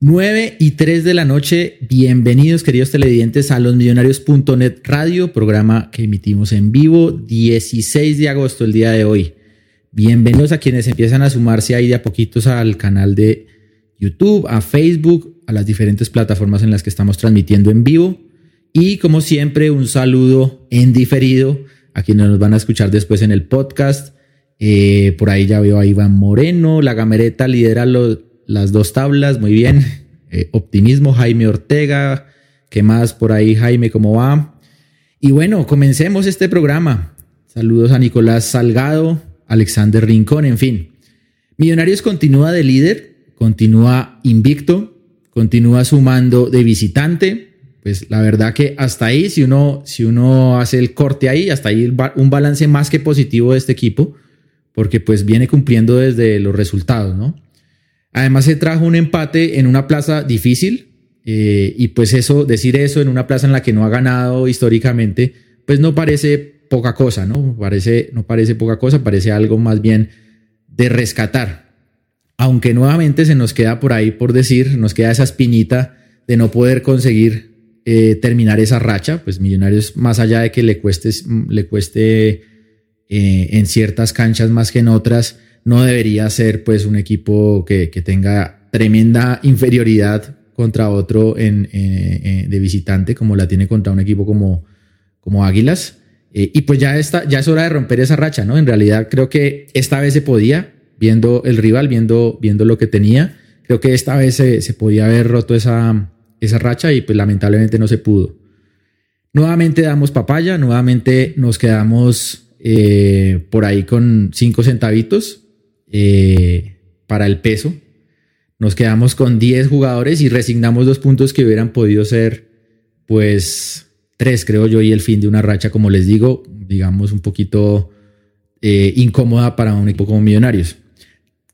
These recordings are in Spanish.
9 y 3 de la noche, bienvenidos queridos televidentes a losmillonarios.net Radio, programa que emitimos en vivo 16 de agosto, el día de hoy. Bienvenidos a quienes empiezan a sumarse ahí de a poquitos al canal de YouTube, a Facebook, a las diferentes plataformas en las que estamos transmitiendo en vivo. Y como siempre, un saludo en diferido a quienes nos van a escuchar después en el podcast. Eh, por ahí ya veo a Iván Moreno, la gamereta lidera los las dos tablas, muy bien. Eh, optimismo, Jaime Ortega. ¿Qué más por ahí, Jaime? ¿Cómo va? Y bueno, comencemos este programa. Saludos a Nicolás Salgado, Alexander Rincón, en fin. Millonarios continúa de líder, continúa invicto, continúa sumando de visitante. Pues la verdad que hasta ahí, si uno, si uno hace el corte ahí, hasta ahí un balance más que positivo de este equipo, porque pues viene cumpliendo desde los resultados, ¿no? Además se trajo un empate en una plaza difícil eh, y pues eso, decir eso en una plaza en la que no ha ganado históricamente, pues no parece poca cosa, ¿no? Parece, no parece poca cosa, parece algo más bien de rescatar. Aunque nuevamente se nos queda por ahí por decir, nos queda esa espinita de no poder conseguir eh, terminar esa racha, pues Millonarios, más allá de que le cueste, le cueste eh, en ciertas canchas más que en otras, no debería ser pues un equipo que, tenga tremenda inferioridad contra otro en, de visitante como la tiene contra un equipo como, como Águilas. Eh, y pues ya, está, ya es hora de romper esa racha, ¿no? En realidad creo que esta vez se podía, viendo el rival, viendo, viendo lo que tenía, creo que esta vez se, se podía haber roto esa, esa racha y pues lamentablemente no se pudo. Nuevamente damos papaya, nuevamente nos quedamos eh, por ahí con cinco centavitos. Eh, para el peso. Nos quedamos con 10 jugadores y resignamos dos puntos que hubieran podido ser, pues, tres, creo yo, y el fin de una racha, como les digo, digamos, un poquito eh, incómoda para un equipo como Millonarios.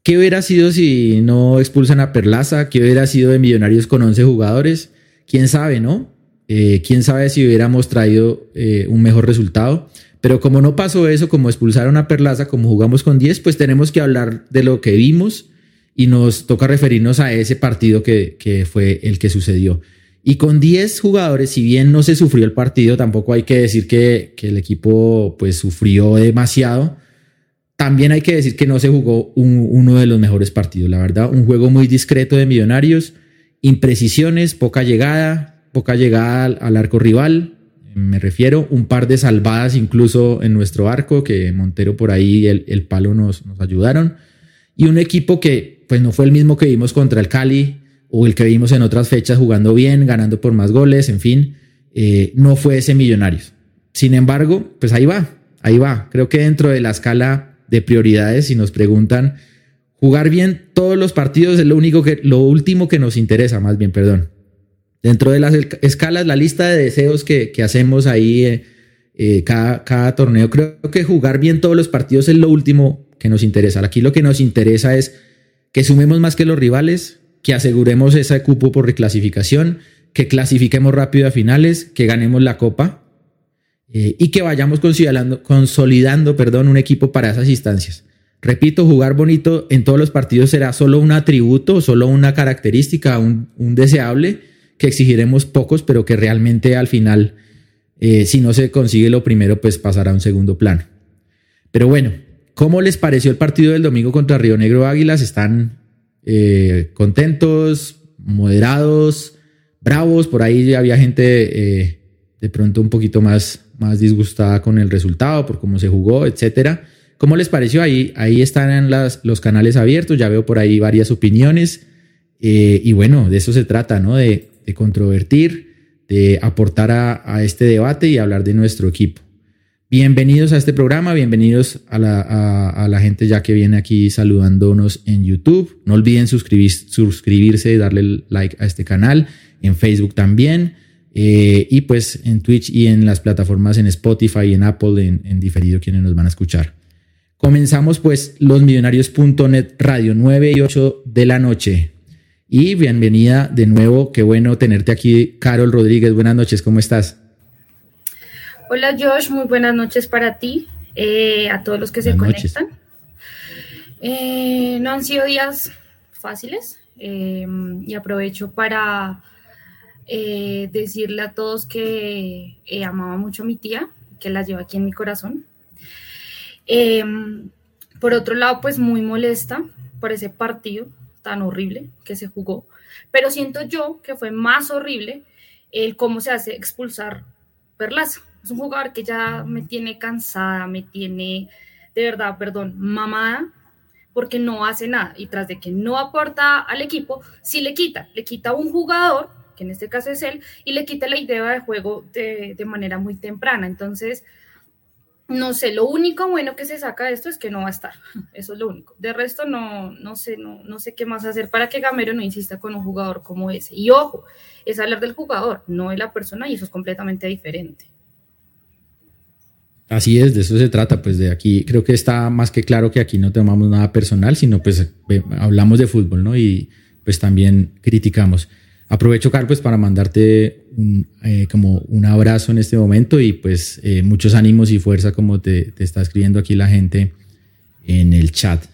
¿Qué hubiera sido si no expulsan a Perlaza? ¿Qué hubiera sido de Millonarios con 11 jugadores? ¿Quién sabe, no? Eh, ¿Quién sabe si hubiéramos traído un mejor resultado? Pero como no pasó eso, como expulsaron a Perlaza, como jugamos con 10, pues tenemos que hablar de lo que vimos y nos toca referirnos a ese partido que, que fue el que sucedió. Y con 10 jugadores, si bien no se sufrió el partido, tampoco hay que decir que, que, el equipo pues sufrió demasiado. También hay que decir que no se jugó uno de los mejores partidos, la verdad. Un juego muy discreto de Millonarios, imprecisiones, poca llegada, poca llegada al arco rival, me refiero, un par de salvadas incluso en nuestro arco, que Montero por ahí el, el palo nos, ayudaron. Y un equipo que pues no fue el mismo que vimos contra el Cali o el que vimos en otras fechas jugando bien, ganando por más goles, en fin, eh, no fue ese Millonarios. Sin embargo, pues ahí va, ahí va. Creo que dentro de la escala de prioridades, si nos preguntan, jugar bien todos los partidos es lo único que, lo último que nos interesa, más bien, perdón. Dentro de las escalas, la lista de deseos que, hacemos ahí eh, eh, cada, cada torneo, creo que jugar bien todos los partidos es lo último que nos interesa. Aquí lo que nos interesa es que sumemos más que los rivales, que aseguremos ese cupo por reclasificación, que clasifiquemos rápido a finales, que ganemos la copa eh, y que vayamos consolidando, consolidando perdón, un equipo para esas instancias. Repito, jugar bonito en todos los partidos será solo un atributo, solo una característica, un deseable que exigiremos pocos, pero que realmente al final, eh, si no se consigue lo primero, pues pasará a un segundo plano. Pero bueno, ¿cómo les pareció el partido del domingo contra Río Negro Águilas? ¿Están eh, contentos, moderados, bravos? Por ahí había gente eh, de pronto un poquito más, más disgustada con el resultado, por cómo se jugó, etcétera. ¿Cómo les pareció? Ahí, ahí están los canales abiertos, ya veo por ahí varias opiniones. y bueno, de eso se trata, ¿no? De, de controvertir, de aportar a, este debate y hablar de nuestro equipo. Bienvenidos a este programa, bienvenidos a la, gente ya que viene aquí saludándonos en YouTube. No olviden suscribir, suscribirse, darle like a este canal, en Facebook también, eh, y pues en Twitch y en las plataformas en Spotify y en Apple, en, en diferido, quienes nos van a escuchar. Comenzamos pues losmillonarios.net radio 9 y 8 de la noche. Y bienvenida de nuevo, qué bueno tenerte aquí, Carol Rodríguez. Buenas noches, ¿cómo estás? Hola Josh, muy buenas noches para ti, eh, a todos los que se conectan. Eh, no han sido días fáciles, em, y aprovecho para eh, decirle a todos que eh, amaba mucho a mi tía, que la llevo aquí en mi corazón. Por otro lado, pues muy molesta por ese partido tan horrible que se jugó, pero siento yo que fue más horrible el cómo se hace expulsar Perlaza. Es un jugador que ya me tiene cansada, me tiene, de verdad, perdón, mamada, porque no hace nada. Y tras de que no aporta al equipo, sí le quita, le quita a un jugador, que en este caso es él, y le quita la idea de juego de, de manera muy temprana. Entonces, no sé, lo único bueno que se saca de esto es que no va a estar. Eso es lo único. De resto, no, no sé, no, no sé qué más hacer para que Gamero no insista con un jugador como ese. Y ojo, es hablar del jugador, no de la persona, y eso es completamente diferente. Así es, de eso se trata, pues de aquí creo que está más que claro que aquí no tomamos nada personal, sino pues hablamos de fútbol, ¿no? Y pues también criticamos. Aprovecho, Carlos, para mandarte un, eh, como un abrazo en este momento y pues eh, muchos ánimos y fuerza como te, te, está escribiendo aquí la gente en el chat.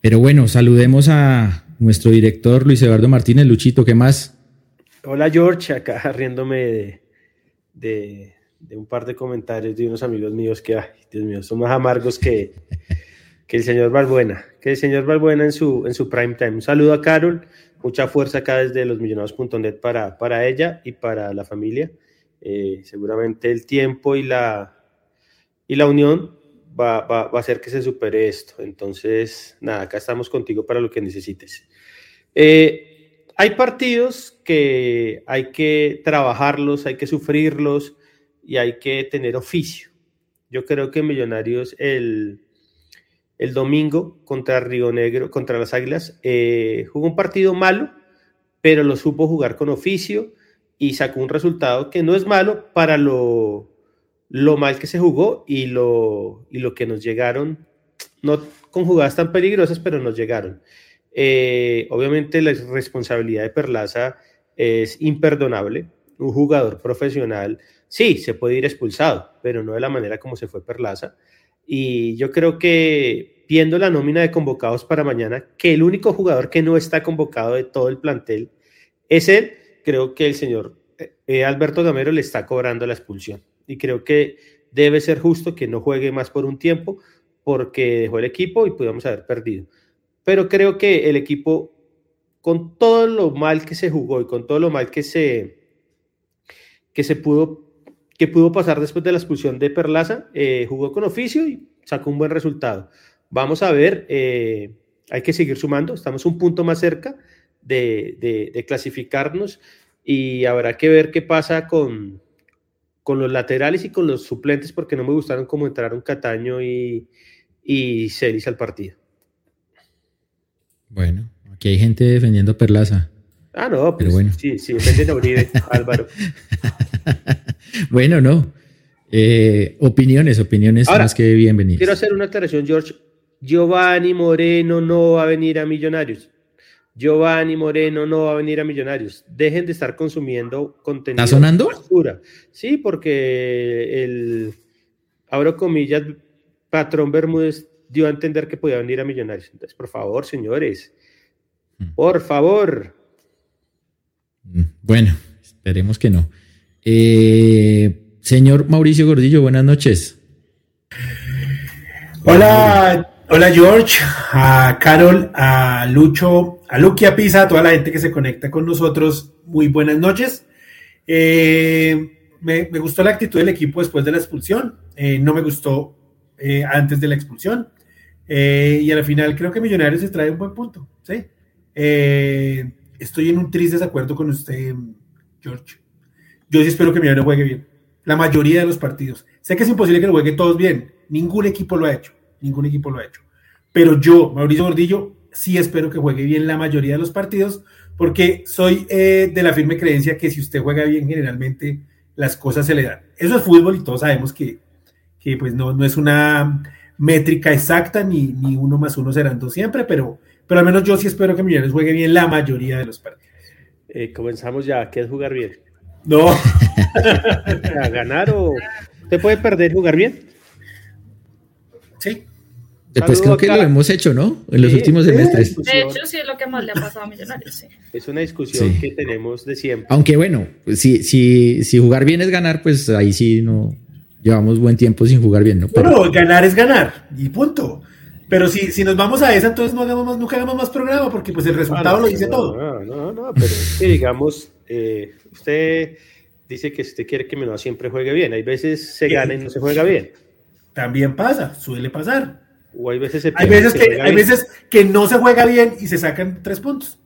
Pero bueno, saludemos a nuestro director Luis Eduardo Martínez. Luchito, ¿qué más? Hola George, acá riéndome de, de, de un par de comentarios de unos amigos míos que, ay, Dios mío, son más amargos que, que el señor Balbuena, que el señor Balbuena en su, en su prime time. Un saludo a Carol mucha fuerza acá desde los millonarios.net para, para ella y para la familia. Eh, seguramente el tiempo y la, y la unión va, va, va, a hacer que se supere esto. Entonces, nada, acá estamos contigo para lo que necesites. Eh, hay partidos que hay que trabajarlos, hay que sufrirlos y hay que tener oficio. Yo creo que Millonarios el, el domingo contra Río Negro, contra las Águilas. Eh, jugó un partido malo, pero lo supo jugar con oficio y sacó un resultado que no es malo para lo, lo mal que se jugó y lo, y lo que nos llegaron, no con jugadas tan peligrosas, pero nos llegaron. Eh, obviamente la responsabilidad de Perlaza es imperdonable. Un jugador profesional, sí, se puede ir expulsado, pero no de la manera como se fue Perlaza. Y yo creo que viendo la nómina de convocados para mañana, que el único jugador que no está convocado de todo el plantel es él, creo que el señor eh, Alberto Gamero le está cobrando la expulsión. Y creo que debe ser justo que no juegue más por un tiempo porque dejó el equipo y pudimos haber perdido. Pero creo que el equipo, con todo lo mal que se jugó y con todo lo mal que se, que se pudo que pudo pasar después de la expulsión de Perlaza, eh, jugó con oficio y sacó un buen resultado. Vamos a ver, eh, hay que seguir sumando, estamos un punto más cerca de, clasificarnos y habrá que ver qué pasa con, los laterales y con los suplentes, porque no me gustaron cómo entraron Cataño y, y Celis al partido. Bueno, aquí hay gente defendiendo Perlaza. Ah, no, pero pues, bueno. sí, sí, defienden a Uribe, Álvaro. bueno, no. Eh, opiniones, opiniones Ahora, más que bienvenidas. Quiero hacer una aclaración, George. Giovanni Moreno no va a venir a Millonarios. Giovanni Moreno no va a venir a Millonarios. Dejen de estar consumiendo contenido. ¿Está sonando? Basura. Sí, porque el, abro comillas, patrón Bermúdez dio a entender que podía venir a Millonarios. Entonces, por favor, señores, por favor. Bueno, esperemos que no. Eh, señor Mauricio Gordillo, buenas noches. Hola, hola George, a Carol, a Lucho, a Luquia Pisa, a toda la gente que se conecta con nosotros. Muy buenas noches. Eh, me, gustó la actitud del equipo después de la expulsión. Eh, no me gustó eh, antes de la expulsión. Eh, y al final creo que Millonarios se trae un buen punto. ¿sí? Estoy en un triste desacuerdo con usted, George. Yo sí espero que Millonarios juegue bien. La mayoría de los partidos. Sé que es imposible que lo juegue todos bien. Ningún equipo lo ha hecho. Ningún equipo lo ha hecho. Pero yo, Mauricio Gordillo, sí espero que juegue bien la mayoría de los partidos, porque soy eh, de la firme creencia que si usted juega bien, generalmente las cosas se le dan. Eso es fútbol y todos sabemos que, que pues no, no es una métrica exacta, ni, ni uno más uno serán dos siempre, pero, pero al menos yo sí espero que Millonarios juegue bien la mayoría de los partidos. Eh, comenzamos ya, ¿qué es jugar bien? No. ¿A ganar o te puede perder jugar bien? Sí. Después creo que lo hemos hecho, ¿no? En los últimos semestres. De hecho, sí es lo que más le ha pasado a Millonarios. Sí. Es una discusión que tenemos de siempre. Aunque bueno, si, si, si jugar bien es ganar, pues ahí sí no llevamos buen tiempo sin jugar bien, ¿no? Pero bueno, ganar es ganar y punto. Pero si, si nos vamos a esa, entonces no hagamos más, nunca hagamos más programa porque pues el resultado lo dice todo. No, no, no, pero es que digamos, eh, usted dice que usted quiere que Millonarios siempre juegue bien. Hay veces se gana y no se juega bien. También pasa, suele pasar. O hay veces, hay veces que, hay veces que no se juega bien y se sacan tres puntos.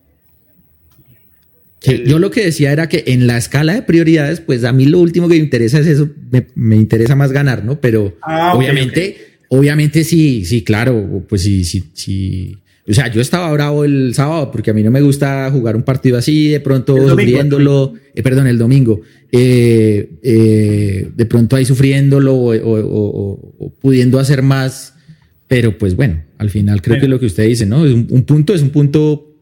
yo lo que decía era que en la escala de prioridades, pues a mí lo último que me interesa es eso, me, interesa más ganar, ¿no? Pero ah, obviamente, obviamente sí, sí, claro, pues sí, sí, sí. O sea, yo estaba bravo el sábado porque a mí no me gusta jugar un partido así, de pronto sufriéndolo, eh, perdón, el domingo, eh, eh, de pronto ahí sufriéndolo o pudiendo hacer más pero pues bueno, al final creo que es lo que usted dice, ¿no? Es un, punto es un punto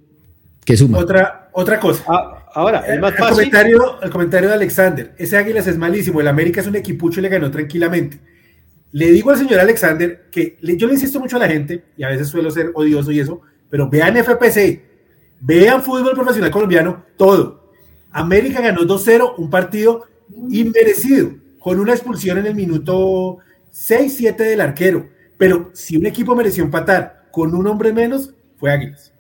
que suma. Otra, otra cosa. Ah, ahora, el, más fácil. comentario, el comentario de Alexander. Ese Águilas es malísimo. El América es un equipucho y le ganó tranquilamente. Le digo al señor Alexander que yo le insisto mucho a la gente, y a veces suelo ser odioso y eso, pero vean FPC, vean fútbol profesional colombiano, todo. América ganó 2-0, un partido inmerecido, con una expulsión en el minuto 6-7 del arquero pero si un equipo mereció empatar con un hombre menos, fue Águilas.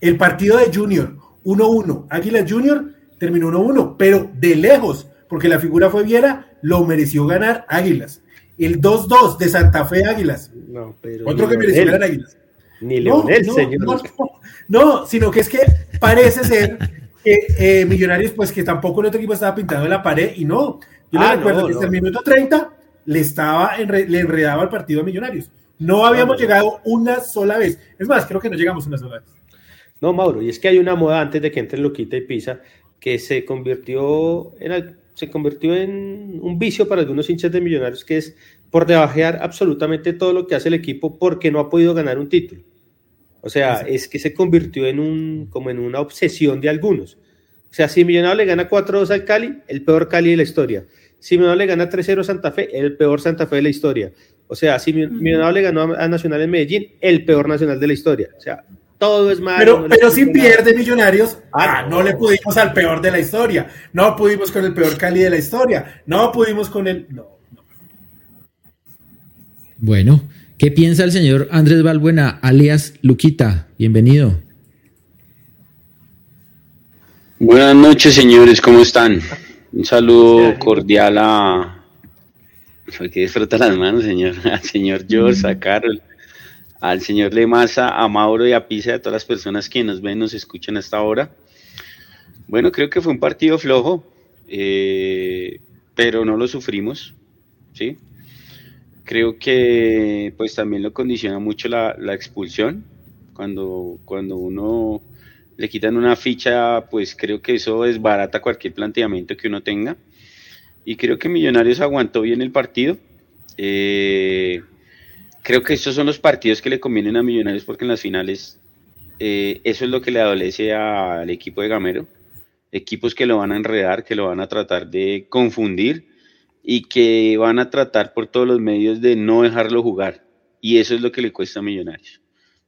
El partido de Junior, 1-1. Águilas Junior terminó 1-1, pero de lejos, porque la figura fue Viera, lo mereció ganar Águilas. El 2-2 de Santa Fe Águilas. No, pero Otro que mereció Águilas. Ni Leonel, no, señor. No, sino que es que parece ser que eh, Millonarios, pues que tampoco el otro equipo estaba pintado en la pared y no. Yo le ah, recuerdo que hasta el minuto 30 le estaba le enredaba al partido de Millonarios. No habíamos llegado una sola vez. Es más, creo que no llegamos una sola vez. No, Mauro, y es que hay una moda antes de que entre Luquita y Pisa que se convirtió en, se convirtió en un vicio para algunos hinchas de Millonarios, que es por debajear absolutamente todo lo que hace el equipo porque no ha podido ganar un título. O sea, es que se convirtió en un, como en una obsesión de algunos. O sea, si Millonarios le gana 4-2 al Cali, el peor Cali de la historia. Si Millonarios le gana 3-0 a Santa Fe, el peor Santa Fe de la historia. O sea, si Millonarios le ganó a Nacional en Medellín, el peor Nacional de la historia. O sea, todo es malo. Pero, pero si pierde Millonarios, ah, ah no. le pudimos al peor de la historia. No pudimos con el peor Cali de la historia. No pudimos con el. No, Bueno, ¿qué piensa el señor Andrés Balbuena, alias Luquita? Bienvenido. Buenas noches, señores, ¿cómo están? Un saludo cordial a. que disfruta las manos, señor. Al señor George, a Carol, al señor Lemasa, a Mauro y a Pisa, a todas las personas que nos ven, nos escuchan hasta ahora. Bueno, creo que fue un partido flojo, eh, pero no lo sufrimos, ¿sí? Creo que pues también lo condiciona mucho la, expulsión, cuando, cuando uno le quitan una ficha, pues creo que eso desbarata cualquier planteamiento que uno tenga. Y creo que Millonarios aguantó bien el partido. Eh, creo que estos son los partidos que le convienen a Millonarios porque en las finales eh, eso es lo que le adolece al equipo de Gamero. Equipos que lo van a enredar, que lo van a tratar de confundir y que van a tratar por todos los medios de no dejarlo jugar. Y eso es lo que le cuesta a Millonarios.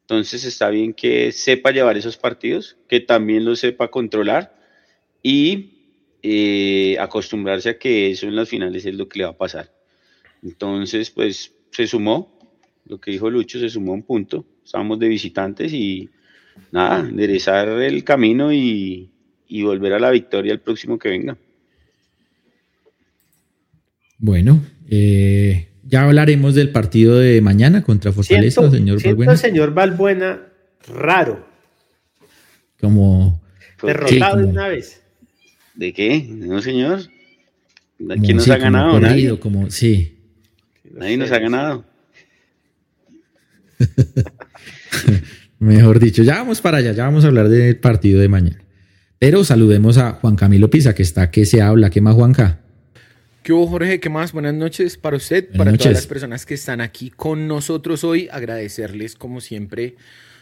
Entonces está bien que sepa llevar esos partidos, que también lo sepa controlar y eh, acostumbrarse a que eso en las finales es lo que le va a pasar. Entonces, pues se sumó, lo que dijo Lucho, se sumó un punto. Estábamos de visitantes y nada, enderezar el camino y, y volver a la victoria el próximo que venga. Bueno, eh, ya hablaremos del partido de mañana contra Fortaleza, señor Balbuena. señor Balbuena raro. Como derrotado de una vez. ¿De qué? No, señor. ¿Quién nos ha ganado? Nadie. Como, sí. Nadie nos ha ganado. Mejor dicho, ya vamos para allá, ya vamos a hablar del partido de mañana. Pero saludemos a Juan Camilo Pisa, que está que se habla. ¿Qué más, Juanca? ¿Qué hubo, Jorge? ¿Qué más? Buenas noches para usted, para todas las personas que están aquí con nosotros hoy. Agradecerles, como siempre,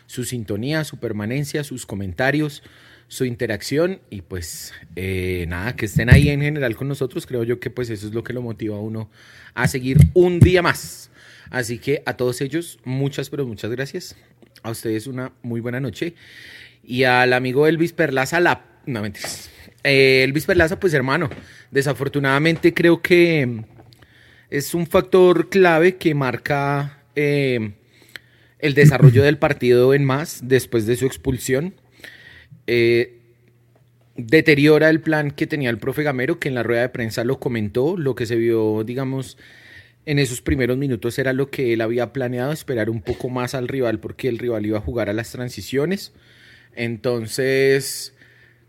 su sintonía, su permanencia, sus comentarios, su interacción y pues eh, nada, que estén ahí en general con nosotros, creo yo que pues eso es lo que lo motiva a uno a seguir un día más. Así que a todos ellos, muchas, pero muchas gracias. A ustedes una muy buena noche. Y al amigo Elvis Perlaza, la... No, mentiras. Eh, Elvis Perlaza, pues hermano, desafortunadamente creo que es un factor clave que marca eh, el desarrollo del partido en más después de su expulsión. Eh, deteriora el plan que tenía el profe Gamero, que en la rueda de prensa lo comentó, lo que se vio, digamos, en esos primeros minutos era lo que él había planeado, esperar un poco más al rival porque el rival iba a jugar a las transiciones. Entonces,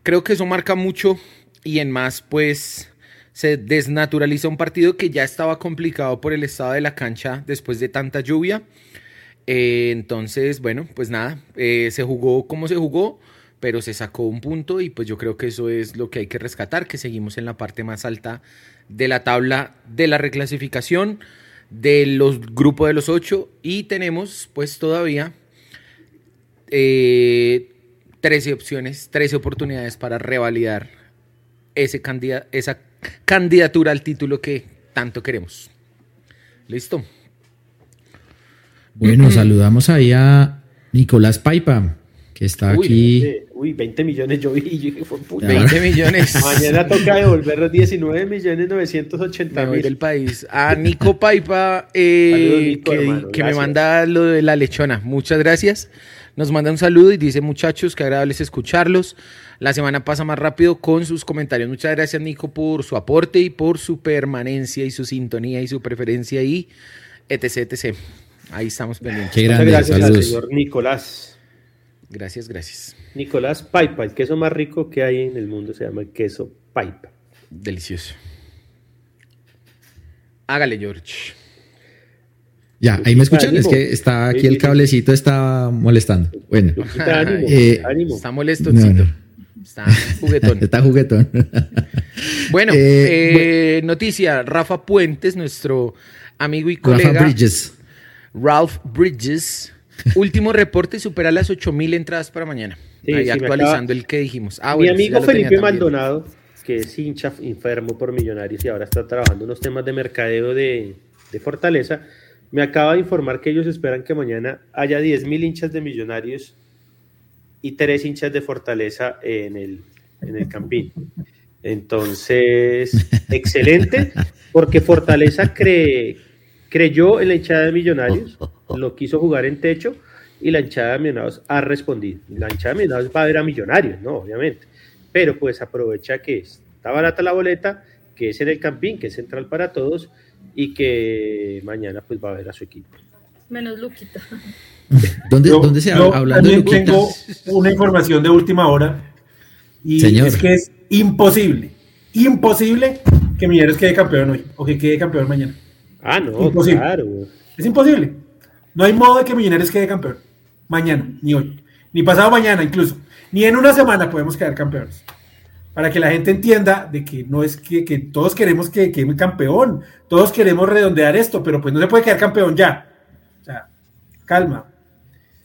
creo que eso marca mucho y en más, pues, se desnaturaliza un partido que ya estaba complicado por el estado de la cancha después de tanta lluvia. Eh, entonces, bueno, pues nada, eh, se jugó como se jugó, pero se sacó un punto y pues yo creo que eso es lo que hay que rescatar, que seguimos en la parte más alta de la tabla de la reclasificación de los grupos de los ocho y tenemos pues todavía eh, 13 opciones, 13 oportunidades para revalidar ese esa candidatura al título que tanto queremos. ¿Listo? Bueno, saludamos ahí a Nicolás Paipa, que está aquí. Uy, 20 millones yo vi. fue 20 millones. Mañana toca devolver los 19 millones 980 mil. del país. A Nico Paipa, eh, que, me manda lo de la lechona. Muchas gracias. Nos manda un saludo y dice, muchachos, qué agradables escucharlos. La semana pasa más rápido con sus comentarios. Muchas gracias, Nico, por su aporte y por su permanencia y su sintonía y su preferencia y etc, etc. Ahí estamos pendientes. Qué grande, gracias saludos. señor Nicolás. Gracias, gracias. Nicolás Paipa, el queso más rico que hay en el mundo se llama el queso Paipa. Delicioso. Hágale, George. Ya, ahí me escuchan, es que está aquí el cablecito está molestando. Bueno, eh, está molesto. Está juguetón. está juguetón. bueno, eh, eh, noticia, Rafa Puentes, nuestro amigo y colega. Rafa Bridges. Ralph Bridges. Último reporte, supera las 8000 entradas para mañana. ahí actualizando el que dijimos. Ah, Mi amigo Felipe Maldonado, que es hincha enfermo por millonarios y ahora está trabajando unos temas de mercadeo de, de Fortaleza me acaba de informar que ellos esperan que mañana haya 10.000 hinchas de Millonarios y tres hinchas de Fortaleza en el, en el Campín. Entonces, excelente, porque Fortaleza creyó en la hinchada de Millonarios, lo quiso jugar en techo y la hinchada de Millonarios ha respondido. La hinchada de Millonarios va a ver a Millonarios, ¿no? Obviamente. Pero pues aprovecha que está barata la boleta, que es en el Campín, que es central para todos, y que mañana pues va a ver a su equipo. Menos Luquita. ¿Dónde, ¿dónde se habla hablando de Luquita? Tengo una información de última hora y es que es imposible, imposible que Millonarios quede campeón hoy o que quede campeón mañana. Ah, no, claro. Es imposible. No hay modo de que Millonarios quede campeón mañana, ni hoy, ni pasado mañana incluso. Ni en una semana podemos quedar campeones para que la gente entienda de que no es que, todos queremos que quede campeón, todos queremos redondear esto, pero pues no se puede quedar campeón ya. O sea, calma.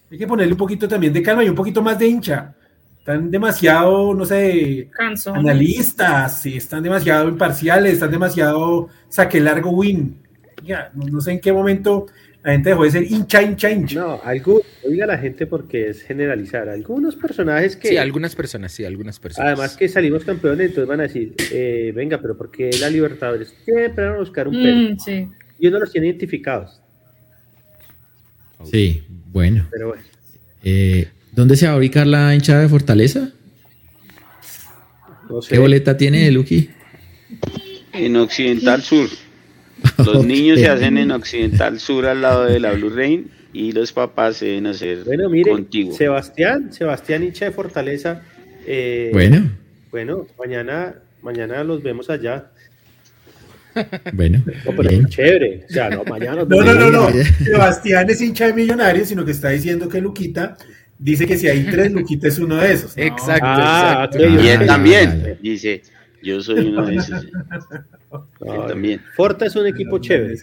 Hay que ponerle un poquito también de calma y un poquito más de hincha. Están demasiado, no sé, analistas, sí, están demasiado imparciales, están demasiado saque largo win. Ya, no sé en qué momento la gente dejó de ser hincha, hincha, hincha. No, algo, diga la gente porque es generalizar. Algunos personajes que. Sí, algunas personas, sí, algunas personas. Además que salimos campeones, entonces van a decir, eh, venga, pero porque la Libertadores siempre van a buscar un pelo. Mm, sí. Y uno los tiene identificados. Sí, bueno. Pero bueno. Eh, ¿Dónde se va a ubicar la hinchada de Fortaleza? ¿Qué boleta tiene, Luqui? En Occidental Sur. Los niños se hacen en Occidental Sur al lado de la Blue Rain y los papás se deben hacer bueno, mire, Sebastián, Sebastián hincha de Fortaleza. Eh, bueno. Bueno, mañana, mañana los vemos allá. Bueno, chévere. O sea, no, mañana. no, no, no, no. Sebastián es hincha de Millonarios, sino que está diciendo que Luquita dice que si hay tres, Luquita es uno de esos. Exacto, ah, exacto. y él también dice, yo soy uno de esos. También. Forta es un equipo chévere.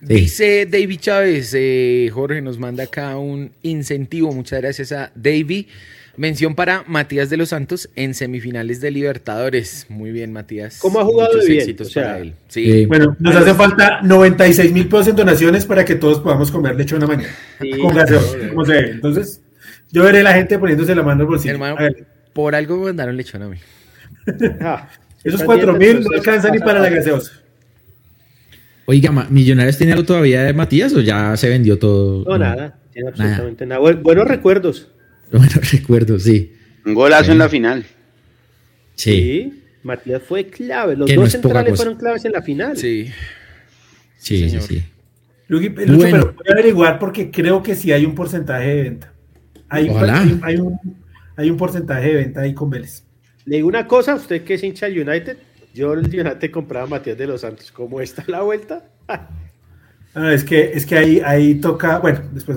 Dice David Chávez, eh, Jorge nos manda acá un incentivo, muchas gracias a David, Mención para Matías de los Santos en semifinales de Libertadores. Muy bien, Matías. ¿Cómo ha jugado Muchos bien? éxitos O sea, para él. Sí. Sí. Bueno, nos hace falta 96 mil pesos en donaciones para que todos podamos comer lechona mañana. Sí, con como se ve. Entonces, yo veré la gente poniéndose la mano al bolsillo. Hermano, por algo me mandaron lechón a mí. Ah, Esos están 4 bien, mil no alcanzan ni para la gaseosa. Oiga, ¿Millonarios tiene algo todavía de Matías o ya se vendió todo? No, nada, tiene absolutamente nada. Buen- buenos recuerdos. Bueno, recuerdo, sí. Un golazo en la final. Sí. Sí, Matías fue clave. Los Que dos centrales fueron claves en la final. Sí. Sí, sí, sí. Lucho, Bueno. pero voy a averiguar porque creo que sí hay un porcentaje de venta. Hay, Ojalá. hay, hay un, hay un porcentaje de venta ahí con Vélez. Le digo una cosa, usted que es hincha del United, yo el United compraba a Matías de los Santos. ¿Cómo está la vuelta? Ah, es que, es que ahí, ahí toca. Bueno, después.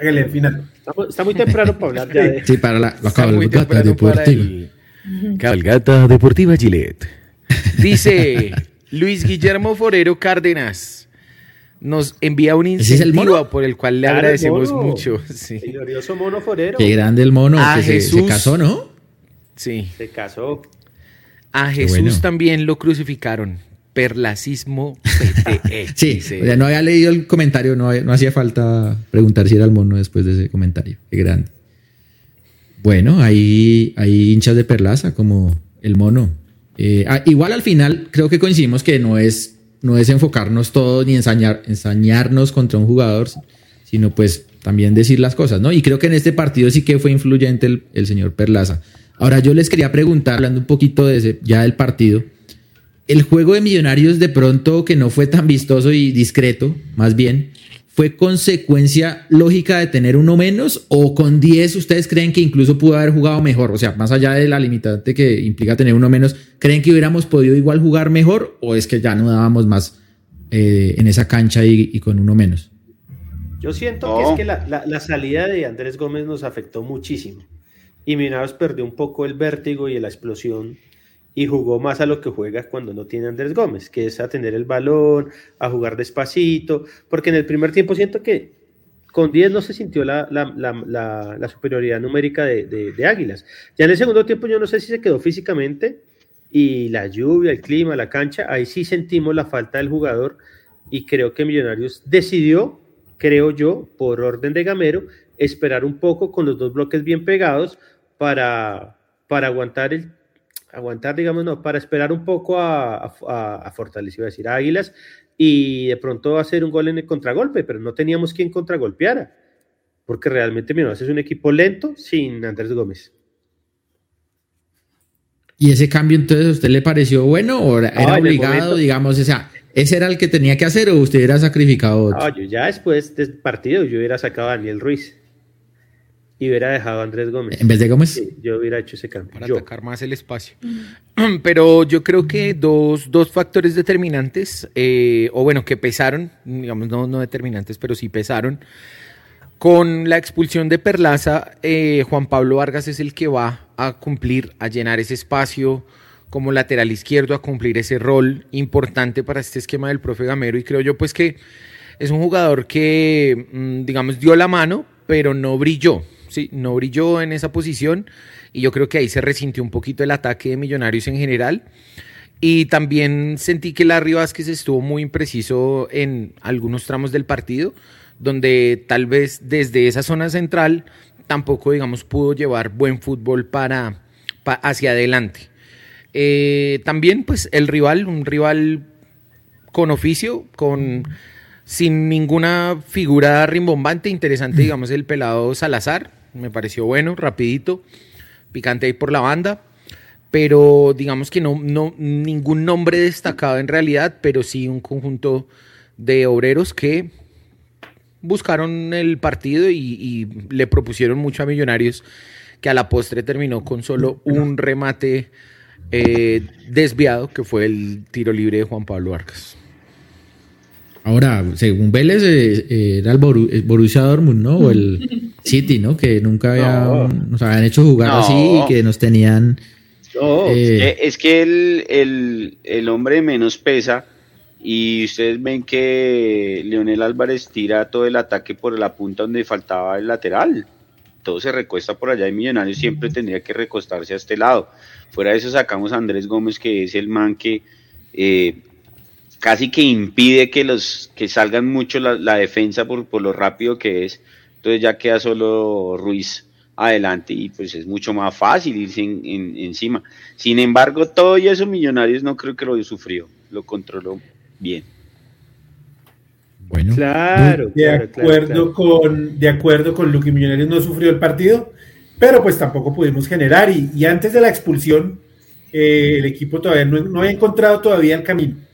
Hágale al final. Está, está muy temprano para hablar ya de... Sí, para la, cabalgata deportiva. el- Cabalgata Deportiva Gillette. Dice Luis Guillermo Forero Cárdenas. Nos envía un ¿Ese es el incentivo por el cual le el agradecemos mono. mucho. Sí. El glorioso mono forero. Qué grande el mono Ah, que se, se Jesús. casó, ¿no? Sí. Se casó. A Jesús bueno. también lo crucificaron. Perlacismo PTE. Sí, dice. o sea, no había leído el comentario, no, había- no hacía falta preguntar si era el mono después de ese comentario. Qué grande. Bueno, hay, hay hinchas de Perlaza como el mono. Eh, ah, igual al final creo que coincidimos que no es, no es enfocarnos todos ni ensañar, ensañarnos contra un jugador, sino pues también decir las cosas, ¿no? Y creo que en este partido sí que fue influyente el, el señor Perlaza. Ahora yo les quería preguntar, hablando un poquito de ese, ya del partido, el juego de Millonarios de pronto que no fue tan vistoso y discreto, más bien, ¿fue consecuencia lógica de tener uno menos o con 10 ustedes creen que incluso pudo haber jugado mejor? O sea, más allá de la limitante que implica tener uno menos, ¿creen que hubiéramos podido igual jugar mejor o es que ya no dábamos más eh, en esa cancha y, y con uno menos? Yo siento que es que la, la- la salida de Andrés Gómez nos afectó muchísimo. Y Millonarios perdió un poco el vértigo y la explosión y jugó más a lo que juega cuando no tiene Andrés Gómez, que es a tener el balón, a jugar despacito, porque en el primer tiempo siento que con 10 no se sintió la, superioridad numérica de- de Águilas. Ya en el segundo tiempo yo no sé si se quedó físicamente y la lluvia, el clima, la cancha, ahí sí sentimos la falta del jugador y creo que Millonarios decidió, creo yo, por orden de Gamero, esperar un poco con los dos bloques bien pegados para, para aguantar el aguantar, digamos, no, para esperar un poco a, a, a Fortaleza, iba a decir, a Águilas, y de pronto hacer un gol en el contragolpe, pero no teníamos quien contragolpeara, porque realmente Millonarios es un equipo lento sin Andrés Gómez. ¿Y ese cambio entonces a usted le pareció bueno o era, No, obligado, momento- digamos, o sea, ese era el que tenía que hacer o usted hubiera sacrificado otro? Yo ya después del partido yo hubiera sacado a Daniel Ruiz y hubiera dejado a Andrés Gómez. en vez de Gómez. Sí, yo hubiera hecho ese cambio. para Yo. atacar más el espacio. Pero yo creo que dos, dos factores determinantes, eh, o bueno, que pesaron, digamos, no, no determinantes, pero sí pesaron. Con la expulsión de Perlaza, eh, Juan Pablo Vargas es el que va a cumplir, a llenar ese espacio como lateral izquierdo, a cumplir ese rol importante para este esquema del profe Gamero. Y creo yo pues que es un jugador que, mm, digamos, dio la mano, pero no brilló. Sí, no brilló en esa posición y yo creo que ahí se resintió un poquito el ataque de Millonarios en general. Y también sentí que Larry Vázquez estuvo muy impreciso en algunos tramos del partido, donde tal vez desde esa zona central tampoco, digamos, pudo llevar buen fútbol para, pa- hacia adelante. Eh, también, pues, el rival, un rival con oficio, con sin ninguna figura rimbombante, interesante, digamos, el pelado Salazar, me pareció bueno, rapidito, picante ahí por la banda, pero digamos que no, no ningún nombre destacado en realidad, pero sí un conjunto de obreros que buscaron el partido y, le propusieron mucho a Millonarios, que a la postre terminó con solo un remate eh, desviado, que fue el tiro libre de Juan Pablo Vargas. Ahora, según Vélez, eh, eh, era el Boru- el Borussia Dortmund, ¿no? O el City, ¿no? Que nunca había, No. nos habían hecho jugar No. así y que nos tenían... No, Eh, es que el, el, el hombre menos pesa y ustedes ven que Leonel Álvarez tira todo el ataque por la punta donde faltaba el lateral. todo se recuesta por allá y Millonarios siempre tendría que recostarse a este lado. Fuera de eso sacamos a Andrés Gómez, que es el man que eh, casi que impide que los que salgan mucho la, defensa por, por, lo rápido que es. Entonces ya queda solo Ruiz adelante y pues es mucho más fácil irse encima. Sin embargo, todo eso Millonarios no creo que lo sufrió, lo controló bien. Bueno, claro, de acuerdo con de acuerdo con Luque Millonarios no sufrió el partido, pero pues tampoco pudimos generar y, antes de la expulsión eh, el equipo todavía no, no, había encontrado todavía el camino.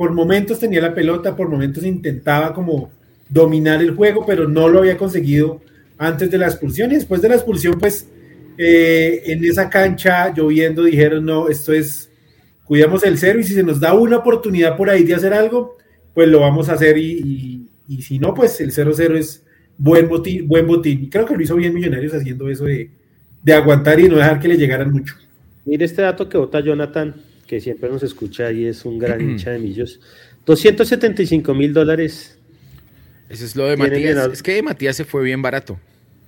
Por momentos tenía la pelota, por momentos intentaba como dominar el juego, pero no lo había conseguido antes de la expulsión y después de la expulsión pues eh, en esa cancha lloviendo dijeron no, esto es, cuidamos el cero y si se nos da una oportunidad por ahí de hacer algo, pues lo vamos a hacer y, si no, pues el 0-0 es buen botín, buen botín. Y creo que lo hizo bien Millonarios haciendo eso de, aguantar y no dejar que le llegaran mucho. Mire este dato que vota Jonathan, que siempre nos escucha y es un gran hincha de Millos. 275 mil dólares. Eso es lo de Matías. Es que Matías se fue bien barato.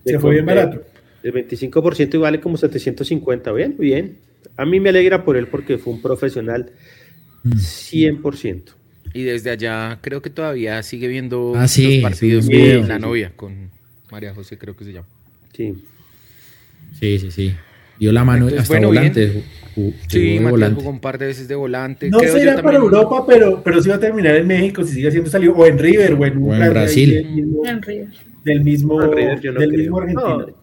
Se fue bien barato. El 25% y vale como 750. Bien, bien. A mí me alegra por él porque fue un profesional 100%. Mm. Y desde allá creo que todavía sigue viendo ah, los partidos con la novia, con María José creo que se llama. Sí. Sí, sí, sí. Dio la mano hasta volante. sí, Matías jugó un par de veces de volante. No creo será para Europa, pero, pero sí va a terminar en México si sigue siendo salido. O en River, o en, Brasil. en River. Del mismo, del mismo argentino.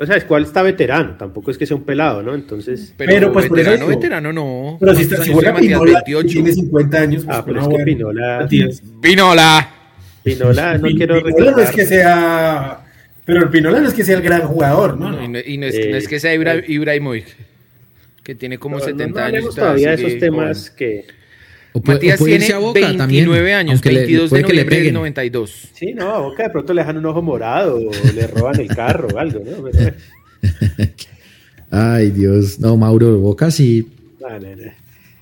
O sea, es cual está veterano, tampoco es que sea un pelado, ¿no? Entonces. Pero, pues veterano, veterano no. Pero si está si juega Pinola, tiene 50 años. Pues, ah, pero es que Pinola. Pinola. Pinola, no quiero Pinola no es que sea. Pero el Pinola no es que sea el gran jugador, ¿no? no, y, no, es, no, es, que sea Ibra, Ibrahimovic, que tiene como 70 años. No todavía esos temas que o Matías tiene 29 también, años, 22 de noviembre del 92. Sí, no, a Boca de pronto le dejan un ojo morado o le roban el carro o algo, ¿no? Ay, Dios. No, Mauro, Boca sí.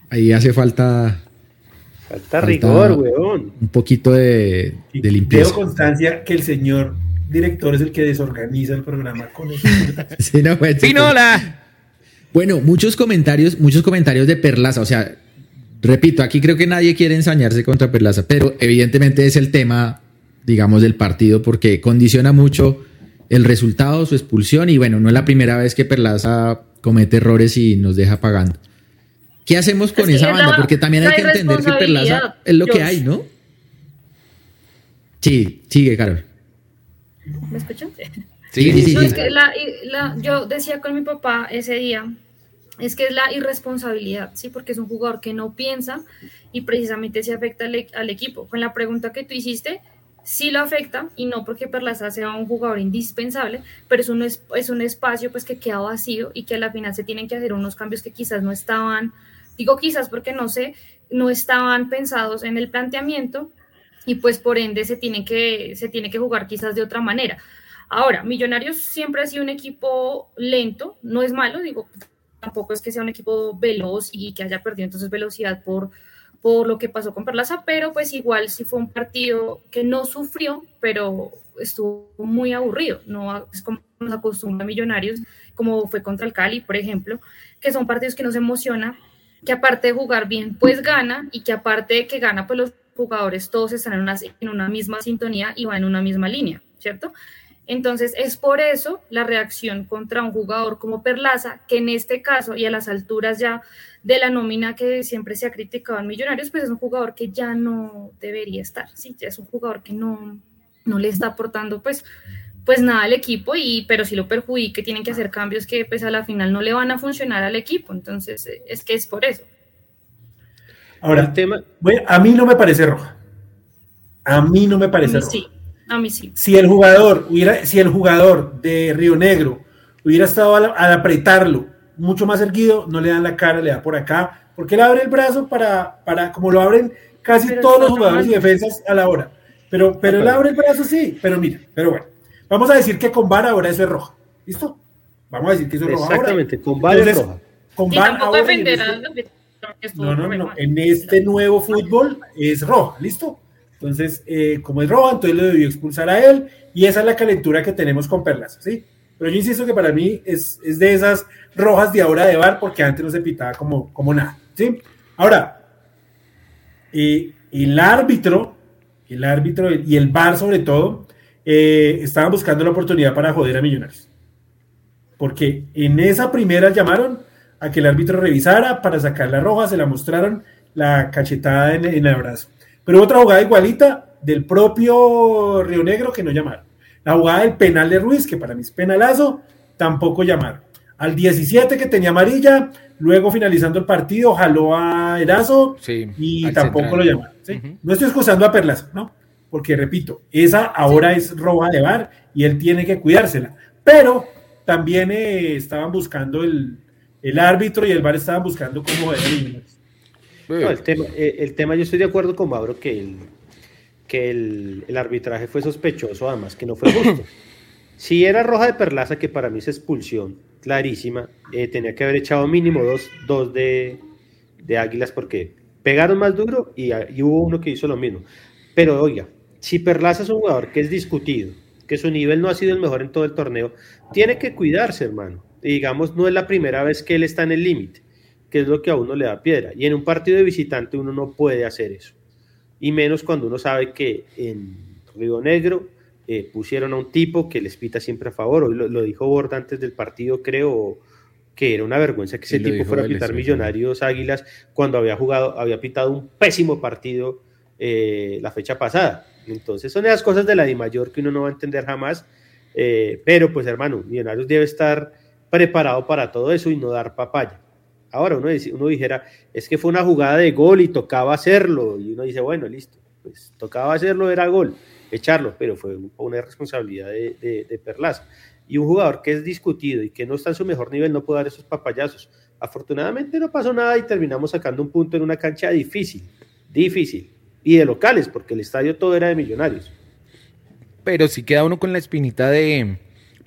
Ahí hace falta... Falta, rigor, weón. Un poquito de, de limpieza. Tengo constancia que el señor director es el que desorganiza el programa con eso. sí, no, ¡Pinola! Bueno, muchos comentarios, muchos comentarios de Perlaza, o sea, repito, aquí creo que nadie quiere ensañarse contra Perlaza, pero evidentemente es el tema, digamos, del partido porque condiciona mucho el resultado, su expulsión y bueno, no es la primera vez que Perlaza comete errores y nos deja pagando. ¿Qué hacemos con esa banda? porque también hay que entender que Perlaza es lo que hay, ¿no? Sí, sigue, Carol. ¿Me escuchan? Sí, sí, sí. yo decía con mi papá ese día es que es la irresponsabilidad, ¿sí? Porque es un jugador que no piensa y precisamente se afecta al, equipo. Con la pregunta que tú hiciste, sí lo afecta y no porque Perlaza sea un jugador indispensable, pero es un, es un espacio pues que queda vacío y que a la final se tienen que hacer unos cambios que quizás no estaban, digo quizás porque no sé, no estaban pensados en el planteamiento y pues por ende se tiene que, se tiene que jugar quizás de otra manera. Ahora, Millonarios siempre ha sido un equipo lento, no es malo, digo, tampoco es que sea un equipo veloz y que haya perdido entonces velocidad por, por lo que pasó con Perlaza, pero pues igual sí fue un partido que no sufrió, pero estuvo muy aburrido, no es como nos acostumbra Millonarios, como fue contra el Cali, por ejemplo, que son partidos que nos emociona, que aparte de jugar bien, pues gana, y que aparte de que gana, pues los jugadores todos están en una, misma sintonía y van en una misma línea, ¿cierto? Entonces, es por eso la reacción contra un jugador como Perlaza, que en este caso y a las alturas ya de la nómina que siempre se ha criticado en Millonarios, pues es un jugador que ya no debería estar, sí, es un jugador que no, no le está aportando pues, pues nada al equipo, y, pero si lo perjudique, tienen que hacer cambios que pues a la final no le van a funcionar al equipo, entonces es que es por eso. Ahora, el tema, a mí no me parece roja. A mí no me parece roja. Sí. A mí sí. Si el jugador hubiera, si el jugador de Río Negro hubiera estado al, apretarlo mucho más erguido, no le dan la cara, le da por acá, porque él abre el brazo para, para como lo abren casi todos los jugadores y defensas a la hora. Pero, pero él abre el brazo, sí, pero mira, pero bueno, vamos a decir que con VAR ahora eso es roja. ¿Listo? Vamos a decir que eso es roja. Exactamente, con VAR es roja. Con VAR ahora. En este, no, no, no, en este nuevo fútbol es roja, ¿listo? Entonces, eh, como es roja, entonces lo debió expulsar a él y esa es la calentura que tenemos con Perlas, ¿sí? Pero yo insisto que para mí es, es de esas rojas de ahora de bar porque antes no se pitaba como, como nada, ¿sí? Ahora, eh, el árbitro, el árbitro y el bar sobre todo, eh, estaban buscando la oportunidad para joder a Millonarios. Porque en esa primera llamaron a que el árbitro revisara para sacar la roja, se la mostraron la cachetada en, en el abrazo. Pero otra jugada igualita del propio Río Negro que no llamaron. La jugada del penal de Ruiz, que para mí es penalazo, tampoco llamaron. Al 17 que tenía amarilla, luego finalizando el partido, jaló a Erazo Sí, y tampoco central. lo llamaron. No estoy excusando a Perlas, ¿no? Porque repito, esa ahora es roja de bar y él tiene que cuidársela. Pero también eh, estaban buscando el, el árbitro y el bar estaban buscando cómo era. No, el, tema, eh, el tema, yo estoy de acuerdo con Mauro que el, que el, el arbitraje fue sospechoso, además que no fue justo. si era roja de Perlaza, que para mí es expulsión clarísima, eh, tenía que haber echado mínimo dos, dos de, de Águilas porque pegaron más duro y, y hubo uno que hizo lo mismo. Pero oiga, si Perlaza es un jugador que es discutido, que su nivel no ha sido el mejor en todo el torneo, tiene que cuidarse, hermano. Y digamos, no es la primera vez que él está en el límite, que es lo que a uno le da piedra. Y en un partido de visitante uno no puede hacer eso. Y menos cuando uno sabe que en Río Negro eh, pusieron a un tipo que les pita siempre a favor. Hoy lo, lo dijo Borda antes del partido, creo que era una vergüenza que ese tipo fuera a pitar Millonarios Águilas cuando había jugado, había pitado un pésimo partido eh, la fecha pasada. Entonces son esas cosas de la Di Mayor que uno no va a entender jamás. Eh, pero pues hermano, Millonarios debe estar preparado para todo eso y no dar papaya. Ahora uno, uno dijera, es que fue una jugada de gol y tocaba hacerlo. Y uno dice, bueno, listo, pues tocaba hacerlo, era gol, echarlo, pero fue una responsabilidad de, de. Y un jugador que es discutido y que no está en su mejor nivel no puede dar esos papayazos. Afortunadamente no pasó nada y terminamos sacando un punto en una cancha difícil, difícil. Y de locales, porque el estadio todo era de millonarios. Pero si queda uno con la espinita de,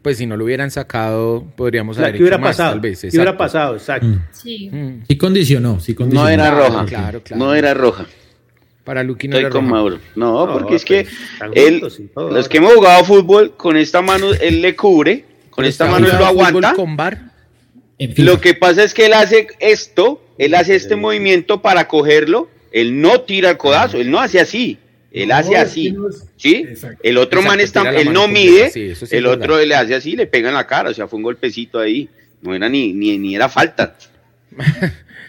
pues si no lo hubieran sacado, podríamos O sea, haber ¿qué hubiera hecho más, pasado? tal vez. ¿Qué hubiera exacto. pasado? Exacto. Mm. Sí. Mm. Sí condicionó, sí condicionó. No era Claro, roja. claro, claro. No era roja. Para Lucky no Estoy era con roja. Mauro. No, No, porque es que él, juntos los que hemos jugado fútbol, con esta mano él le cubre, con esta ¿Está mano él lo aguanta. con bar? En fin, Lo que pasa es que él hace esto, él hace este movimiento para cogerlo, él no tira el codazo, él no hace así, él No, hace es así, que no es- ¿sí? Exacto. El otro Exacto, man está, él no mide, sí, eso sí el otro verdad. le hace así, le pega en la cara, o sea, fue un golpecito ahí, no era ni, ni, ni era falta.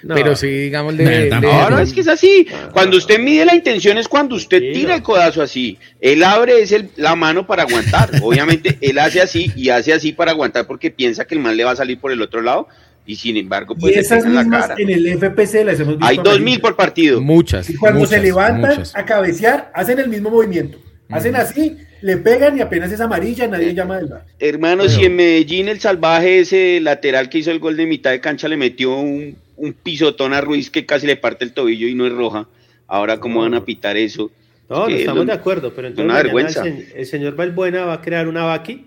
No. Pero sí, digamos, de, No, de- es que es así. Cuando usted mide la intención es cuando usted tira el codazo así. Él abre es el- la mano para aguantar. Obviamente él hace así y hace así para aguantar porque piensa que el man le va a salir por el otro lado y sin embargo pues y esas en la mismas cara. en el FPC las hemos visto. Hay dos mil por partido. muchas. Y cuando se levantan muchas. a cabecear, hacen el mismo movimiento. Hacen así, le pegan y apenas es amarilla, nadie llama del bar. Hermano, Bueno. si en Medellín el salvaje ese lateral que hizo el gol de mitad de cancha le metió un, un pisotón a Ruiz que casi le parte el tobillo y no es roja. Ahora cómo van a pitar eso. No, no Es que estamos lo- de acuerdo, pero entonces una vergüenza. El señor Valbuena va a crear una vaqui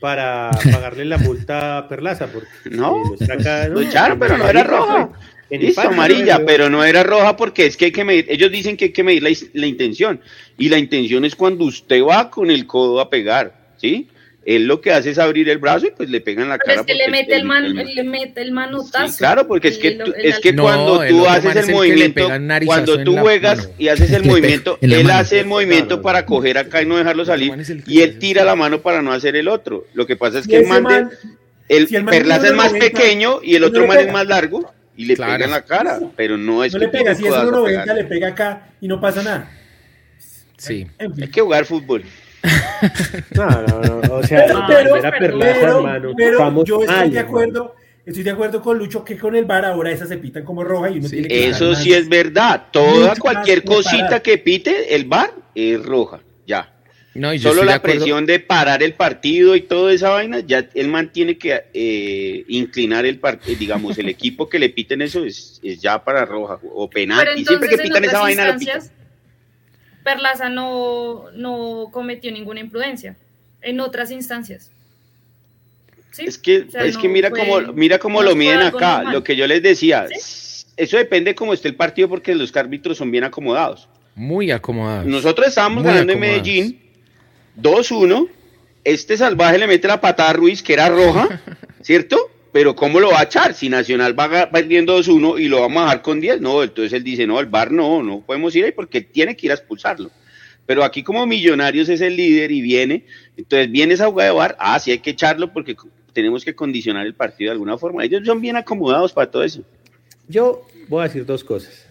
para pagarle la multa a Perlaza. Porque No, lo saca- Lo echaron, pero no era roja. En Listo, amarilla, no, pero no era roja porque es que hay que medir, ellos dicen que hay que medir la, la intención y la intención es cuando usted va con el codo a pegar, ¿sí? Él lo que hace es abrir el brazo y pues le pega en la Pero cara. es que le mete el, man, el- le mete el manotazo. Sí, claro, porque es que, tú- el- es el- que No, cuando el tú haces el el movimiento, cuando tú juegas mano. y haces el movimiento, él mano. hace el movimiento no, para coger acá y no dejarlo salir el y él tira la mano para no hacer el otro. Lo que pasa es que el man, man- el si el man Perlaza es más 1.90, pequeño y el otro man es más largo y le Claro. pega en la cara, pero no es No que le pega, si un es codazo a 1.90 pegar. le pega acá y no pasa nada. Sí. En fin. Hay que jugar fútbol. No, no, no, o sea, Pero, pero, pero- Perlaza, pero, hermano. pero vamos yo estoy de hermano. acuerdo, estoy de acuerdo con Lucho que con el bar ahora esas se pitan como roja y uno Sí, tiene que Eso sí es verdad. Toda mucho cualquier cosita preparado. que pite el bar es roja. Ya. No, y yo Solo la presión de parar el partido y toda esa vaina, ya el man tiene que eh, inclinar el partido, digamos, el equipo que le piten eso es, es ya para roja o Pero penalti. Siempre que pitan esa vaina lo pitan. Perlaza no, no cometió ninguna imprudencia. En otras instancias. ¿Sí? Es que, O sea, es que mira fue- cómo, mira cómo no lo miden acá. normal. Lo que yo les decía, eso depende cómo esté el partido porque los árbitros son bien acomodados. Muy acomodados. Nosotros estábamos Muy ganando en. Medellín 2-1. Este salvaje le mete la patada a Ruiz, que era roja, ¿cierto? Pero ¿cómo lo va a echar? Si Nacional va perdiendo 2-1 y lo vamos a dejar con 10, no, entonces él dice, no, el bar no, no podemos ir ahí porque tiene que ir a expulsarlo. Pero aquí como Millonarios es el líder y viene, entonces viene esa jugada de bar, ah, sí hay que echarlo porque tenemos que condicionar el partido de alguna forma. Ellos son bien acomodados para todo eso. Yo voy a decir dos cosas.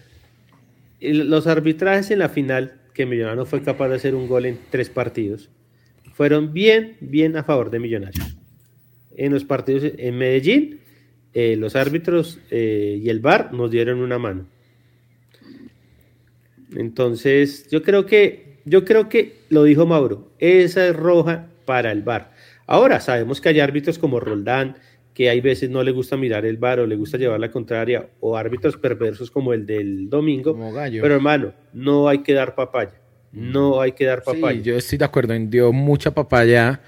Los arbitrajes en la final, que Millonarios fue capaz de hacer un gol en tres partidos, fueron bien, bien a favor de Millonarios. En los partidos en Medellín, eh, los árbitros eh, y el VAR nos dieron una mano. Entonces, yo creo que, yo creo que lo dijo Mauro, esa es roja para el VAR. Ahora sabemos que hay árbitros como Roldán, que hay veces no le gusta mirar el VAR o le gusta llevar la contraria, o árbitros perversos como el del domingo. Como gallo. Pero hermano, no hay que dar papaya. No hay que dar papaya. Sí, yo estoy de acuerdo, dio mucha papaya.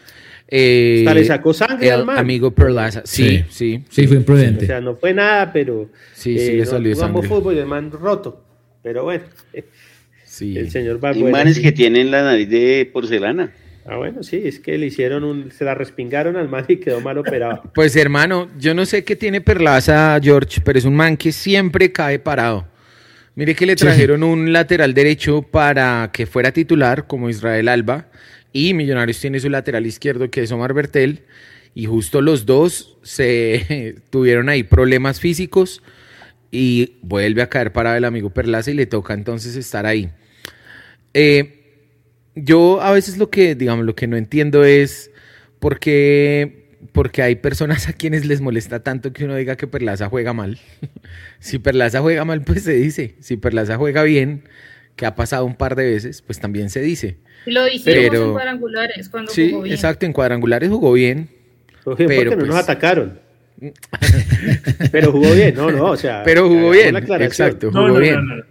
Eh, Hasta le sacó sangre el al man. amigo Perlaza. Sí, sí, Sí, fue O imprudente. sea, no fue nada, pero Sí, sí, eh, le salió jugamos sangre. fútbol y el man roto. Pero bueno, sí. el señor Hay manes que tienen la nariz de porcelana. Ah, bueno, sí, es que le hicieron un, se la respingaron al man y quedó mal operado. Pues hermano, yo no sé qué tiene Perlaza, George, pero es un man que siempre cae parado. Mire que le Sí. trajeron un lateral derecho para que fuera titular, como Israel Alba, y Millonarios tiene su lateral izquierdo, que es Omar Bertel, y justo los dos se tuvieron ahí problemas físicos y vuelve a caer parado el amigo Perlaza y le toca entonces estar ahí. Eh, yo a veces lo que, digamos, lo que no entiendo es por qué, porque hay personas a quienes les molesta tanto que uno diga que Perlaza juega mal. si Perlaza juega mal, pues se dice. Si Perlaza juega bien, que ha pasado un par de veces, pues también se dice. Lo dijimos Pero- en cuadrangulares cuando Sí, jugó bien. exacto, en cuadrangulares jugó bien. Jugó bien Pero, porque no nos pues- atacaron. pero jugó bien, no, no, o sea. Pero jugó bien, exacto, jugó no, no, bien. no, no.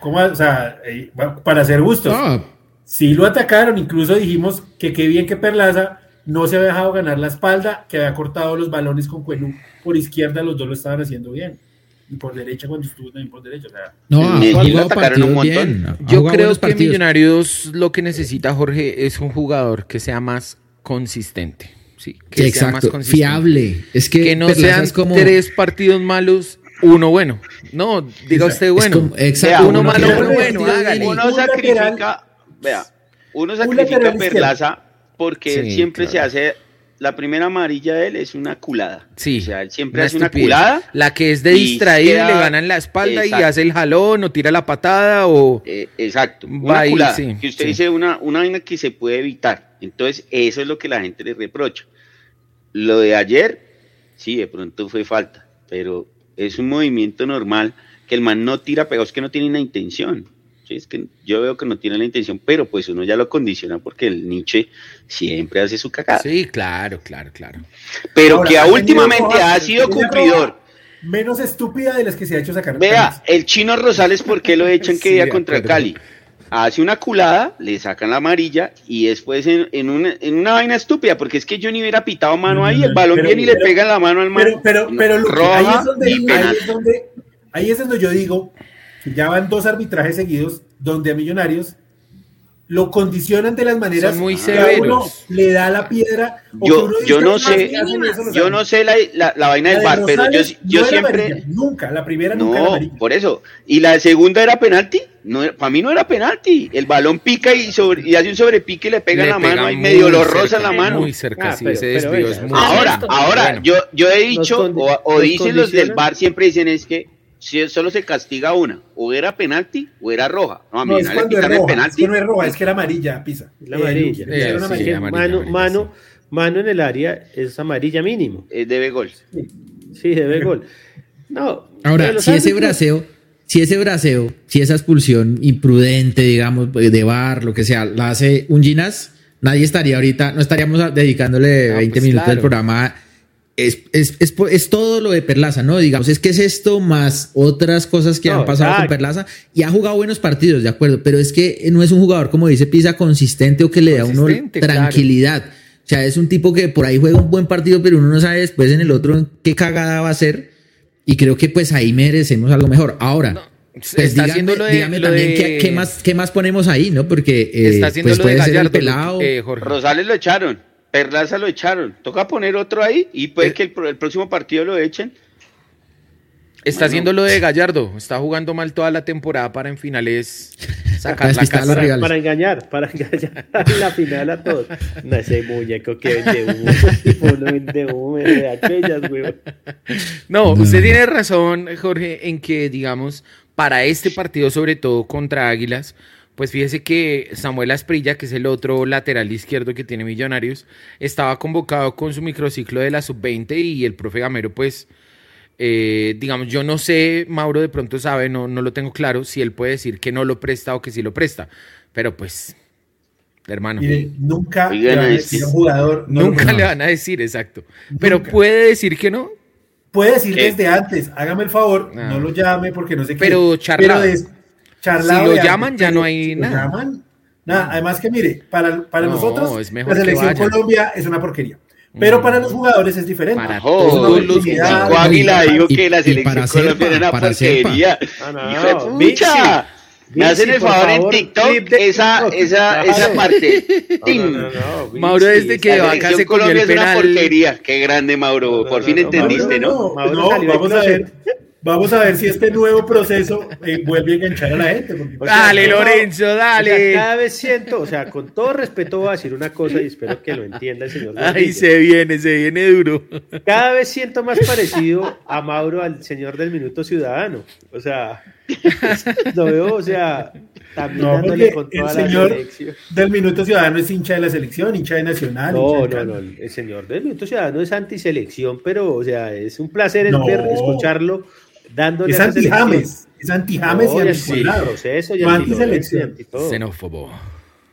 ¿Cómo? O sea, eh, bueno, para ser justos, No, sí lo atacaron, incluso dijimos que qué bien que Perlaza no se había dejado ganar la espalda, que había cortado los balones con Cuenú por izquierda, los dos lo estaban haciendo bien. Y por derecha cuando estuvo también por derecha. O sea, no, ha Y- y lo jugado atacaron un montón. bien. Yo creo que partidos. Millonarios lo que necesita, Jorge, es un jugador que sea más consistente. Sí, que sea más consistente. fiable. Es que, Que no sean como... tres partidos malos, uno bueno. No, diga usted bueno. como- exacto, Vea, uno uno malo, uno bueno, Uno Un sacrifica, vea, uno un sacrifica Perlaza porque Sí, él siempre claro. se hace, la primera amarilla de él es una culada. Sí. O sea, él siempre una hace una culada. La que es de distraír, queda- le ganan la espalda y hace el jalón o tira la patada o... Eh, exacto, una ahí, culada. sí, que usted sí. dice una, una vaina que se puede evitar. Entonces, eso es lo que la gente le reprocha. Lo de ayer, sí, de pronto fue falta, pero es un movimiento normal que el man no tira pegados, que no tiene una intención. Sí, es que yo veo que no tiene la intención, pero pues uno ya lo condiciona porque el Nietzsche siempre hace su cagada. Sí, claro, claro, claro. Pero Ahora, que últimamente ha sido tiene cumplidor. Menos estúpida de las que se ha hecho sacar. Vea, el chino Rosales, ¿por qué lo echan que Sí, día contra. Cali? Hace una culada, le sacan la amarilla y después en, en una, en una vaina estúpida, porque es que yo ni hubiera pitado mano ahí, el balón Pero- viene y le pero- pega en la mano al man. Pero, pero, pero roja ahí, es donde, ahí, es donde, ahí es donde yo digo ya van dos arbitrajes seguidos donde a Millonarios lo condicionan de las maneras Son muy que a uno severos. le da la piedra. o Yo, uno yo no "Ah, sé, yo no árbitros". sé la, la, la vaina La del de bar, pero yo, yo no siempre... amarilla, nunca, la primera nunca era No, por eso. ¿Y la segunda era penalti? No, para mí no era penalti. El balón pica y, sobre, y hace un sobrepique y le pega en la mano, muy medio lo roza en la mano. Muy cerca, Ah, sí, pero- ese pero desvío venga, es muy Ahora, ahora, Bueno. yo, yo he dicho, o, dicen los del bar, siempre dicen es que si solo se castiga una, o era penalti o era roja. No, a mí No, es no cuando es roja, es penalti. que no es roja, es que era amarilla, pisa. La amarilla. Eh, hicieron sí, amarilla. amarilla, mano, amarilla, mano, mano en el área es amarilla mínimo. Eh, debe gol. Sí, debe gol. No. Ahora, si ese braceo, si ese braceo, si esa expulsión imprudente, digamos, de bar, lo que sea, la hace un Ginas, nadie estaría ahorita, no estaríamos dedicándole Ah, 20 pues minutos del claro. programa. Es, es, es, es todo lo de Perlaza, ¿no? Digamos, es que es esto más otras cosas que No, han pasado con. Perlaza y ha jugado buenos partidos, de acuerdo, pero es que no es un jugador, como dice Pisa, consistente o que le da a uno claro. tranquilidad. O sea, es un tipo que por ahí juega un buen partido, pero uno no sabe después en el otro qué cagada va a ser. Y creo que pues ahí merecemos algo mejor. Ahora, Pues está dígame, haciendo lo de, dígame lo también de- qué, qué más, qué más ponemos ahí, ¿no? Porque eh, está haciendo pues lo de puede ser el Gallardo, pelado. eh, Jorge. Rosales lo echaron, Perlaza lo echaron. Toca poner otro ahí y puede Eh. que el, próximo partido lo echen. Está Bueno. haciendo lo de Gallardo. Está jugando mal toda la temporada para en finales sacar la a casa. Para, rivales. para engañar, para engañar en la final a todos. No, ese muñeco que vende humo, tipo no vende humo de aquellas, güey. No, No, usted no. tiene razón, Jorge, en que, digamos, para este partido, sobre todo contra Águilas, pues fíjese que Samuel Asprilla, que es el otro lateral izquierdo que tiene Millonarios, estaba convocado con su microciclo de la sub-20 y el profe Gamero, pues, eh, digamos, yo no sé, Mauro de pronto sabe, no, no lo tengo claro, si él puede decir que no lo presta o que sí lo presta, pero pues, hermano. Mire, nunca le van a decir a un jugador. no Nunca le van a decir, exacto. Pero puede decir que no. Puede decir ¿Qué? desde antes, hágame el favor, Ah. no lo llame porque no sé qué. Pero charlado. Charlado Si lo llaman, ya no hay si lo nada. llaman, nada. Además que mire, para, para No, nosotros es mejor la selección. Colombia es una porquería. Pero Mm. para los jugadores es diferente. Para todos los jugadores. Águila Y- dijo que la y selección colombiana era una para porquería. Ah, no, Hijo de Vinci, pucha. Me hacen el favor en TikTok esa, TikTok. esa, esa parte. No, Mauro, desde que selección se el es una porquería. Qué grande, Mauro. No, Por fin no, entendiste, No, ¿no? no, Mauro no, salió vamos de a ver. Vamos a ver si este nuevo proceso eh, vuelve a enganchar a la gente. porque- O sea, Dale, Lorenzo, O sea, dale. cada vez siento, o sea, con todo respeto voy a decir una cosa y espero que lo entienda el señor. Ahí Gordillo. se viene, se viene duro. Cada vez siento más parecido a Mauro al señor del Minuto Ciudadano. O sea, lo veo, o sea, también No, dándole porque con el toda la señor selección. del Minuto Ciudadano es hincha de la selección, hincha de Nacional. hincha No, de no, no, el señor del Minuto Ciudadano es antiselección, pero, o sea, es un placer el No. escucharlo dándole Es anti-James. Es anti-James No, y y sí. anti- anti proceso y No anti- antiselección. y anti todo. Xenófobo.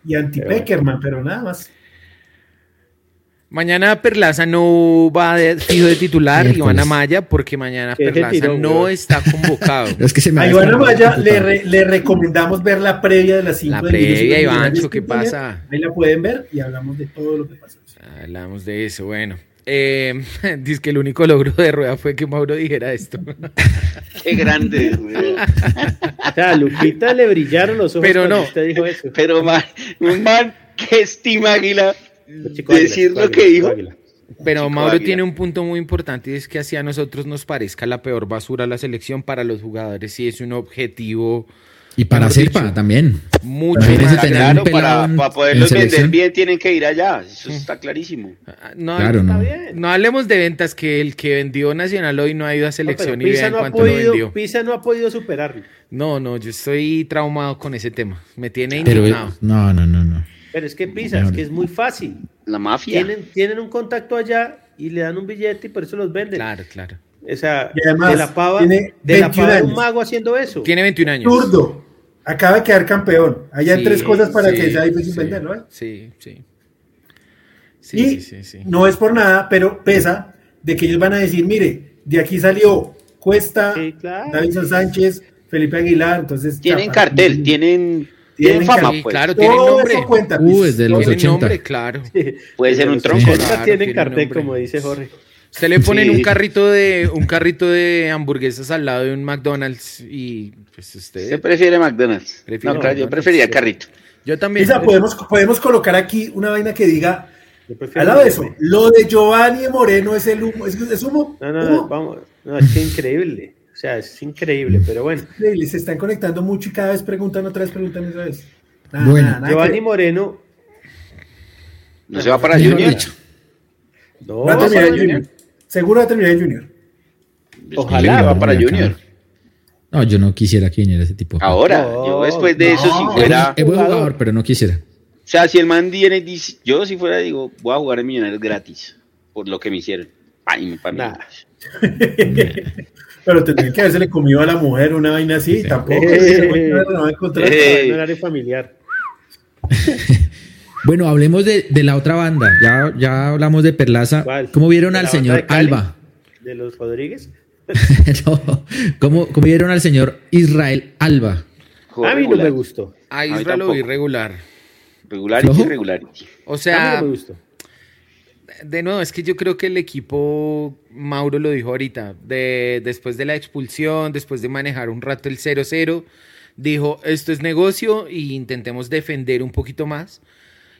Y anti-Peckerman, pero nada más. Mañana Perlaza no va de fijo de titular. Iván Amaya, porque mañana ¿Qué se Perlaza tiró, no está convocado. Es que se me A Iván Amaya le, re- le recomendamos ver la previa de las 5 La previa, Ivancho, ¿qué pasa? Ahí la pueden ver y hablamos de todo lo que pasa. Hablamos de eso, bueno. Eh, dice que el único logro de Rueda fue que Mauro dijera esto. Qué grande. O sea, a Lupita le brillaron los ojos Pero cuando no. usted dijo eso. Pero, man, un man que estima Águila Chico Águila, decir lo Águila, que dijo. Águila. Pero Chico Mauro Águila. tiene un punto muy importante y es que así a nosotros nos parezca la peor basura la selección para los jugadores sí es un objetivo Y para dicho, también. mucho más tener grande. un Claro, para, para poderlos vender bien tienen que ir allá. Eso está clarísimo. Ah, No, Claro, Está no. bien. no hablemos de ventas que el que vendió Nacional hoy no ha ido a No, selección y vean no, ha cuánto lo vendió. Pisa no ha podido superarlo. No, no, yo estoy traumado con ese tema. Me tiene Pero indignado. no, no, no, no. Pero es que Pisa, es que es muy fácil. La mafia. Tienen, tienen un contacto allá y le dan un billete y por eso los venden. Claro, claro. O sea, Y además, de la pava, tiene de la 21 pava un mago haciendo eso. Tiene 21 años. Zurdo. Acaba de quedar campeón. Hay Sí, tres cosas para sí, que sea difícil sí, venderlo. ¿eh? Sí, sí. Sí, y sí, sí, sí. no es por nada, pero pesa de que ellos van a decir, mire, de aquí salió Cuesta, Sí, claro. Davinson Sánchez, Felipe Aguilar, entonces... Tienen ya, cartel, tienen, Tienen tienen fama, Sí, pues. claro, tienen Todo nombre. eso cuenta. Uh, pues. desde los Tienen 80. nombre, claro. Puede ser un Los tronco. 80 Claro, tienen tiene cartel, nombre. como dice Jorge. Usted le ponen Sí. un carrito de un carrito de hamburguesas al lado de un McDonald's y pues usted Usted prefiere McDonald's. Prefiero no, claro, yo prefería carrito. yo también podemos, podemos colocar aquí una vaina que diga, al lado de eso, lo de Giovanni Moreno es el humo, es, es humo. No, no, no, vamos. No, es que increíble. O sea, es increíble, pero bueno. Increíble, Se están conectando mucho y cada vez preguntan otra vez, preguntan otra vez. Nada, Bueno. nada, nada Giovanni que- Moreno. No se va para Junior. No, en no, Junior. Seguro va a terminar en Junior. Ojalá. Se va para Junior. acá. No, yo no quisiera que viniera ese tipo. Ahora, No, yo después de eso, si fuera. es buen jugador. pero no quisiera. O sea, si el man viene y dice, yo si fuera, digo, voy a jugar en Millonarios gratis, por lo que me hicieron. Ay, me Nah. Pero tendría que haberse le comido a la mujer una vaina así, tampoco. Eh. no va a encontrar. Eh. Familiar. Bueno, hablemos de, de la otra banda. Ya, ya hablamos de Perlaza. ¿Cuál? ¿Cómo vieron ¿De al señor de? Alba? De los Rodríguez. No. ¿Cómo, cómo vieron al señor Israel Alba? A mí no regular. me gustó. a A Israel lo vi regular. Regularity, ¿Flojo? regularity. O A sea, mí no me gustó. de nuevo, es que yo creo que el equipo, Mauro lo dijo ahorita, de, después de la expulsión, después de manejar un rato el 0-0, dijo, esto es negocio y intentemos defender un poquito más.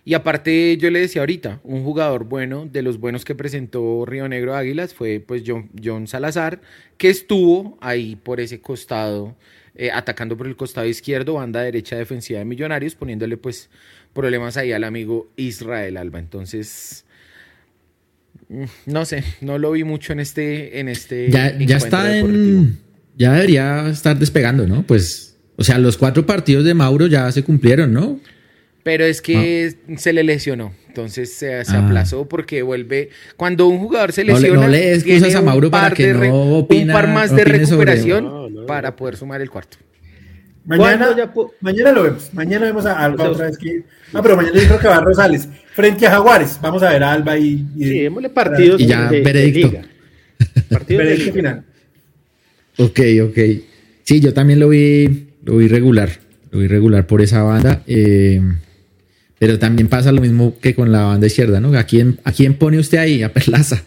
Y aparte, yo le decía ahorita, un jugador bueno, de los buenos que presentó Río Negro Águilas, fue pues John, John Salazar, que estuvo ahí por ese costado, eh, atacando por el costado izquierdo, banda derecha defensiva de Millonarios, poniéndole pues problemas ahí al amigo Israel Alba. Entonces, mm, no sé, no lo vi mucho en este. En este ya, ya está en. Ya debería estar despegando, ¿no? Pues, o sea, los cuatro partidos de Mauro ya se cumplieron, ¿no? Pero es que se le lesionó. Entonces se, ah. aplazó porque vuelve. Cuando un jugador se lesiona. No, le, excusas a Mauro para que no opina, Un par más de recuperación para poder sumar el cuarto. Mañana, mañana lo vemos. Mañana vemos a Alba otra vez que. Ah, pero mañana yo creo que va a Rosales. Frente a Jaguares. Vamos a ver a Alba y. y sí, démosle partidos. Y ya, veredicto. veredicto final. Ok, ok. Sí, yo también lo vi, lo vi regular. Lo vi regular por esa banda. Eh, pero también pasa lo mismo que con la banda izquierda, ¿no? ¿A quién, a quién pone usted ahí? A Perlaza.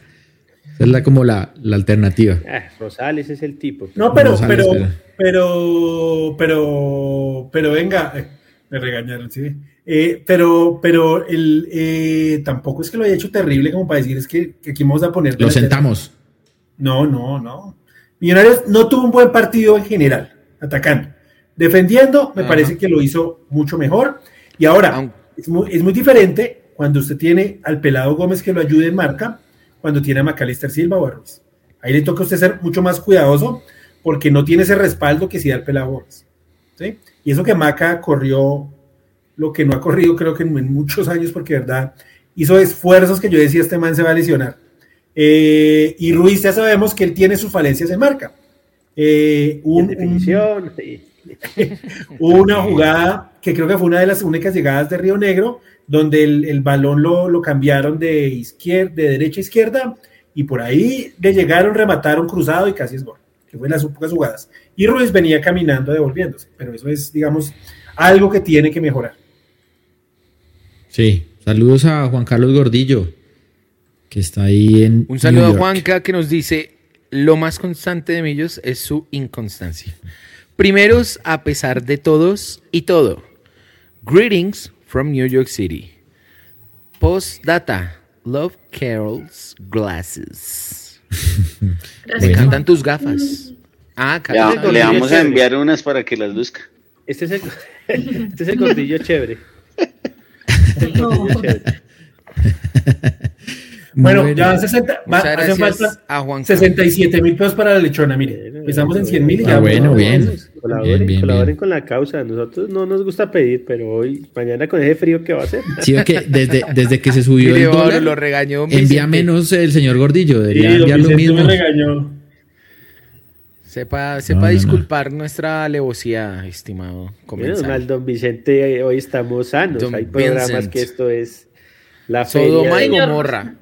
Esa es la, como la, la alternativa. Ah, Rosales es el tipo. No, pero, pero, pero, pero, pero, venga, eh, me regañaron, sí. Eh, pero, pero el, eh, tampoco es que lo haya hecho terrible como para decir es que, aquí vamos a poner. Lo sentamos. No, no, no. Millonarios no tuvo un buen partido en general, atacando. Defendiendo, me parece que lo hizo mucho mejor. Y ahora, es, muy, es muy diferente cuando usted tiene al pelado Gómez que lo ayude en marca, cuando tiene a Macalister Silva o a Ruiz. Ahí le toca a usted ser mucho más cuidadoso porque no tiene ese respaldo que si da el Pelagores. ¿sí? Y eso que Maca corrió lo que no ha corrido creo que en, muchos años, porque verdad hizo esfuerzos que yo decía, este man se va a lesionar. Eh, y Ruiz ya sabemos que él tiene sus falencias en marca. Eh, un, una jugada que creo que fue una de las únicas llegadas de Río Negro, donde el, balón lo, lo, cambiaron de, izquierda, de derecha a izquierda, y por ahí le llegaron, remataron cruzado y casi es gol que fue las pocas jugadas. Y Ruiz venía caminando devolviéndose, pero eso es, digamos, algo que tiene que mejorar. Sí, saludos a Juan Carlos Gordillo, que está ahí en. Un saludo a Juanca que nos dice: lo más constante de Millos es su inconstancia. Primeros a pesar de todos y todo. Greetings from New York City. Postdata. Love Carol's glasses. Me encantan tus gafas. Ah, le, vamos a enviar unas para que las luzca. Este es el, este es el gordillo chévere. Bueno, ya van 60, hacen falta a Juan 67 mil pesos para la lechona, mire. Empezamos en 100 mil y ya. Ah, bueno, bien. Colaboren, bien, colaboren con la causa. Nosotros no nos gusta pedir, pero hoy, mañana con ese frío, ¿qué va a hacer? Sí, que desde, desde que se subió el dólar, lo regañó envía menos el señor Gordillo. Debería sí, enviar lo mismo. Me regañó. Sepa, sepa disculpar nuestra alevosía, estimado comensal. Bueno, don Vicente, hoy estamos sanos. Hay programas que esto es la Sodoma y Gomorra.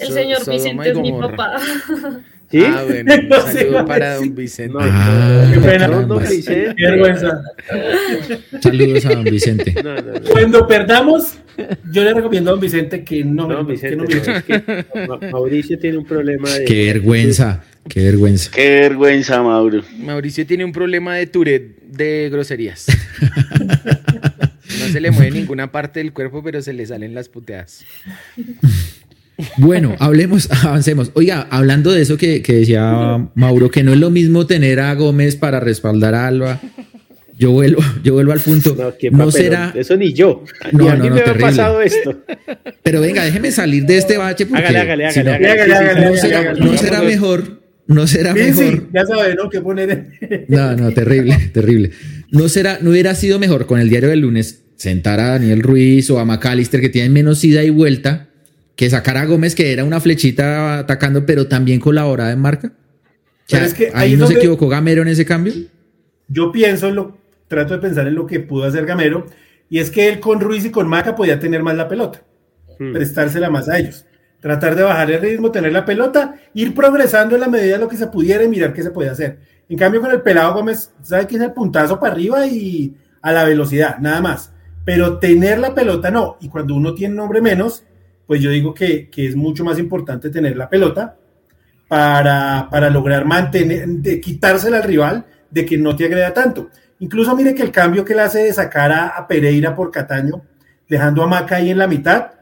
El señor Vicente es mi papá. ¿Sí? Ah, bueno, un saludo para don Vicente. Ah, qué pena, don Vicente. Qué vergüenza. Saludos a don Vicente. Cuando perdamos, yo le recomiendo a don Vicente que no, no Vicente, que no que Mauricio tiene un problema de. Qué vergüenza, qué vergüenza. Qué vergüenza, Mauro. Mauricio tiene un problema de Tourette de groserías. No se le mueve ninguna parte del cuerpo, pero se le salen las puteadas. Bueno, hablemos, avancemos. Oiga, hablando de eso que, decía Mauro, que no es lo mismo tener a Gómez para respaldar a Alba. Yo vuelvo, yo vuelvo al punto. No, será. Eso ni yo. No, no, no, me ha pasado esto. Pero venga, déjeme salir de este bache porque. Hágale, hágale, hágale. No será, no será mejor. No será mejor. ya sabe, ¿no? Que poner. No, no, terrible, terrible. No será, no hubiera sido mejor con el diario del lunes sentar a Daniel Ruiz o a McAllister que tienen menos ida y vuelta que sacar a Gómez, que era una flechita atacando, pero también colaboraba en marca. que ahí, no se equivocó Gamero en ese cambio. Yo pienso, lo, trato de pensar en lo que pudo hacer Gamero, y es que él con Ruiz y con Maca podía tener más la pelota, hmm. prestársela más a ellos, tratar de bajar el ritmo, tener la pelota, ir progresando en la medida de lo que se pudiera y mirar qué se podía hacer. En cambio, con el pelado Gómez, sabe que es el puntazo para arriba y a la velocidad, nada más. Pero tener la pelota no, y cuando uno tiene un hombre menos, pues yo digo que, que es mucho más importante tener la pelota para, para lograr mantener, de quitársela al rival, de que no te agreda tanto. Incluso mire que el cambio que le hace de sacar a, Pereira por Cataño, dejando a Maca ahí en la mitad,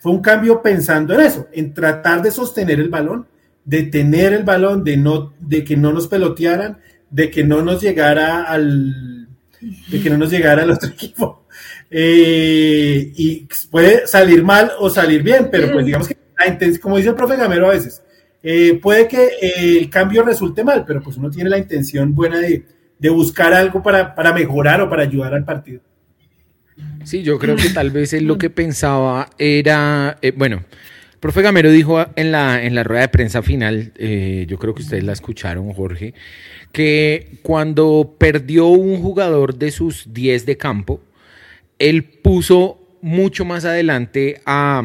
fue un cambio pensando en eso, en tratar de sostener el balón, de tener el balón, de, no, de que no nos pelotearan, de que no nos llegara al, de que no nos llegara al otro equipo. Eh, y puede salir mal o salir bien, pero pues digamos que, como dice el profe Gamero a veces, eh, puede que eh, el cambio resulte mal, pero pues uno tiene la intención buena de, buscar algo para, mejorar o para ayudar al partido. Sí, yo creo que tal vez él lo que pensaba era, eh, bueno, el profe Gamero dijo en la, en la rueda de prensa final, yo creo que ustedes la escucharon, Jorge, que cuando perdió un jugador de sus 10 de campo, él puso mucho más adelante a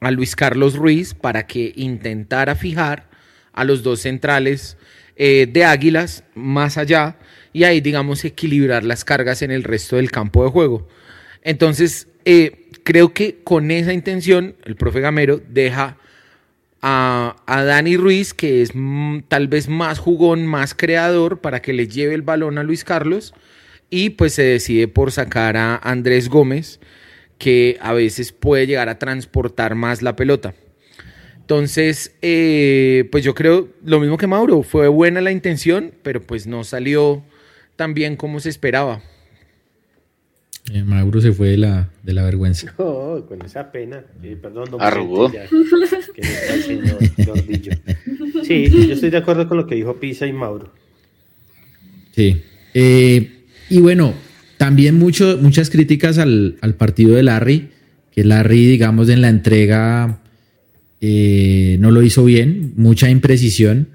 a Luis Carlos Ruiz para que intentara fijar a los dos centrales eh, de Águilas más allá y ahí, digamos, equilibrar las cargas en el resto del campo de juego. Entonces, eh, creo que con esa intención, el profe Gamero deja a, Dani Ruiz, que es tal vez más jugón, más creador, para que le lleve el balón a Luis Carlos, y pues se decide por sacar a Andrés Gómez, que a veces puede llegar a transportar más la pelota. Entonces, eh, pues yo creo lo mismo que Mauro, fue buena la intención, pero pues no salió tan bien como se esperaba. Eh, Mauro se fue de la, de la vergüenza. No, con esa pena. Eh, perdón, Arrugó. sí, yo estoy de acuerdo con lo que dijo Pisa y Mauro. Sí. y bueno, también mucho, muchas críticas al, partido de Larry, que Larry, digamos, en la entrega eh, no lo hizo bien, mucha imprecisión.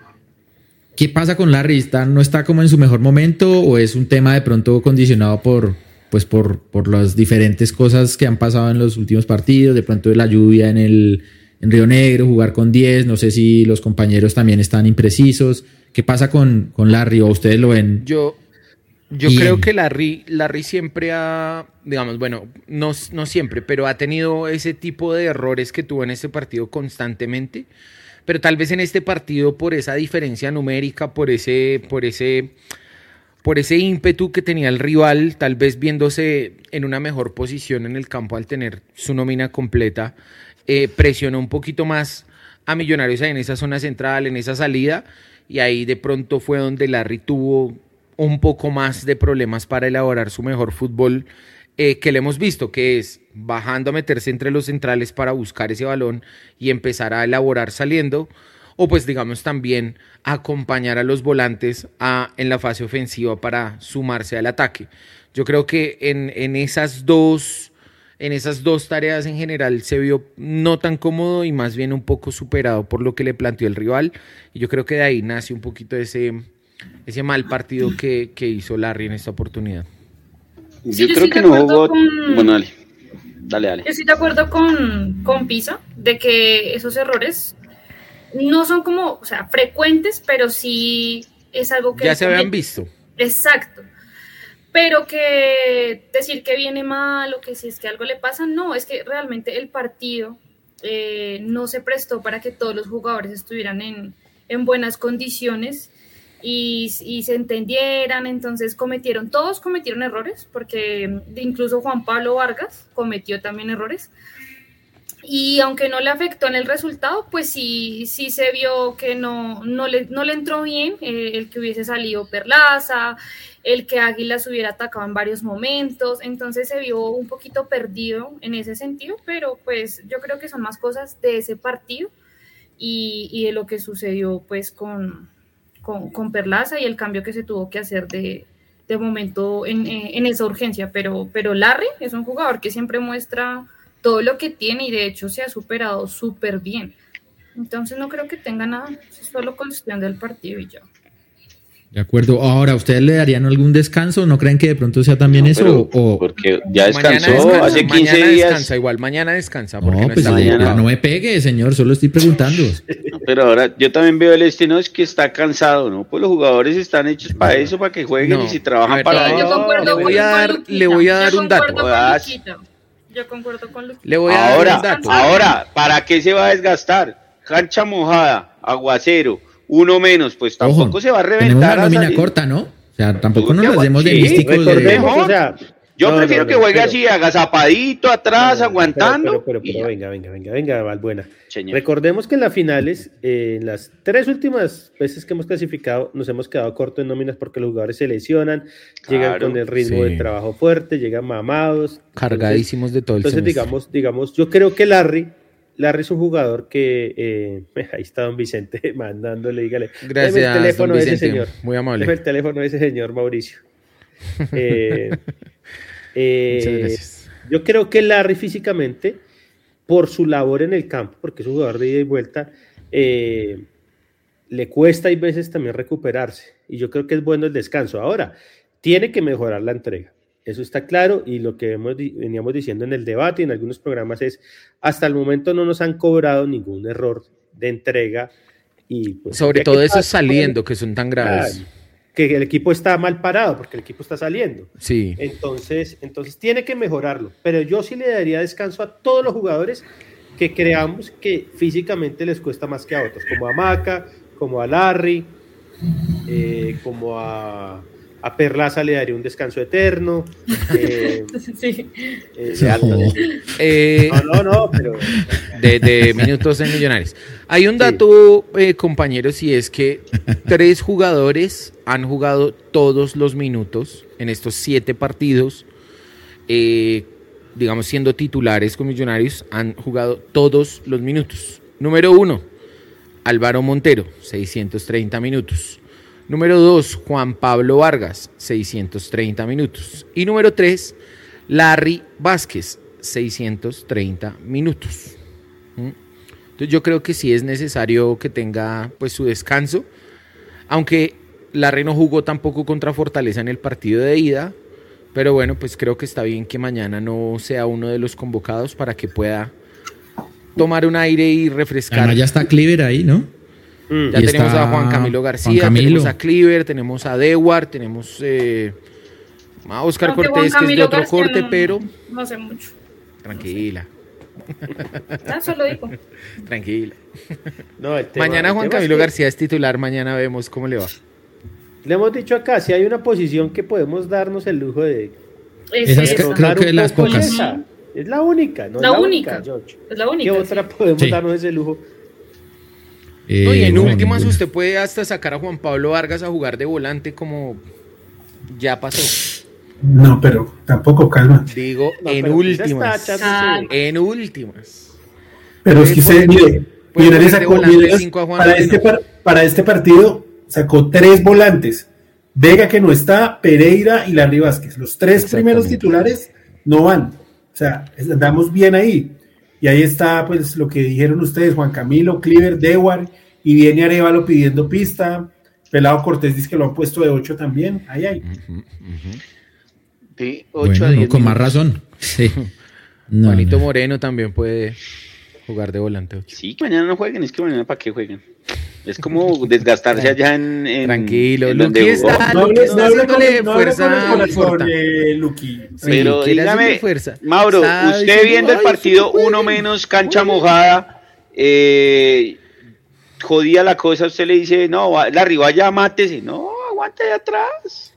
¿Qué pasa con Larry? ¿Está, ¿No está como en su mejor momento o es un tema de pronto condicionado por, pues por, por las diferentes cosas que han pasado en los últimos partidos? De pronto de la lluvia en, el, en Río Negro, jugar con 10, no sé si los compañeros también están imprecisos. ¿Qué pasa con, con Larry o ustedes lo ven? Yo, yo creo que Larry, Larry siempre ha, digamos, bueno, no, no siempre, pero ha tenido ese tipo de errores que tuvo en este partido constantemente. Pero tal vez en este partido, por esa diferencia numérica, por ese, por ese, por ese ímpetu que tenía el rival, tal vez viéndose en una mejor posición en el campo al tener su nómina completa, eh, presionó un poquito más a Millonarios en esa zona central, en esa salida, y ahí de pronto fue donde Larry tuvo un poco más de problemas para elaborar su mejor fútbol eh, que le hemos visto, que es bajando a meterse entre los centrales para buscar ese balón y empezar a elaborar saliendo, o pues digamos también acompañar a los volantes a, en la fase ofensiva para sumarse al ataque. Yo creo que en, en esas dos en esas dos tareas en general se vio no tan cómodo y más bien un poco superado por lo que le planteó el rival. Y yo creo que de ahí nace un poquito ese, ese mal partido que, hizo Larry en esta oportunidad. yo, creo que no hubo. Bueno, dale. Dale, dale. Yo estoy de acuerdo con, con Pisa de que esos errores no son como, o sea, frecuentes, pero sí es algo que. Ya se habían visto. Exacto. Pero que decir que viene mal o que si es que algo le pasa, no, es que realmente el partido eh, no se prestó para que todos los jugadores estuvieran en, en buenas condiciones y, se entendieran, entonces cometieron, todos cometieron errores, porque incluso Juan Pablo Vargas cometió también errores. Y aunque no le afectó en el resultado, pues sí, sí se vio que no, no, le, no le entró bien eh, el que hubiese salido Perlaza, el que Águilas hubiera atacado en varios momentos, entonces se vio un poquito perdido en ese sentido, pero pues yo creo que son más cosas de ese partido y, y de lo que sucedió pues con, con, Perlaza y el cambio que se tuvo que hacer de, momento en, en, esa urgencia. Pero, pero Larry es un jugador que siempre muestra todo lo que tiene y de hecho se ha superado súper bien. Entonces no creo que tenga nada, es solo cuestión del partido y ya. De acuerdo. Ahora, ¿ustedes le darían algún descanso? ¿No creen que de pronto sea también eso? O... Porque ya descansó hace 15 mañana días. Descansa, igual mañana descansa. no, pues no me pegue, señor, solo estoy preguntando. pero ahora yo también veo el destino es que está cansado, ¿no? Pues los jugadores están hechos para eso, para que jueguen y si trabajan para eso. le voy a dar, le voy a dar un dato. Yo concuerdo con Luqui. Le voy a dar Ahora, un dato. ahora, ¿para qué se va a desgastar? Cancha mojada, aguacero, uno menos, pues tampoco Ojo, se va a tenemos reventar. una a nómina corta, ¿no? O sea, tampoco nos demos de místicos. de- o sea, Yo no, prefiero no, que juegue pero- así, agazapadito, atrás, No, no, aguantando. Pero, pero, venga, venga, venga, venga, Valbuena. Señor. Recordemos que en las finales, eh, en las tres últimas veces que hemos clasificado, nos hemos quedado cortos en nóminas porque los jugadores se lesionan, llegan con el ritmo Sí. de trabajo fuerte, llegan mamados. Entonces- Cargadísimos de todo el Entonces, semestre. digamos, digamos, yo creo que Larry, Larry es un jugador que, eh, ahí está don Vicente mandándole, dígale, "Deme Gracias, el teléfono don de ese Vicente. señor. Muy amable. Deme el teléfono de ese señor Mauricio. Eh, eh, Muchas gracias. yo creo que Larry físicamente, por su labor en el campo, porque es un jugador de ida y vuelta, eh, le cuesta y veces también recuperarse. Y yo creo que es bueno el descanso. Ahora, tiene que mejorar la entrega. Eso está claro y lo que hemos, veníamos diciendo en el debate y en algunos programas es, hasta el momento no nos han cobrado ningún error de entrega. Y pues, Sobre todo esos saliendo, que son tan graves. claro, que el equipo está mal parado porque el equipo está saliendo. Sí. Entonces, entonces tiene que mejorarlo. Pero yo sí le daría descanso a todos los jugadores que creamos que físicamente les cuesta más que a otros, como a Maca, como a Larry, eh, como a, a Perlaza le daría un descanso eterno. eh, Sí. eh, No. Eh, no, no, no, pero de, de minutos en Millonarios. Hay un dato, eh, compañeros, y es que tres jugadores han jugado todos los minutos en estos siete partidos. eh, digamos, siendo titulares con Millonarios, han jugado todos los minutos. Número uno, Álvaro Montero, 630 minutos. Número dos, Juan Pablo Vargas, 630 minutos. Y número tres, Larry Vázquez, 630 minutos. ¿Mm? Entonces yo creo que sí es necesario que tenga pues su descanso, aunque Larry no jugó tampoco contra Fortaleza en el partido de ida, pero bueno, pues creo que está bien que mañana no sea uno de los convocados para que pueda tomar un aire y refrescar. Además ya está Cleaver ahí, ¿no? Mm, Ya Y tenemos a Juan Camilo Juan García, Camilo. tenemos a Cleaver, tenemos a Dewar, tenemos eh, a Oscar Aunque Cortés, que es de otro García corte, no- pero No sé mucho. tranquila, Ah, solo digo. tranquila. no, el tema- Mañana el Juan es Camilo que- García es titular, mañana vemos cómo le va. Le hemos dicho acá, si hay una posición que podemos darnos el lujo de Es Esas esa. creo- que las pocas. Es la única, no La es la única. única, George. Es la ¿Qué única. otra podemos Sí. darnos ese lujo? Eh, No, y en no, últimas ninguna. usted puede hasta sacar a Juan Pablo Vargas a jugar de volante como ya pasó. No, pero tampoco calma. Digo, No, en últimas. está En últimas. Pero es que usted, poner- mire, para, este par- para este partido sacó tres volantes. Vega que no está, Pereira y Larry Vázquez. Los tres primeros titulares no van. O sea, andamos bien ahí. Y ahí está pues lo que dijeron ustedes, Juan Camilo, Cleaver, Dewar, y viene Arevalo pidiendo pista. Pelado Cortés dice que lo han puesto de 8 también. Ahí, ahí. Sí, 8 Bueno, a no, 10 con más razón. Sí. No, Juanito no. Moreno también puede jugar de volante. Sí, que mañana no jueguen, es que mañana para qué jueguen. Es como desgastarse allá en. en- Tranquilo, en Luqui donde está- No Luqui hable- está no haciéndole no fuerza al Forta. eh, Luqui. Sí, Pero dígame, fuerza. Mauro, Está usted diciendo, viendo el "Ay, partido sí puede". uno menos, cancha mojada, eh, jodía la cosa, usted le dice, no, Larry, vaya, mátese. No, aguante de atrás.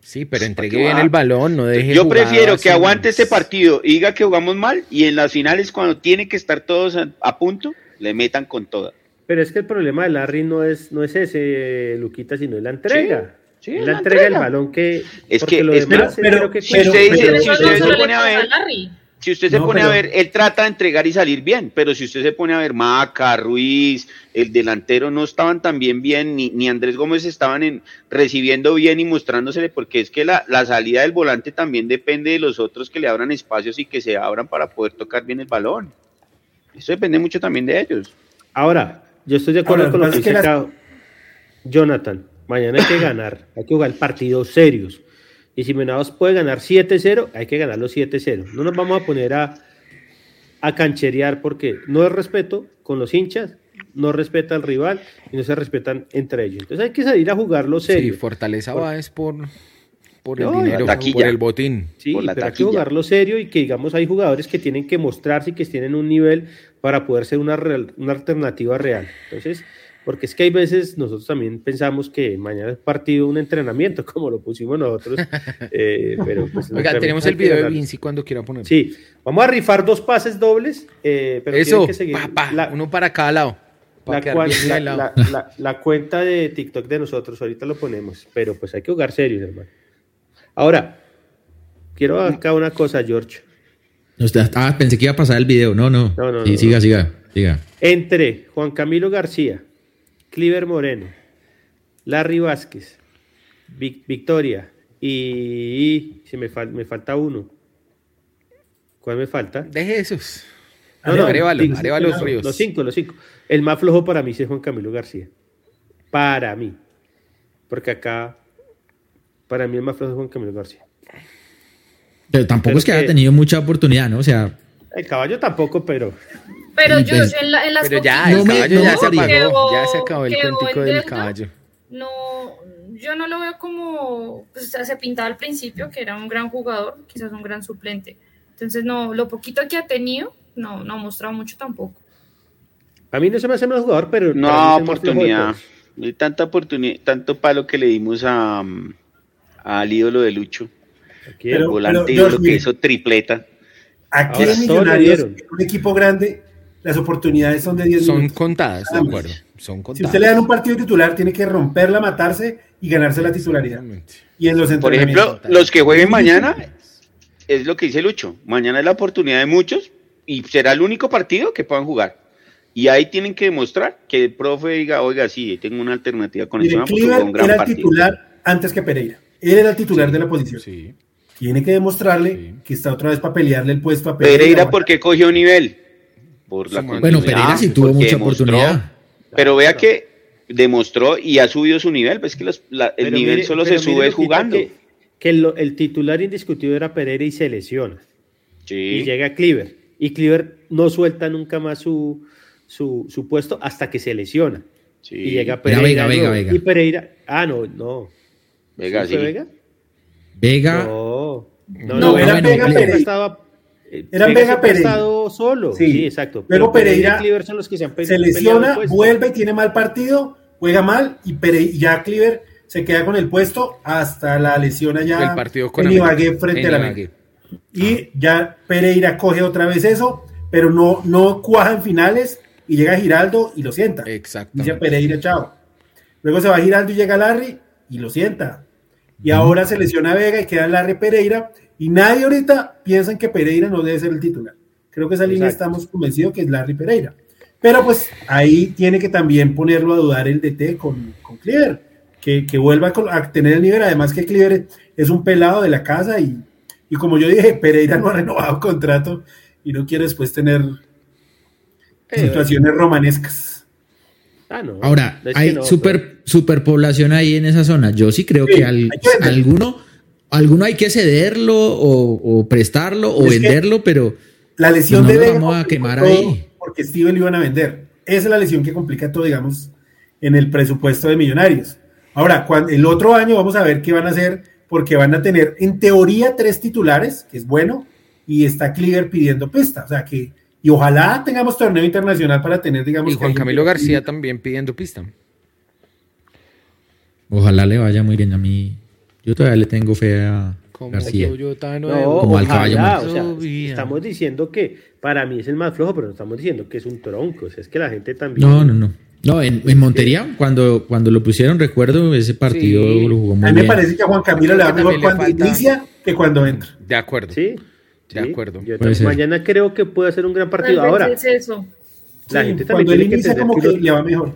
Sí, pero entregue bien el balón, no deje Yo prefiero que aguante este partido y diga que jugamos mal y en las finales, cuando tiene que estar todos a, a punto, le metan con toda. Pero es que el problema de Larry no es, no es ese, Luquita, sino es la entrega. Sí, sí, es la la entrega del entrega. balón que. Es que- lo es- demás pero- que si usted dice, si se pone a ver, si usted se No, pone a ver, él trata de entregar y salir bien, pero si usted se pone a ver Maca, Ruiz, el delantero no estaban tan bien bien, ni, ni Andrés Gómez estaban en, recibiendo bien y mostrándosele, porque es que la, la salida del volante también depende de los otros que le abran espacios y que se abran para poder tocar bien el balón. Eso depende mucho también de ellos. Ahora, yo estoy de acuerdo con lo lo que dice acá Jonathan. Mañana hay que ganar, hay que jugar partidos serios. Y si Menados puede ganar 7-0, hay que ganar los 7-0. No nos vamos a poner a, a cancherear porque no es respeto con los hinchas, no respeta al rival y no se respetan entre ellos. Entonces hay que salir a jugarlo Sí, serio. Fortaleza va es por, por el No, dinero, taquilla. por el botín. Sí, por la pero hay que taquilla. jugarlo serio y que digamos hay jugadores que tienen que mostrarse y que tienen un nivel para poder ser una, real- una alternativa real. Entonces, porque es que hay veces nosotros también pensamos que mañana es partido un entrenamiento, como lo pusimos nosotros. eh, pero pues, Oiga, tenemos el video de. Vinci cuando quiera poner. Sí, vamos a rifar dos pases dobles, eh, pero Eso, que seguir pa, pa, la, uno para cada lado. la quedar cual- bien la- helado. la- la- la cuenta de TikTok de nosotros, ahorita lo ponemos, pero pues hay que jugar serios, hermano. Ahora, quiero acá una cosa, George. Ah, pensé que iba a pasar el video. No, no. No, no, sí, no, siga, no. siga, siga. Entre Juan Camilo García, Cliver Moreno, Larry Vázquez, Vic- Victoria y, si me, fal- me falta uno. ¿Cuál me falta? Deje esos. No, no, Arevalo, sí, Arevalo no, Ríos. Los cinco, los cinco. El más flojo para mí es Juan Camilo García. Para mí. Porque acá, para mí el más flojo es Juan Camilo García. Pero tampoco Pero es que que- haya tenido mucha oportunidad, ¿no? O sea, El caballo tampoco, pero Pero yo, pues- en, la- en las Pero ya, No el caballo no ya se apagó. Quedó- Ya se acabó el cuentico en del Delta. caballo. no, yo no lo veo como, pues, o sea, se pintaba al principio que era un gran jugador, quizás un gran suplente. Entonces, no, lo poquito que ha tenido, no, no ha mostrado mucho tampoco. a mí no se me hace mal jugador, pero No, oportunidad. todos. Y tanta oportunidad, tanto palo que le dimos a, mm, al ídolo de Lucho. Aquí, Pero- el volante pero, George, que hizo tripleta. Aquí Ahora, en Millonarios, un equipo grande, las oportunidades son de 10 Son minutos. contadas, de acuerdo. Son Si contadas. usted le dan un partido titular, tiene que romperla, matarse y ganarse la titularidad. Y en los Por ejemplo, los que jueguen mañana, es lo que dice Lucho. Mañana es la oportunidad de muchos y será el único partido que puedan jugar. Y ahí tienen que demostrar que el profe diga, oiga, sí, tengo una alternativa con un gran era el partido. titular antes que Pereira. Él era el titular de la posición. Sí. Tiene que demostrarle Sí. que está otra vez para pelearle el puesto a Pereira. Pereira, ¿por qué cogió nivel? Por la bueno, Pereira sí tuvo mucha demostró. oportunidad. Pero vea que demostró y ha subido su nivel. Pues que los- la- el Pero nivel mire- solo se sube jugando. Que, que lo- el titular indiscutido era Pereira y se lesiona. Sí. Y llega Cleaver. Y Cleaver no suelta nunca más su, su, su puesto hasta que se lesiona. sí. Y llega Pereira. Vega, Vega. Vega. Y Pereira. Ah, no, no. Vega, ¿Sí fue sí. Vega? Vega, No. No, No, no, era bueno, Vega Pereira. estaba. eh, Era Vega siempre ha Pereira. estado solo. Sí. Sí, exacto. Luego Pero Pereira son los que se han Se el lesiona, vuelve y tiene mal partido, juega mal y Pere- y ya Cliver se queda con el puesto hasta la lesión allá El partido con en América. Ibagué frente En a la. América. Y ya Pereira coge otra vez eso, pero no, no cuaja en finales y llega Giraldo y lo sienta. Exactamente. Dice Pereira, chao. Luego se va Giraldo y llega Larry y lo sienta. Y ahora se lesiona Vega y queda Larry Pereira. Y nadie ahorita piensa en que Pereira no debe ser el titular. Creo que esa línea Exacto. estamos convencidos que es Larry Pereira. Pero pues ahí tiene que también ponerlo a dudar el DT con, con Cleaver. Que, que vuelva a, tener el nivel. Además que Cleaver es un pelado de la casa y, y como yo dije, Pereira no ha renovado contrato y no quiere después tener situaciones romanescas. Ah, no. Ahora, Es que hay no, super, superpoblación ahí en esa zona. Yo sí creo Sí, que al- alguno, alguno hay que cederlo o, o prestarlo o Es venderlo, pero La lesión No de Vega vamos a quemar ahí. Porque Steven lo iban a vender. Esa es la lesión que complica todo, digamos, en el presupuesto de Millonarios. Ahora, cuando, el otro año vamos a ver qué van a hacer, porque van a tener, en teoría, tres titulares, que es bueno, y está Cleaver pidiendo pista. O sea que, y ojalá tengamos torneo internacional para tener, digamos, Y Juan que- Camilo García también pidiendo pista. ojalá le vaya muy bien a mí. Yo todavía le tengo fe a Como García. No, nuevo. Como al ojalá, caballo o sea, estamos diciendo que para mí es el más flojo, pero no estamos diciendo que es un tronco. O sea, es que la gente también. No, no, no. No, en, en Montería, cuando, cuando lo pusieron, recuerdo, ese partido Sí. lo jugó A muy mí me bien. parece que a Juan Camilo le va mejor cuando falta- inicia que cuando entra. De acuerdo. Sí. De sí. acuerdo. Yo mañana creo que puede ser un gran partido. Tal Ahora, es eso. la Sí, gente también tiene que entender como que que uno- le va mejor.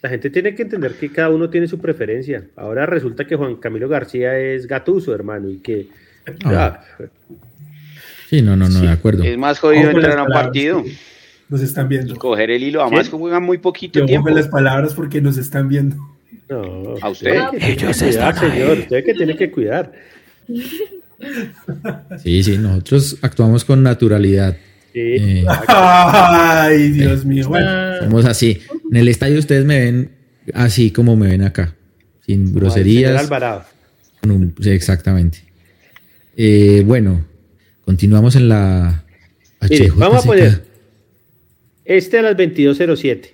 La gente tiene que entender que cada uno tiene su preferencia. Ahora resulta que Juan Camilo García es gatuso, hermano, y que. Ah. Ah, Sí, no, no, no, Sí. de acuerdo. Es más jodido entrar a un partido Nos están viendo. y coger el hilo. Además juegan muy poquito tiempo. las palabras porque nos están viendo. no. ¿A usted? Ellos están ahí. señor. Usted que tiene que cuidar. Sí, sí, nosotros actuamos con naturalidad. Sí. Eh, Ay, Dios mío. Bueno, somos así. En el estadio ustedes me ven así como me ven acá. Sin groserías, Alvarado. sí, exactamente. Eh, bueno, continuamos en la Mire, vamos a poner este a las 22.07.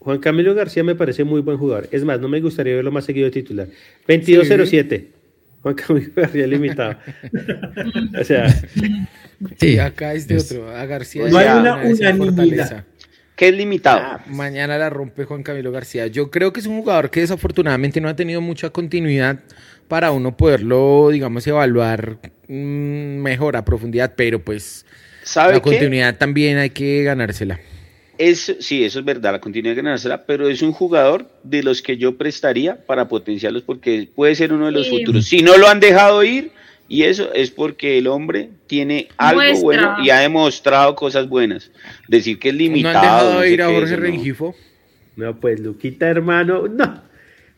Juan Camilo García me parece muy buen jugador. Es más, no me gustaría verlo más seguido de titular. 22.07. Juan Camilo García limitado. o sea. Sí, acá este otro, a García. No hay una unanimidad. ¿Qué es limitado? Ah, mañana la rompe Juan Camilo García. Yo creo que es un jugador que desafortunadamente no ha tenido mucha continuidad para uno poderlo, digamos, evaluar mm, mejor a profundidad, pero pues ¿Sabe la qué? continuidad también hay que ganársela. Es, sí, eso es verdad, la continuidad de ganársela, pero es un jugador de los que yo prestaría para potenciarlos porque puede ser uno de los Sí. futuros. Si no lo han dejado ir, y eso es porque el hombre tiene algo Muestra. bueno y ha demostrado cosas buenas. Decir que es ¿No limitado. han dejado no ir a Jorge eso no. Rengifo? No, pues Luquita, hermano. No.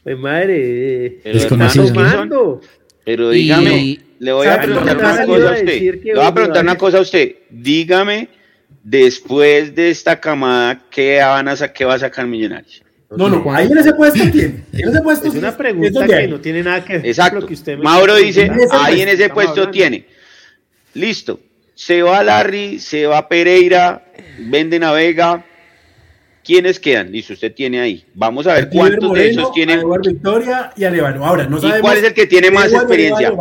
Pues madre. Pero Desconocido. Pero Y- dígame, le voy a ¿Sabe preguntar una cosa a usted. Le voy a preguntar una cosa a usted. Dígame, después de esta camada, ¿qué, van a sa- qué va a sacar Millonarios? No, no, ahí en ese puesto tiene. En ese puesto Es una pregunta que hay. no tiene nada que ver con Exacto. lo que usted me Mauro está dice, preguntando. ahí en ese puesto hablando. tiene. Listo. Se va Larry, se va Pereira, venden a Vega. ¿Quiénes quedan? Listo, usted tiene ahí. Vamos a ver cuántos de esos tienen. a Victoria y a Levano. Ahora, no ¿Y cuál es el que tiene más Eduardo experiencia?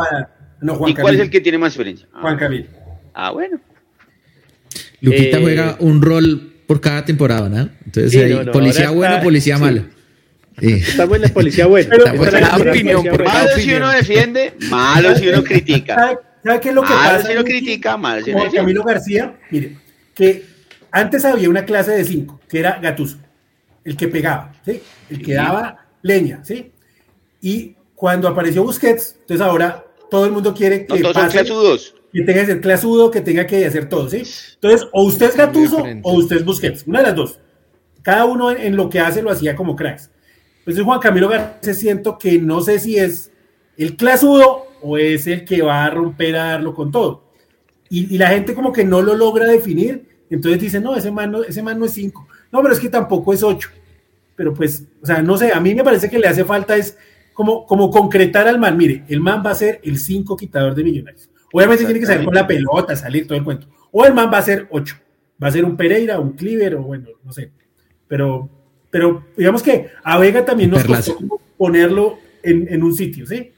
No, Juan ¿Y cuál es el que tiene más experiencia? Ah, Juan Camilo. Ah, bueno. Luquita Eh, juega un rol por cada temporada, ¿no? Entonces, Sí, hay no, no, policía bueno, está- policía sí. malo. Sí. Estamos en la policía buena. Pero- Estamos en Por la policía opinión, por buena. Malo si uno defiende, malo si uno critica. ¿Sabe, sabe qué es lo que Malo pasa? si uno critica, malo si uno defiende. Camilo García, mire, que antes había una clase de cinco, que era Gatuso, el que pegaba, ¿sí? El que daba leña, ¿sí? Y cuando apareció Busquets, entonces ahora todo el mundo quiere que No, todos son pase, clasudos. Que tenga que ser clasudo, que tenga que hacer todo, ¿sí? Entonces, o usted es Gatuso o usted es Busquets, una de las dos. Cada uno en, en lo que hace lo hacía como cracks. Entonces, Juan Camilo García siento que no sé si es el clasudo o es el que va a romper a darlo con todo. Y, y la gente como que no lo logra definir, entonces dice, no, ese man no, ese man no es 5. No, pero es que tampoco es 8. Pero pues, o sea, no sé, a mí me parece que le hace falta es como, como concretar al man. Mire, el man va a ser el 5 quitador de millonarios. Obviamente tiene que salir con la pelota, salir todo el cuento. O el man va a ser 8. Va a ser un Pereira, un Cliver, o bueno, no sé. Pero, pero digamos que a Vega también nos costó ponerlo en, en un sitio, ¿sí?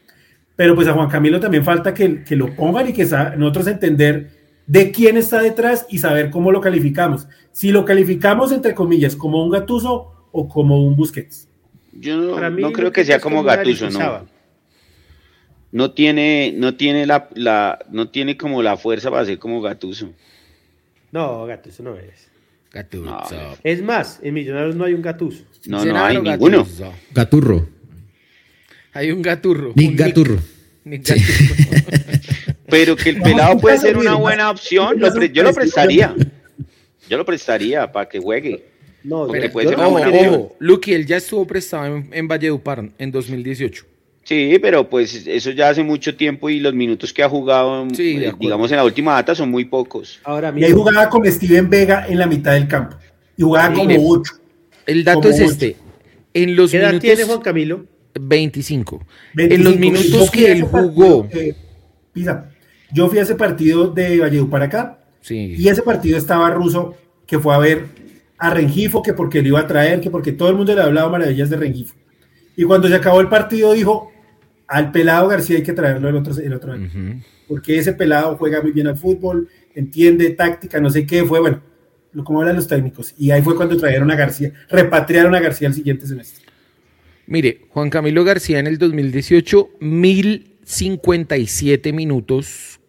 Pero pues a Juan Camilo también falta que, que lo pongan y que nosotros entender de quién está detrás y saber cómo lo calificamos. Si lo calificamos, entre comillas, como un Gatuso o como un Busquets. Yo no, mí, no creo que sea como Gatuso, ¿no? No tiene, no tiene la, la, no tiene como la fuerza para ser como Gatuso. No, gato, eso no es. Gatuso. No, Es más, en Millonarios no hay un gatuso. No, no hay ninguno. Gaturro. Hay un gaturro. Nick un Gaturro. Nick Sí. Gaturro. Pero que el pelado puede ser una buena opción. lo pre- yo lo prestaría. Yo lo prestaría para que juegue. No, Porque puede yo ser una Ojo, buena ojo. Lucky, él ya estuvo prestado en, en Valledupar en 2018. Sí, pero pues eso ya hace mucho tiempo y los minutos que ha jugado, Sí, eh, digamos, en la última data son muy pocos. Ahora Y ahí jugaba con Steven Vega en la mitad del campo. Y jugaba como 8. El dato Como es este. En los ¿qué edad tiene Juan Camilo? 25. En los 25. minutos que él jugó. partido, eh, Pisa, yo fui a ese partido de Valledupar acá Sí. y ese partido estaba Russo que fue a ver a Rengifo que porque lo iba a traer, que porque todo el mundo le ha hablado maravillas de Rengifo. Y cuando se acabó el partido dijo, al pelado García hay que traerlo el otro, el otro año. Porque ese pelado juega muy bien al fútbol, entiende táctica, no sé qué, fue bueno, lo como hablan los técnicos. Y ahí fue cuando trajeron a García, repatriaron a García el siguiente semestre. Mire, Juan Camilo García en el 2018, 1057 minutos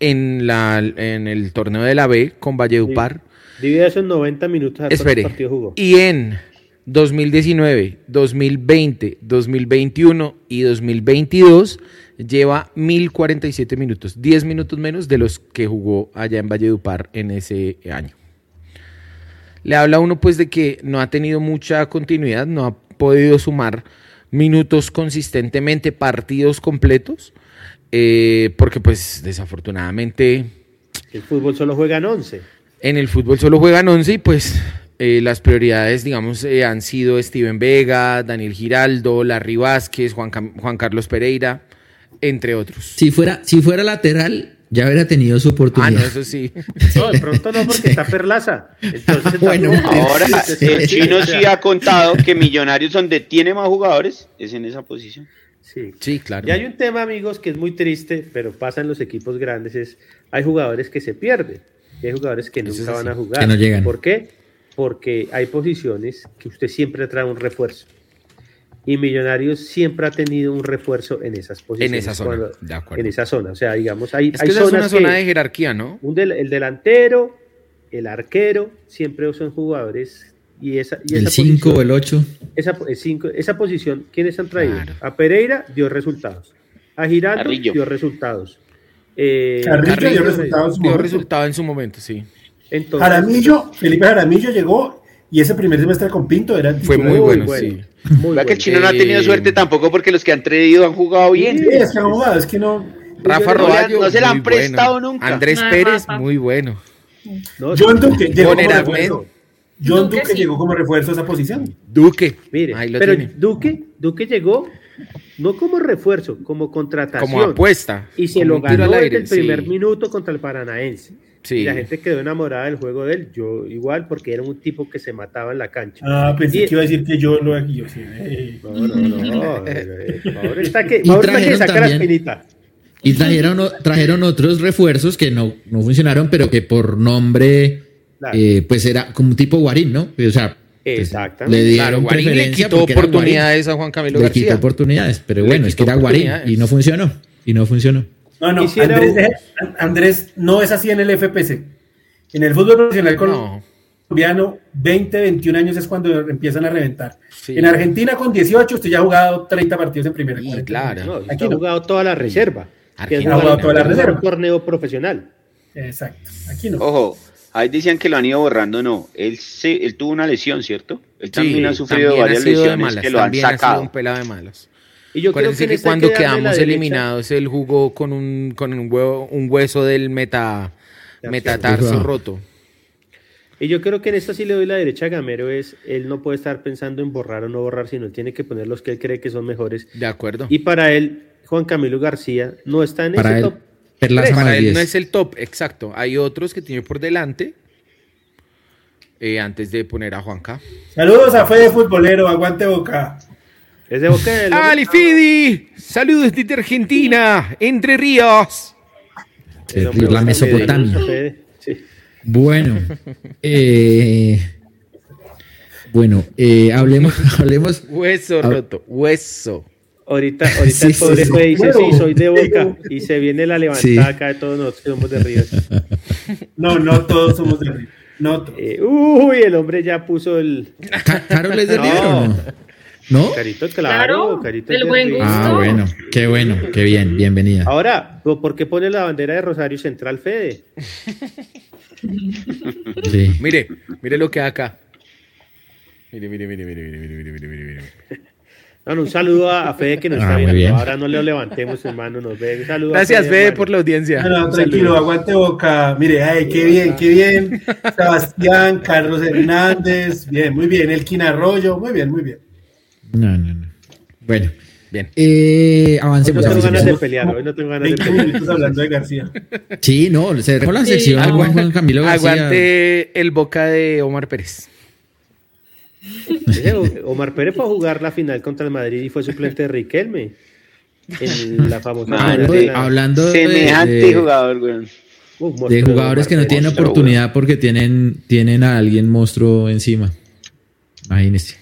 en, la, en el torneo de la B con Valledupar. Divide eso en 90 minutos. ¿a Espere. partidos jugó? Y en 2019, 2020, 2021 y 2022 lleva 1047 minutos, 10 minutos menos de los que jugó allá en Valledupar en ese año. Le habla uno pues de que no ha tenido mucha continuidad, no ha podido sumar minutos consistentemente, partidos completos, eh, porque pues desafortunadamente El fútbol solo juegan 11. en el fútbol solo juegan 11 y pues eh, las prioridades, digamos, eh, han sido Steven Vega, Daniel Giraldo, Larry Vázquez, Juan, Cam- Juan Carlos Pereira, entre otros. Si fuera, si fuera lateral, ya hubiera tenido su Ah, oportunidad. no, eso sí. No, de pronto no, porque está Perlaza. Entonces, Bueno, Ahora, el chino sí ha contado que Millonarios, donde tiene más jugadores, es en esa posición. Sí. Sí, claro. Y hay un tema, amigos, que es muy triste, pero pasa en los equipos grandes, es hay jugadores que se pierden, y hay jugadores que nunca van a jugar. que no llegan. ¿Por qué? Porque hay posiciones que usted siempre trae un refuerzo. Y Millonarios siempre ha tenido un refuerzo en esas posiciones. esa zona, cuando- de acuerdo. En esa zona. O sea, digamos, hay, Es hay que esa es una zonas zona que de jerarquía, ¿no? un del- el delantero, el arquero, siempre son jugadores. Y esa, y el esa 5 o posición- el 8. esa, el cinco- esa posición, ¿quiénes han traído? Claro. A Pereira dio resultados. A Giraldo Carrillo. dio resultados. Eh, Carrillo dio resultados. en su Dio momento. resultado en su momento, sí. Entonces, Jaramillo, Felipe Jaramillo llegó y ese primer semestre con Pinto era el Fue muy bueno, bueno. sí. muy Vea que bueno. el chino no ha tenido suerte tampoco porque los que han traído han jugado bien. Sí, es que no jugaba, es que no. Rafa han- Roballo, no se la han muy bueno. prestado nunca. Andrés Ah, Pérez, Rafa. muy bueno. No, John Duque llegó como refuerzo. John Duque Duque sí. llegó como refuerzo a esa posición. Duque, Mire, ahí lo pero tiene. Duque, Duque llegó no como refuerzo, como contratación. Como apuesta. Y se como lo ganó desde el primer sí. minuto contra el Paranaense. Sí. Y la gente quedó enamorada del juego de él. Yo igual, porque era un tipo que se mataba en la cancha. Ah, pensé Y- que iba a decir que yo lo aquí. Yo sí, eh. No, no, no. eh, Ahora está que, está que trajeron saca la también- espinita. Y trajeron, trajeron otros refuerzos que no, no funcionaron, pero que por nombre, Claro. eh, pues era como un tipo Guarín, ¿no? O sea, pues, Exactamente. le dieron Claro, Guarín le preferencia quitó oportunidades a Juan Guarín. Camilo Le García. quitó oportunidades, pero Le bueno, es que era Guarín y no funcionó. Y no funcionó. No, no, Andrés, un- Andrés no es así en el FPC. En el fútbol profesional No. colombiano, 20, 21 años es cuando empiezan a reventar. Sí. En Argentina con 18 usted ya ha jugado 30 partidos en primera. Sí, 40. claro. No, Aquí ha no. jugado toda la reserva. Argentina. Ha jugado toda la un reserva. torneo profesional. Exacto. Aquí no. Ojo, ahí decían que lo han ido borrando, no. Él, se, él tuvo una lesión, ¿cierto? Él también Sí, ha sufrido también ha varias lesiones malas, que lo han también ha sido sacado. un pelado de malas. Y yo creo que hay cuando quedamos eliminados, él jugó con un, con un, huevo- un hueso del meta, metatarso roto. Y yo creo que en esta sí le doy la derecha a Gamero, es él no puede estar pensando en borrar o no borrar, sino él tiene que poner los que él cree que son mejores. De acuerdo. Y para él, Juan Camilo García no está en Para ese él, top. Para él 10. no es el top, exacto. Hay otros que tiene por delante eh, antes de poner a Juanca. Saludos a Fede Futbolero, aguante boca. Es de ¡Ali Fidi! Saludos desde Argentina, Entre Ríos. Sí, la Mesopotamia. Sí. Bueno, eh, bueno, eh, hablemos, hablemos. Hueso Ah. roto, hueso. Ahorita, ahorita Sí, el pobre sí, dice, Bueno. sí, soy de boca. Y se viene la levantada Sí. acá de todos nosotros que somos de Ríos. No, no todos somos de Río. No todos. Eh, uy, el hombre ya puso el Ca- ¿Carol es de No. River o no? ¿No? carito, claro. Claro, carito del es de buen. Ah, gusto. bueno, qué bueno, qué bien, bienvenida. Ahora, ¿por qué pone la bandera de Rosario Central, Fede? Sí. Mire, mire lo que hay acá. Mire, mire, mire, mire, mire, mire, mire, mire, mire, mire. Bueno, un saludo a Fede que nos Ah, está muy viendo. bien. Ahora no le levantemos, hermano, nos ve. Un saludo a Gracias, Fede, hermano. por la audiencia. No, no, tranquilo, saludo. aguante boca. Mire, ay, qué bien, qué bien. Sebastián, Carlos Hernández, bien, muy bien. Elkin Arroyo, muy bien, muy bien. No, no, no. Bueno, Bien. eh, Hoy avancemos. no tengo ganas de pelear, hoy no tengo ganas de 20 pelear. minutos hablando de García. Sí, no, se dejó la Sí. sección a Juan, Juan Camilo García. Aguante el boca de Omar Pérez. Omar Pérez fue a jugar la final contra el Madrid y fue suplente de Riquelme. En la famosa Madre, de la- Hablando de, Semejante de- jugador, güey. Uh, de jugadores que no tienen monstruo, oportunidad porque tienen, tienen a alguien monstruo encima. Imagínese.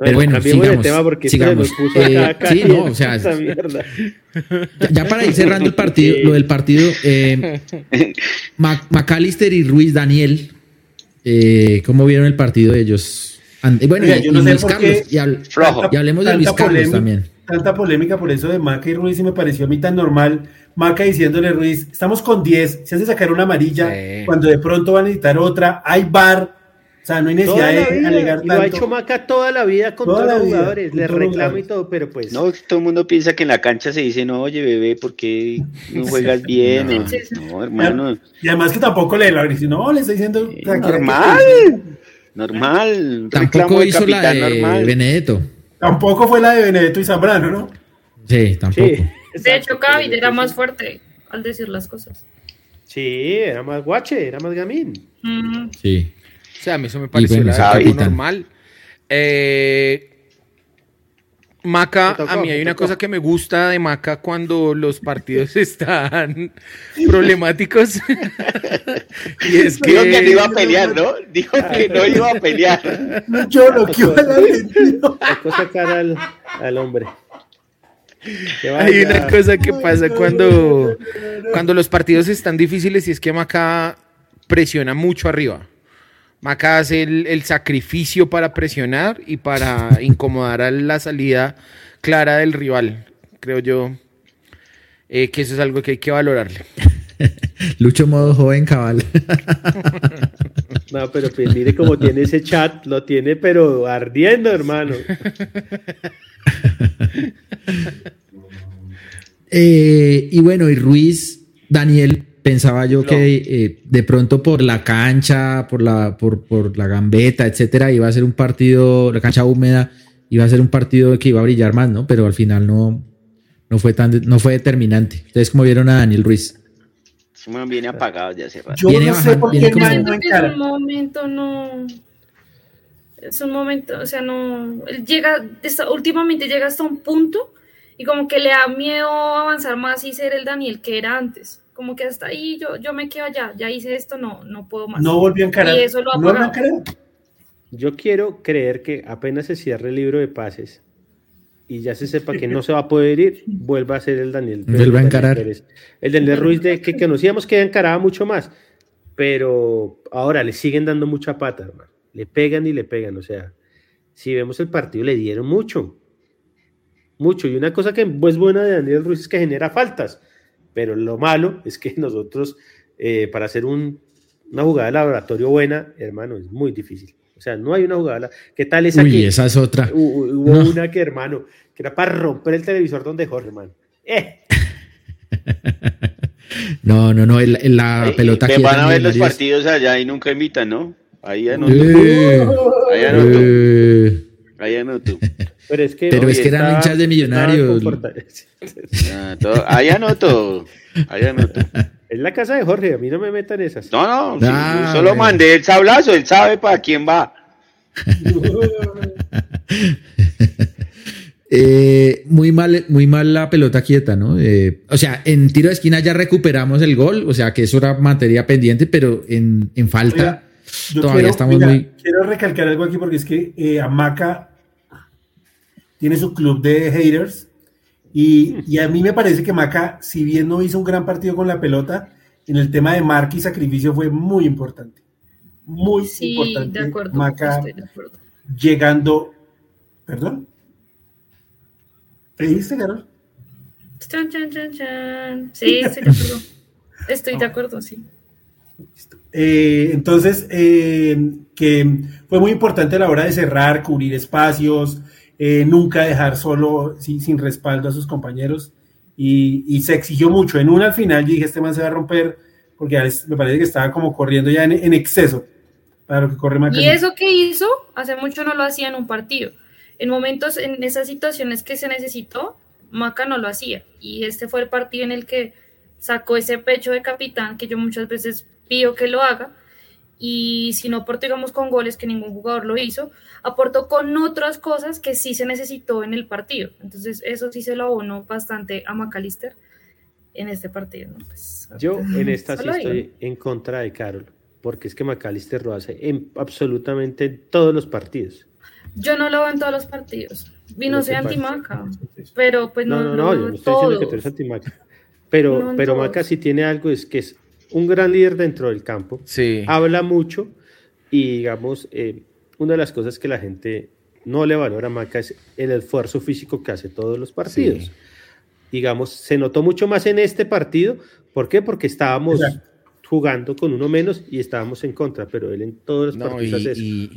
Pero bueno, cambiemos sigamos, de tema porque sigamos. se nos puso Eh, acá sí, no, o sea, mierda. Ya, ya para ir cerrando el partido, lo del partido, eh, McAllister y Ruiz Daniel, eh, ¿cómo vieron el partido de ellos? And- Bueno, Oiga, y, yo no y sé Luis Carlos, y, habl- Flojo. y hablemos de Luis Carlos polémica- también. Tanta polémica por eso de Maca y Ruiz y me pareció a mí tan normal. Maca diciéndole Ruiz, estamos con 10, se hace sacar una amarilla Sí. cuando de pronto van a necesitar otra, hay bar, sea, no hay Toda necesidad la de vida, alegar y lo ha tanto. hecho Maca toda la vida con Toda todos los jugadores, le reclama y todo, pero pues No, todo el mundo piensa que en la cancha se dice, no, oye, bebé, ¿por qué no juegas bien? No. O- No, hermano. Y además que tampoco le la no, le está diciendo Sí, normal. Normal. Tampoco hizo la de Benedetto. Tampoco fue la de Benedetto y Zambrano, ¿no? Sí, tampoco. de hecho, Cavit era más fuerte al decir las cosas. Sí, era más guache, era más gamín. Sí. O sea, a mí eso me pareció normal. Eh, Maca, a mí hay una cosa que me gusta de Maca cuando los partidos están problemáticos. y es que... Dijo que no iba a pelear, ¿no? Dijo que no iba a pelear. Yo lo quiero La cosa cara al, al hombre. Hay una cosa que pasa cuando, cuando los partidos están difíciles y es que Maca presiona mucho arriba. Maca hace el, sacrificio para presionar y para incomodar a la salida clara del rival. Creo yo eh, que eso es algo que hay que valorarle. Lucho modo joven cabal. no, pero pues mire cómo tiene ese chat, lo tiene pero ardiendo, hermano. Eh, y bueno, y Ruiz, Daniel, pensaba yo que eh, de pronto por la cancha, por la, por, por, la gambeta, etcétera, iba a ser un partido, la cancha húmeda, iba a ser un partido que iba a brillar más, ¿no? Pero al final no, no fue tan, no fue determinante. Ustedes como vieron a Daniel Ruiz. viene apagado ya hace rato. Yo no sé por qué en un momento no. Es un momento, o sea, no. Él llega, últimamente llega hasta un punto y como que le da miedo avanzar más y ser el Daniel que era antes. Como que hasta ahí yo, yo me quedo allá, ya hice esto, no, no puedo más. No volvió a encarar. Y eso lo no Yo quiero creer que apenas se cierre el libro de pases y ya se sepa que no se va a poder ir, vuelva a ser el Daniel. Vuelva a encarar. El Daniel Ruiz de que conocíamos que encaraba mucho más, pero ahora le siguen dando mucha pata, hermano. Le pegan y le pegan, o sea, si vemos el partido le dieron mucho mucho. Y una cosa que es buena de Daniel Ruiz es que genera faltas, pero lo malo es que nosotros, eh, para hacer un, una jugada de laboratorio buena, hermano, es muy difícil. O sea, no hay una jugada. ¿Qué tal esa Uy, esa es otra. Hubo una que, hermano, que era para romper el televisor donde Jorge, hermano. ¡Eh! no, no, no, la, la pelota que van a ver los partidos allá y nunca invitan, ¿no? Ahí anoto. Eh, ahí anoto. Eh. Ahí anoto. Pero es que, Pero es que eran hinchas de millonarios. Ahí anoto. Ahí anoto. Es la casa de Jorge, a mí no me metan esas. No, no, ah, solo mandé el sablazo, él sabe para quién va. Eh, muy mal, muy mal la pelota quieta, ¿no? Eh, o sea, en tiro de esquina ya recuperamos el gol, o sea que eso era materia pendiente, pero en, falta todavía estamos muy. Quiero recalcar algo aquí porque es que eh, Amaca tiene su club de haters. Y, a mí me parece que Maca, si bien no hizo un gran partido con la pelota, en el tema de marca y sacrificio fue muy importante. Muy sí, importante. De acuerdo, Maca llegando. ¿Perdón? ¿Te dijiste, Carol? Chan, chan, chan, chan. Sí, estoy de acuerdo. Estoy de acuerdo, sí. Eh, entonces, eh, que fue muy importante a la hora de cerrar, cubrir espacios, eh, nunca dejar solo, sin respaldo a sus compañeros. Y, se exigió mucho. En una al final dije, este man se va a romper, porque me parece que estaba como corriendo ya en, exceso para lo que corre Y eso que hizo, hace mucho no lo hacía en un partido. En momentos, en esas situaciones que se necesitó, Maca no lo hacía. Y este fue el partido en el que sacó ese pecho de capitán que yo muchas veces pido que lo haga y si no aportó, digamos, con goles que ningún jugador lo hizo, aportó con otras cosas que sí se necesitó en el partido. Entonces, eso sí se lo abonó bastante a McAllister en este partido. Pues, Yo en esta sí estoy en contra de Carol, porque es que McAllister lo hace en absolutamente todos los partidos. Yo no lo veo en todos los partidos. Vino soy anti-Maca, pero pues no. No, no, yo no estoy diciendo que tú eres anti-Maca. Pero, pero Maca sí tiene algo, es que es un gran líder dentro del campo. Sí. Habla mucho y, digamos, eh, una de las cosas que la gente no le valora más es el esfuerzo físico que hace todos los partidos. Digamos, se notó mucho más en este partido. ¿Por qué? Porque estábamos jugando con uno menos y estábamos en contra, pero él en todos los partidos hace eso.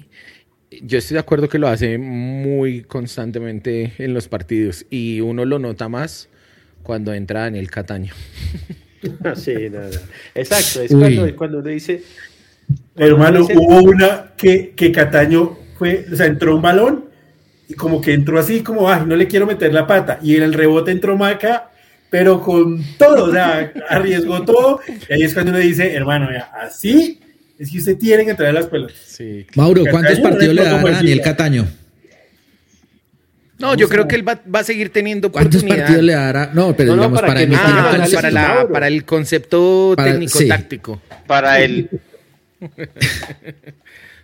yo estoy de acuerdo que lo hace muy constantemente en los partidos y uno lo nota más cuando entra en el Cataño. sí, nada. Exacto, es cuando, cuando uno dice, Hermano, hubo una que, que Cataño fue, o sea, entró un balón y como que entró así, como, ay, no le quiero meter la pata. Y en el rebote entró Maca, pero con todo, o sea, arriesgó todo. Y ahí es cuando uno dice, hermano, ya, así es que usted tiene que entrar a las pelotas. Sí. Mauro, ¿cuántos Cataño partidos le no da a Daniel. Cataño? No, yo creo que él va, va a seguir teniendo ¿Cuántos oportunidad. partidos le dará? No, pero No, no, digamos, para para, que el no para el Ah, para, la- para el concepto Para- técnico-táctico. Para el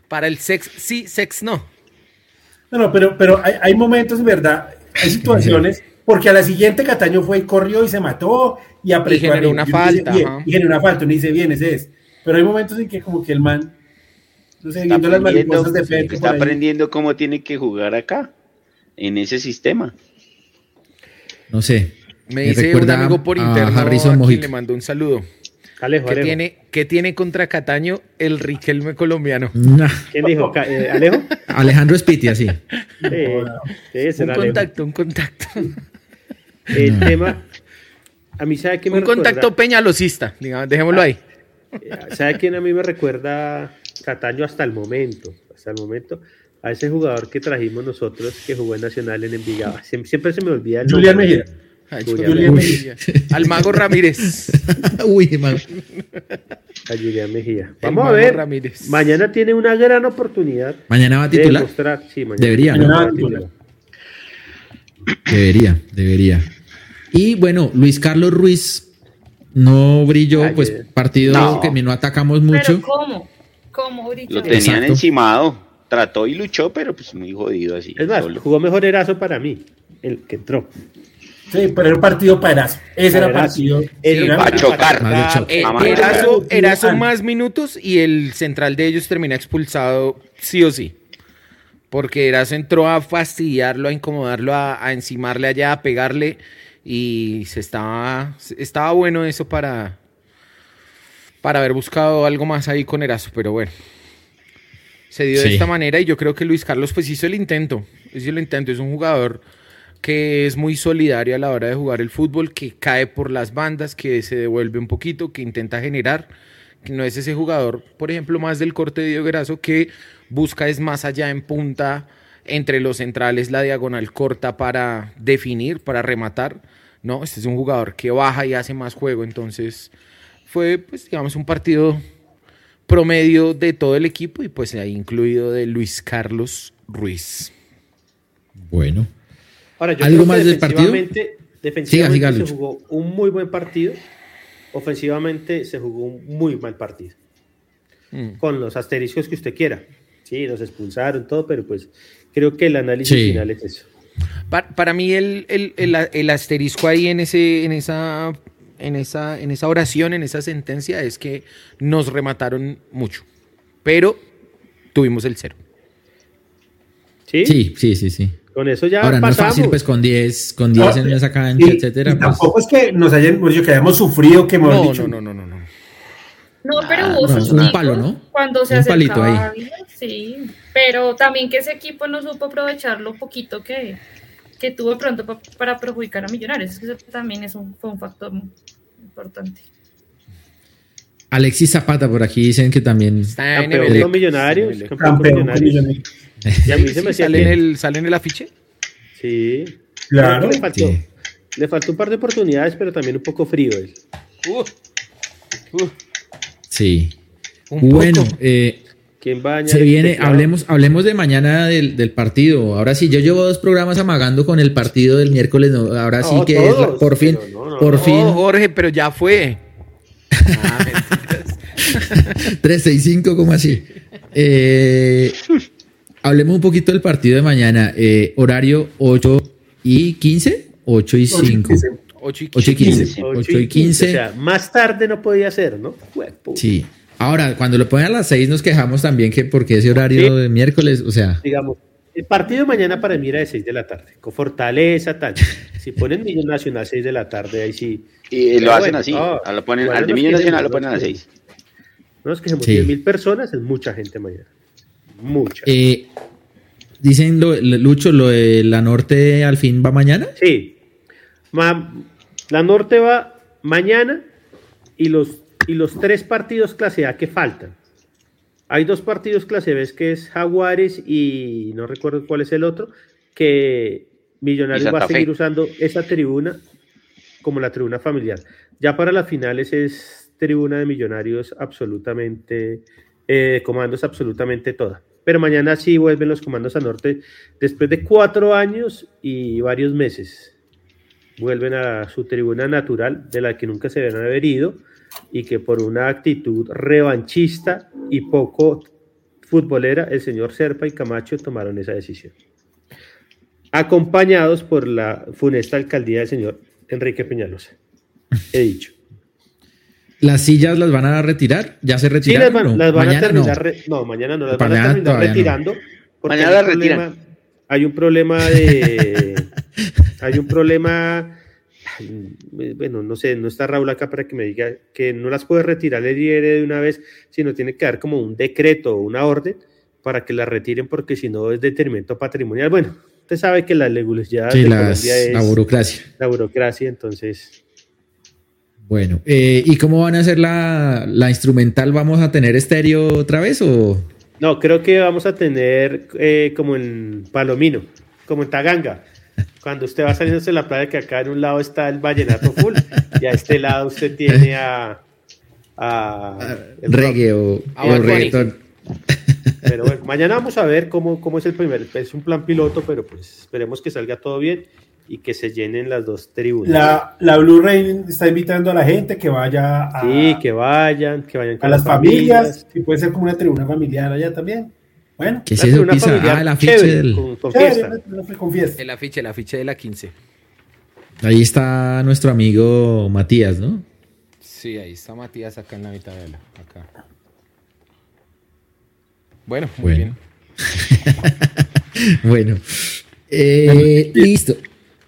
Para el sex, sí, sex no. No, no, pero, pero hay, hay momentos, en verdad, hay situaciones, porque a la siguiente Cataño fue y corrió y se mató y apretó. Y generó una Y uno dice, falta, bien, ajá. y generó una falta, uno dice, bien, ese es. Pero hay momentos en que como que el man, no sé, está viendo las mariposas de está aprendiendo cómo tiene que jugar acá, en ese sistema. No sé. Me dice un recuerda amigo por a interno Harrison a quien le mandó un saludo. Alejo, ¿Qué Alejo. tiene, ¿Qué tiene contra Cataño el Riquelme colombiano? Nah, ¿Quién dijo? Eh, ¿Alejo? Alejandro Spiti, así. Sí, Un Alejo. contacto, un contacto. El tema, a mí sabe que me Un contacto recuerda, peñalosista, digamos, dejémoslo ahí. ¿Sabe quién a mí me recuerda Cataño hasta el momento? Hasta el momento. A ese jugador que trajimos nosotros que jugó en Nacional en Envigado. Siempre, siempre se me olvida el Julián nombre. Mejía. Ay, Julián Julián Mejía. Mejía. Al mago Ramírez. Uy, man. A Julián Mejía. Vamos a ver. Ramírez. Mañana tiene una gran oportunidad Mañana va a de titular. demostrar. Sí, mañana. Debería, ¿no? Mañana va a titular. Debería, debería. Y bueno, Luis Carlos Ruiz no brilló, Ayer. pues partido No. que no atacamos Pero mucho. ¿cómo? ¿Cómo? Lo tenían Exacto. encimado, trató y luchó, pero pues muy jodido así. Es más, solo. jugó mejor Erazo para mí, el que entró. Sí, pero era partido para Erazo. Ese era Para partido. Erazo. era- a chocar. Eh, Erazo, Erazo- Erazo más minutos y el central de ellos termina expulsado sí o sí. Porque Erazo entró a fastidiarlo, a incomodarlo, a, a encimarle allá, a pegarle. Y se estaba, estaba bueno eso para, para haber buscado algo más ahí con Erazo. Pero bueno, se dio de esta manera y yo creo que Luis Carlos pues hizo el intento. Hizo el intento. Es un jugador que es muy solidario a la hora de jugar el fútbol, que cae por las bandas, que se devuelve un poquito, que intenta generar, que no es ese jugador, por ejemplo, más del corte de Erazo, que busca es más allá en punta, entre los centrales, la diagonal corta para definir, para rematar. No, este es un jugador que baja y hace más juego, entonces fue, pues, digamos, un partido promedio de todo el equipo y pues ahí incluido de Luis Carlos Ruiz. Bueno. Ahora, yo ¿Algo creo que más del partido? defensivamente, defensivamente siga, se jugó un muy buen partido. Ofensivamente se jugó un muy mal partido. Mm. Con los asteriscos que usted quiera. Sí, nos expulsaron, todo, pero pues creo que el análisis Sí. final es eso. Pa- Para, mí el, el- el- el asterisco ahí en ese, en esa, en esa, en esa oración, en esa sentencia, es que nos remataron mucho. Pero tuvimos el cero. ¿Sí? Sí, sí, sí, sí. Con eso ya Ahora no es pasamos. fácil, pues con 10, con 10 No, en esa cancha, y- etcétera. y pues, tampoco es que nos hayan, pues, yo que hayamos sufrido, que hemos No, dicho. no, no, no, no, no. No, pero Ah, hubo no, un palo, ¿no? Cuando se Un palito ahí. Sí. Pero también que ese equipo no supo aprovechar lo poquito que, que tuvo de pronto pa- para perjudicar a Millonarios. Eso también es un, fue un factor muy importante. Alexis Zapata por aquí dicen que también. Está en Campeón con Millonarios. Campeón Millonarios. Y a mí se me ¿Sale en, el, ¿Sale en el afiche? Sí. Claro. Le faltó, Sí. le faltó un par de oportunidades, pero también un poco frío él. Uh, uh, Sí. un Bueno, poco. eh, ¿Quién va a se viene, hablemos, hablemos de mañana del, del partido. Ahora sí, yo llevo dos programas amagando con el partido del miércoles. no, ahora sí No, que es la- por fin, no, no, por no. fin, Jorge, pero ya fue. Ah, mentiras. 365, como así? Eh, hablemos un poquito del partido de mañana. Eh, horario 8 y 15, 8 y 5. 8 y 8 y 15. 15. 8 8 y 15. O sea, más tarde no podía ser, ¿no? Sí. Ahora, cuando lo ponen a las 6 nos quejamos también que porque ese horario Sí. de miércoles, o sea, Digamos, el partido de mañana para mí era de 6 de la tarde, con Fortaleza, tal. Si ponen Millón Nacional 6 de la tarde, ahí sí. Y lo hacen bueno, así. a lo ponen, al de quieren, Nacional lo ponen a las quieren. 6. No es que somos Sí. 10 mil personas, es mucha gente mañana. Mucha. eh, dicen lo, Lucho, lo de la norte al fin va mañana. Sí. Ma- la Norte va mañana y los, y los tres partidos clase A que faltan. Hay dos partidos clase B, que es Jaguares y no recuerdo cuál es el otro, que Millonarios va a seguir usando esa tribuna como la tribuna familiar. Ya para las finales es tribuna de Millonarios absolutamente, eh, comandos absolutamente toda. Pero mañana sí vuelven los comandos a norte después de cuatro años y varios meses. Vuelven a su tribuna natural de la que nunca se habían haber ido y que por una actitud revanchista y poco futbolera, el señor Serpa y Camacho tomaron esa decisión. Acompañados por la funesta alcaldía del señor Enrique Peñalosa. He dicho. ¿Las sillas las van a retirar? ¿Ya se retiraron? Sí, las van, a terminar. No. mañana no las van a terminar retirando. Mañana las retiran. Hay un problema de. hay un problema. Bueno, no sé, no está Raúl acá para que me diga que no las puede retirar el IR de una vez, sino tiene que dar como un decreto o una orden para que las retiren, porque si no es detenimiento patrimonial. Bueno, usted sabe que la legalidad sí, de la burocracia. La burocracia, entonces bueno, eh, ¿y cómo van a hacer la, instrumental? ¿Vamos a tener estéreo otra vez o...? No, creo que vamos a tener eh, como en Palomino, como en Taganga. Cuando usted va saliendo de la playa, que acá en un lado está el vallenato full, y a este lado usted tiene a... reggae o, reggaeton. Pero bueno, mañana vamos a ver cómo, cómo es el primer... Es un plan piloto, pero pues esperemos que salga todo bien y que se llenen las dos tribunas. La, la Blu-ray está invitando a la gente que vaya a. Sí, que vayan, que vayan a las familias, y puede ser como una tribuna familiar allá también. Bueno, que se una Ah, el afiche del. Con, El afiche, el afiche de la 15. Ahí está nuestro amigo Matías, ¿no? Sí, ahí está Matías acá en la mitad de la. Acá. Bueno, muy bien. bueno. Eh, listo.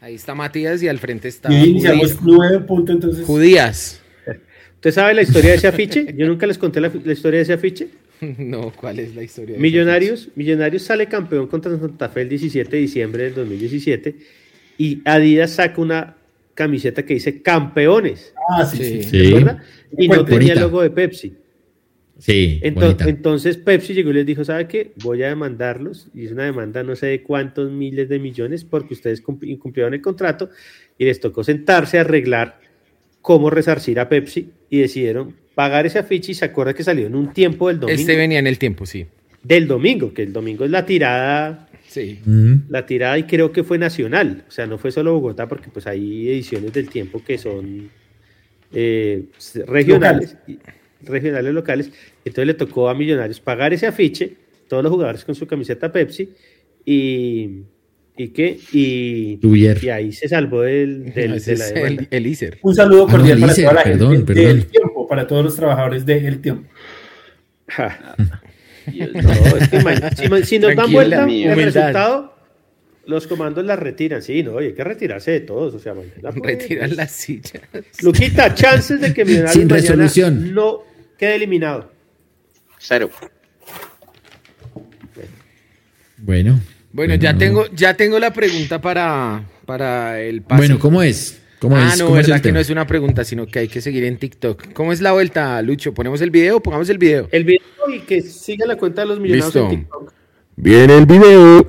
Ahí está Matías y al frente está. Y iniciamos nueve puntos entonces. Judías. ¿Usted sabe la historia de ese afiche? Yo nunca les conté la, historia de ese afiche. No, ¿cuál es la historia? De Millonarios, Millonarios sale campeón contra Santa Fe el 17 de diciembre del 2017 y Adidas saca una camiseta que dice campeones. Ah, sí, sí. Y no tenía el logo de Pepsi. Sí. Entonces, Pepsi llegó y les dijo, ¿sabe qué? Voy a demandarlos. Y es una demanda no sé de cuántos miles de millones porque ustedes incumplieron el contrato y les tocó sentarse a arreglar cómo resarcir a Pepsi y decidieron pagar ese afiche y se acuerda que salió en un tiempo del domingo. Este venía en el tiempo, sí. Del domingo, que el domingo es la tirada. Sí. La tirada y creo que fue nacional, o sea, no fue solo Bogotá porque pues hay ediciones del tiempo que son eh, regionales regionales locales. Entonces le tocó a Millonarios pagar ese afiche, todos los jugadores con su camiseta Pepsi, y, y qué, y, y ahí se salvó del, del de la el, el, ICER. Un saludo ah, cordial para toda la perdón, gente perdón. del tiempo, para todos los trabajadores del tiempo. no, es que, si, si, nos dan vuelta el resultado, los comandos la retiran. Sí, no, hay que retirarse de todos. O sea, Retiran las sillas. Luquita, chances de que Millonarios Sin resolución. no queda eliminado. Cero. Bueno. Bueno, ya tengo, ya tengo la pregunta para, para el pase. Bueno, ¿cómo es? ¿Cómo ah, no, verdad que no es una pregunta, sino que hay que seguir en TikTok. ¿Cómo es la vuelta, Lucho? ¿Ponemos el video? Pongamos el video. El video y que siga la cuenta de los millonarios en TikTok. Viene el video.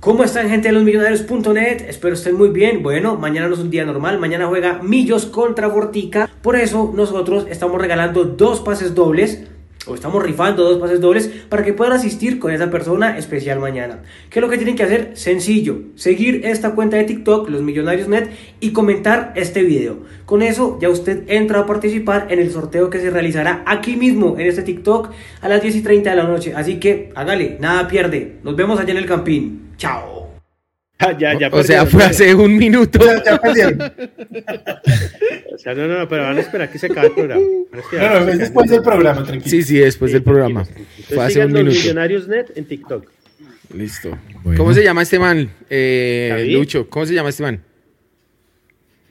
¿Cómo están gente de losmillonarios.net? Espero estén muy bien. Bueno, mañana no es un día normal, mañana juega Millos contra Vortica. Por eso nosotros estamos regalando dos pases dobles o estamos rifando dos pases dobles para que puedan asistir con esa persona especial mañana. ¿Qué es lo que tienen que hacer? Sencillo, seguir esta cuenta de TikTok, Los Millonarios Net, y comentar este video. Con eso ya usted entra a participar en el sorteo que se realizará aquí mismo en este TikTok a las 10 y 30 de la noche. Así que hágale, nada pierde. Nos vemos allá en el campín. Chao. Ya, ya o sea, fue hace un minuto. Ya, perdieron. o sea, no, no, pero van a esperar que se acabe el programa. No, no, es después del programa, tranquilo. Sí, sí, después del programa. fue hace un minuto. Millonarios Net en TikTok. Listo. ¿Cómo se llama este man? Eh, Lucho, ¿cómo se llama este man?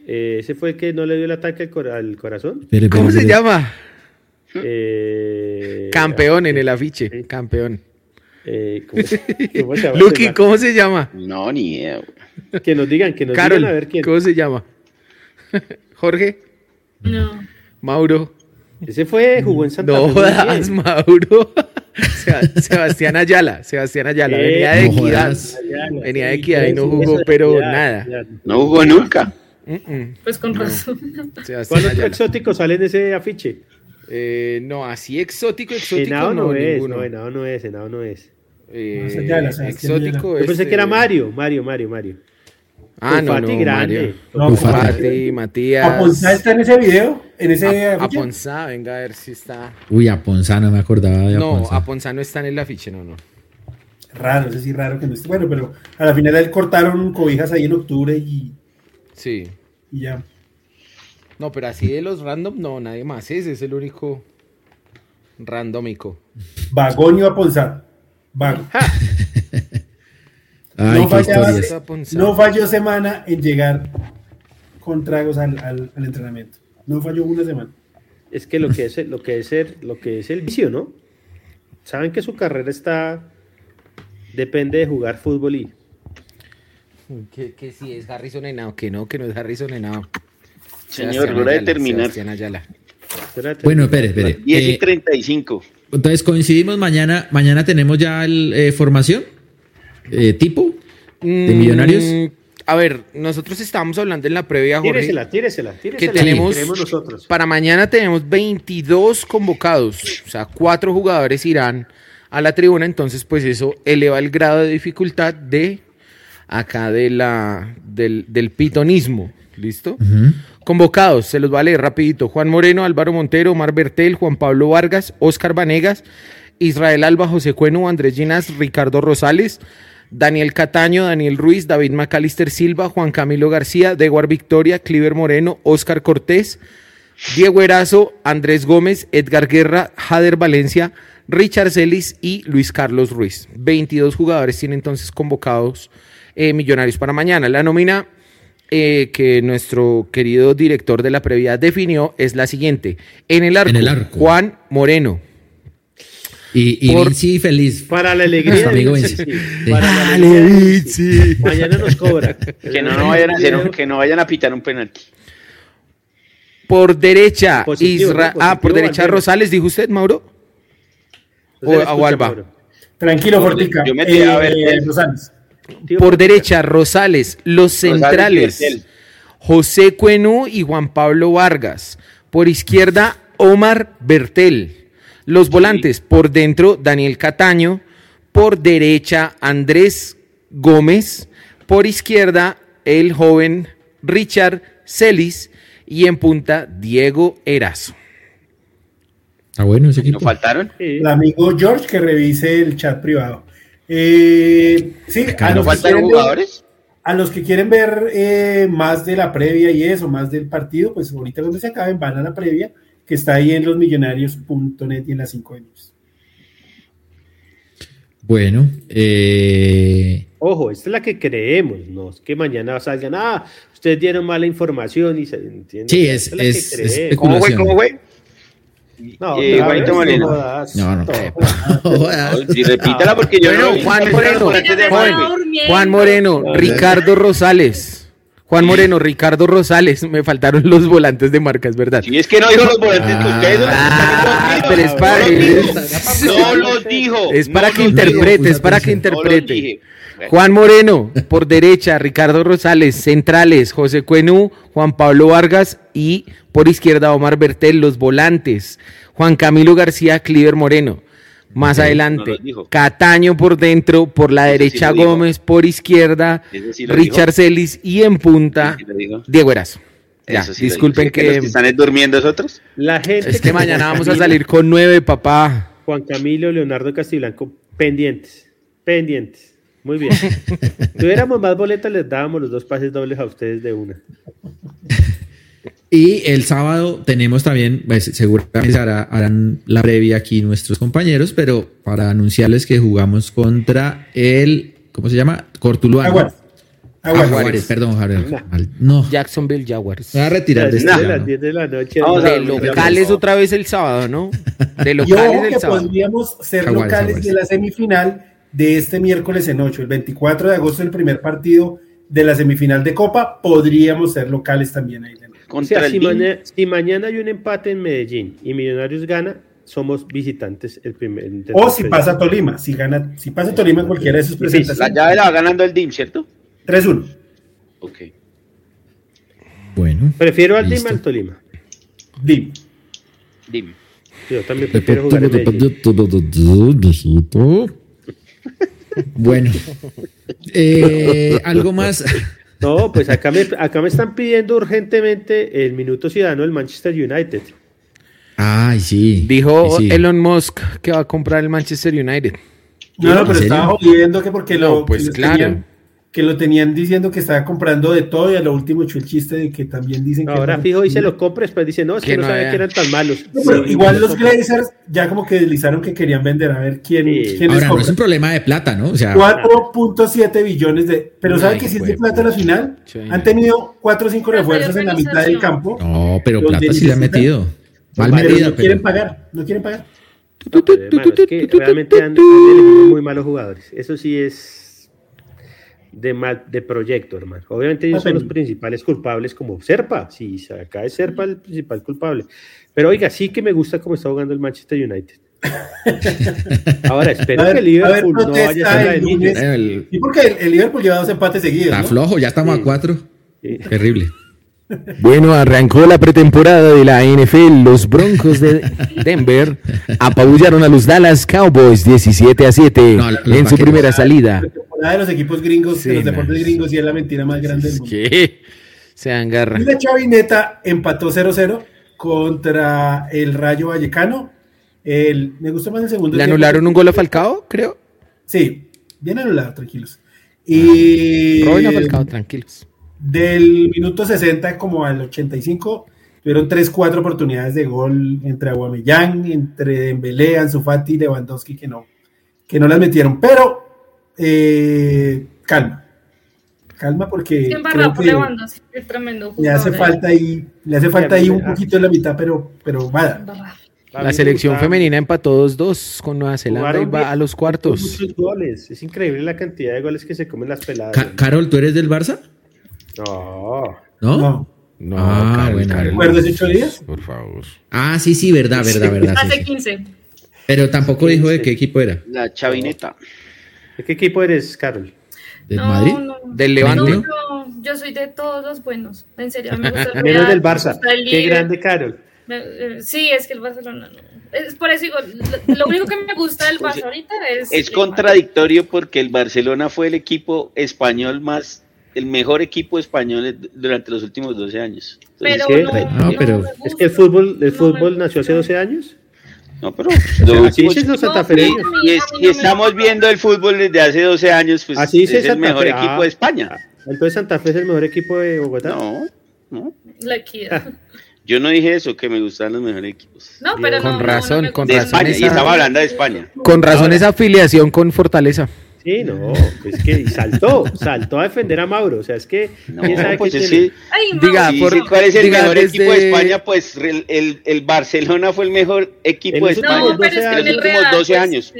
Eh, ese fue el que no le dio el ataque al, corazón. ¿Cómo se llama? Eh, campeón en el afiche, campeón. Eh, ¿cómo, cómo se llama? Lucky, ¿cómo se llama? No, ni idea. Que nos digan, que nos Carol, digan a ver quién. ¿Cómo se llama? ¿Jorge? No. ¿Mauro? Ese fue, jugó en Santa No Fe. jodas. Mauro. Seba- Sebastián Ayala, Sebastián Ayala, Eh, venía de no equidad. Venía de equidad y no jugó, pero nada. ya. No jugó nunca. Mm, mm. Pues con No. razón. Sebastián ¿Cuál otro exótico sale en ese afiche? Eh, no, así exótico, exótico Henao no, no, es, ninguno. no, Henao no es, Henao no es. Eh, No, es Sebastián exótico Yo pensé este- que era Mario, Mario, Mario, Mario. Ah, no, Fati no, grande. Mario. No, Ufati. Fati, Matías. ¿Aponzá está en ese video? ¿En ese A-? Aponzá, venga a ver si está. Uy, Aponzá, no me acordaba de No, Aponzá. Aponzá no está en el afiche, no, no. Raro, ese sí raro que no esté. Bueno, pero a la final él cortaron cobijas ahí en octubre y, Sí. y ya. No, pero así de los random, no, nadie más. Ese es el único randomico. Bagonio Aponzá. Vago. Ay, no, fallaba- falló semana en llegar con tragos al, al- al entrenamiento. No falló una semana. Es que lo que es, lo que es el, lo que es el vicio, ¿no? Saben que su carrera está depende de jugar fútbol y Que, que si es Harrison Henao, que no, que no es Harrison Henao. Señor, Sebastián hora de terminar. Ayala. Bueno, espere, espere. 10 y Eh, 35. entonces coincidimos mañana. Mañana tenemos ya el, eh, formación. Eh, tipo de millonarios. Mm, A ver, nosotros estábamos hablando en la previa, Jorge. tíresela, tíresela, tíresela. que tenemos, nosotros. para mañana tenemos 22 convocados, o sea, cuatro jugadores irán a la tribuna, entonces pues eso eleva el grado de dificultad de acá de la, del, del pitonismo, ¿listo? Ujú. Convocados, se los va a leer rapidito. Juan Moreno, Álvaro Montero, Omar Bertel, Juan Pablo Vargas, Óscar Vanegas, Israel Alba, José Cueno, Andrés Ginas, Ricardo Rosales, Daniel Cataño, Daniel Ruiz, David Macalister Silva, Juan Camilo García, Deguar Victoria, Cliver Moreno, Óscar Cortés, Diego Erazo, Andrés Gómez, Edgar Guerra, Jader Valencia, Richard Celis y Luis Carlos Ruiz. 22 jugadores tienen entonces convocados eh, millonarios para mañana. La nómina eh, que nuestro querido director de la previa definió es la siguiente. En el arco, En el arco. Juan Moreno. Y, y Por- Vinci feliz. Para la alegría amigo Vinci, Vinci. sí. Para la alegría de Vinci. Vinci. Mañana nos cobra. Que no, no vayan a hacer un- que no vayan a pitar un penalti. Por derecha, Positivo, Isra- ¿no? ah, por derecha Valverde. Rosales, dijo usted, Mauro. Se O- escucha. Mauro. Tranquilo, Fortica. yo metí a ver, Eh, él. Rosales. Por derecha, Rosales. Los centrales. José Cuenú y Juan Pablo Vargas. Por izquierda, Omar Bertel. Los volantes, por dentro, Daniel Cataño. Por derecha, Andrés Gómez. Por izquierda, el joven Richard Celis. Y en punta, Diego Erazo. Está bueno ese ¿No equipo. faltaron? El amigo George que revise el chat privado. Eh, sí, a los, ¿No que faltaron quieren ver, jugadores? a los que quieren ver eh, más de la previa y eso, más del partido, pues ahorita cuando se acaben van a la previa, que está ahí en losmillonarios.net y en las 5 años. Bueno, eh, Ojo, esta es la que creemos, no es que mañana salgan, ah, ustedes dieron mala información y se entiende. Sí, Esta es- la que es- es creemos. ¿Cómo fue? especulación. ¿Cómo fue? No, Eh, Juanito Moreno. no jodas. No, no. No. jodas. Y repítala porque yo Bueno, no. Juan ¿Cuál Moreno, Juan, Moreno, Ricardo Rosales. Juan Moreno, Ricardo Rosales. Me faltaron los volantes de marca, es verdad. Si es que no dijo los volantes que ustedes no Ah, pero es para- No los dijo. No los dijo. Es para No que interprete, es para que interprete. Juan Moreno, por derecha, Ricardo Rosales, centrales, José Cuenú, Juan Pablo Vargas y por izquierda Omar Bertel, los volantes, Juan Camilo García, Cliver Moreno. Más adelante, no. Cataño por dentro, por la Ese sí derecha dijo. Gómez, por izquierda sí Richard. Celis y en punta. Diego Erazo. Ya, disculpen dijo. ¿Sí los que, que están durmiendo nosotros? La gente es que mañana vamos a salir con nueve, papá. Juan Camilo, Leonardo Castiblanco, pendientes, pendientes. Muy bien. Tuviéramos más boletas, les dábamos los dos pases dobles a ustedes de una. Y el sábado tenemos también, pues, seguramente hará- harán la previa aquí nuestros compañeros, pero para anunciarles que jugamos contra el, ¿cómo se llama? Cortuluano. Aguas. Ah, Aguas. Jaguares, perdón, Javier. No, Jacksonville Jaguars. me voy a retirar de Las este 10 de ya, las no. 10 de la noche. Vamos De locales otra vez el sábado, ¿no? De locales ojo el que sábado. podríamos ser locales de la semifinal de este miércoles en 8, el 24 de agosto, el primer partido de la semifinal de Copa, podríamos ser locales también ahí. Contra sea, el si, DIM. maña- si mañana hay un empate en Medellín y Millonarios gana, somos visitantes el primer. O si pasa Tolima, si gana, si pasa Tolima en cualquiera de sus Difícil. La presentaciones. llave la va ganando el DIM, ¿cierto? 3-1. Ok. Bueno. Prefiero al DIM al Tolima. Dim. DIM. Yo también prefiero jugar en Medellín. Bueno, Eh, algo más. No, pues acá me, acá me están pidiendo urgentemente el minuto ciudadano del Manchester United. Ay, sí. Dijo Sí. Elon Musk que va a comprar el Manchester United. No, no, ¿En pero estaba jodiendo que porque lo, No, pues claro. tenían, que lo tenían diciendo que estaba comprando de todo y a lo último echó el chiste de que también dicen que Ahora fijo y se lo compra, después dice, no, es que, Que no, no sabía que eran tan malos. No, pero Sí, igual lo los. Glazers ya como que deslizaron que querían vender a ver quién, Sí. quién les Ahora, no es un problema de plata, ¿no? O sea, 4.7 billones de... Pero ¿saben que si es de plata la final? Sí. Han tenido 4 o 5 Pero refuerzos en la mitad del campo. no, pero plata sí le han metido. Mal pero no quieren pero. pagar, no quieren pagar. No, pero, hermano, es que realmente han, han elegido muy malos jugadores. Eso sí es de mal de proyecto, hermano. Obviamente ellos son los principales culpables, como Serpa. Sí, acá es Serpa el principal culpable. Pero oiga, sí que me gusta cómo está jugando el Manchester United. Ahora, espero A ver, que el a ver, Liverpool no vaya a ser la el de niños. El- Y porque el, el Liverpool lleva dos empates seguidos. está ¿no? flojo, ya estamos Sí. a cuatro. Sí. Terrible. Bueno, arrancó la pretemporada de la NFL. Los Broncos de Denver apabullaron a los Dallas Cowboys 17 a 7 No, los en su primera salida. La temporada de los equipos gringos, Sí, de los no. deportes gringos, y es la mentira más grande del mundo. ¿Qué? Se agarra. Y la Chavineta empató 0-0 contra el Rayo Vallecano. El, me gustó más el segundo. ¿Le tiempo. anularon un gol a Falcao, creo? Sí, bien anulado, tranquilos. Y Robin a Falcao, tranquilos. Del minuto 60 como al 85 tuvieron 3-4 oportunidades de gol entre Aguamellán, entre Dembélé, Ansu Fati y Lewandowski que no, que no las metieron. Pero eh, calma, calma porque Qué embarrado creo por que Lewandowski, qué tremendo le jugador. hace eh. falta ahí, le hace falta ahí un poquito en la mitad, pero, pero vaya. Embarrado. A mí La me selección femenina empató 2-2 con Nueva Zelanda y va a los cuartos. Muchos goles. Es increíble la cantidad de goles que se comen las peladas. Ca- Carol, ¿tú eres del Barça? No. ¿No? No, No, Ah, Karen, bueno, Karen. ¿recuerdas ocho días? Por favor. Ah, sí, sí, verdad, verdad, verdad. Hace sí. 15. Pero tampoco Sí, dijo de qué equipo era. La chavineta. ¿De qué equipo eres, Carol? ¿Del no, Madrid? No, ¿Del no, Levante? no, yo soy de todos los buenos. En serio, a mí me gusta el Menos del Barça. el Qué grande, Carol. Eh, Sí, es que el Barcelona no. Es por eso digo, lo, único que me gusta del Barça ahorita es. Es contradictorio porque el Barcelona fue el equipo español más, el mejor equipo español durante los últimos 12 años. Entonces, Pero ¿qué? no, No, pero- Es que el fútbol, el No fútbol nació hace 12 años. no, pero Así dicen los No, santafereños. y, es- y estamos viendo el fútbol desde hace 12 años, pues Así dice es el mejor Fe. equipo Ah, de España. Entonces Santa Fe es el mejor equipo de Bogotá. No, no. La equidad. Yo no dije eso, que me gustan los mejores equipos. No, pero no. Con no, no razón, me con De razón España, y esa- estaba hablando de España. Con razón esa afiliación con Fortaleza. Sí, no, es que y saltó, saltó a defender a Mauro. O sea, es que No, pues es que Ay, Diga, por- cuál es el diga, mejor desde- equipo de España, pues el, el, el Barcelona fue el mejor equipo de España. No, pero es que en los últimos Real. 12 pues, años.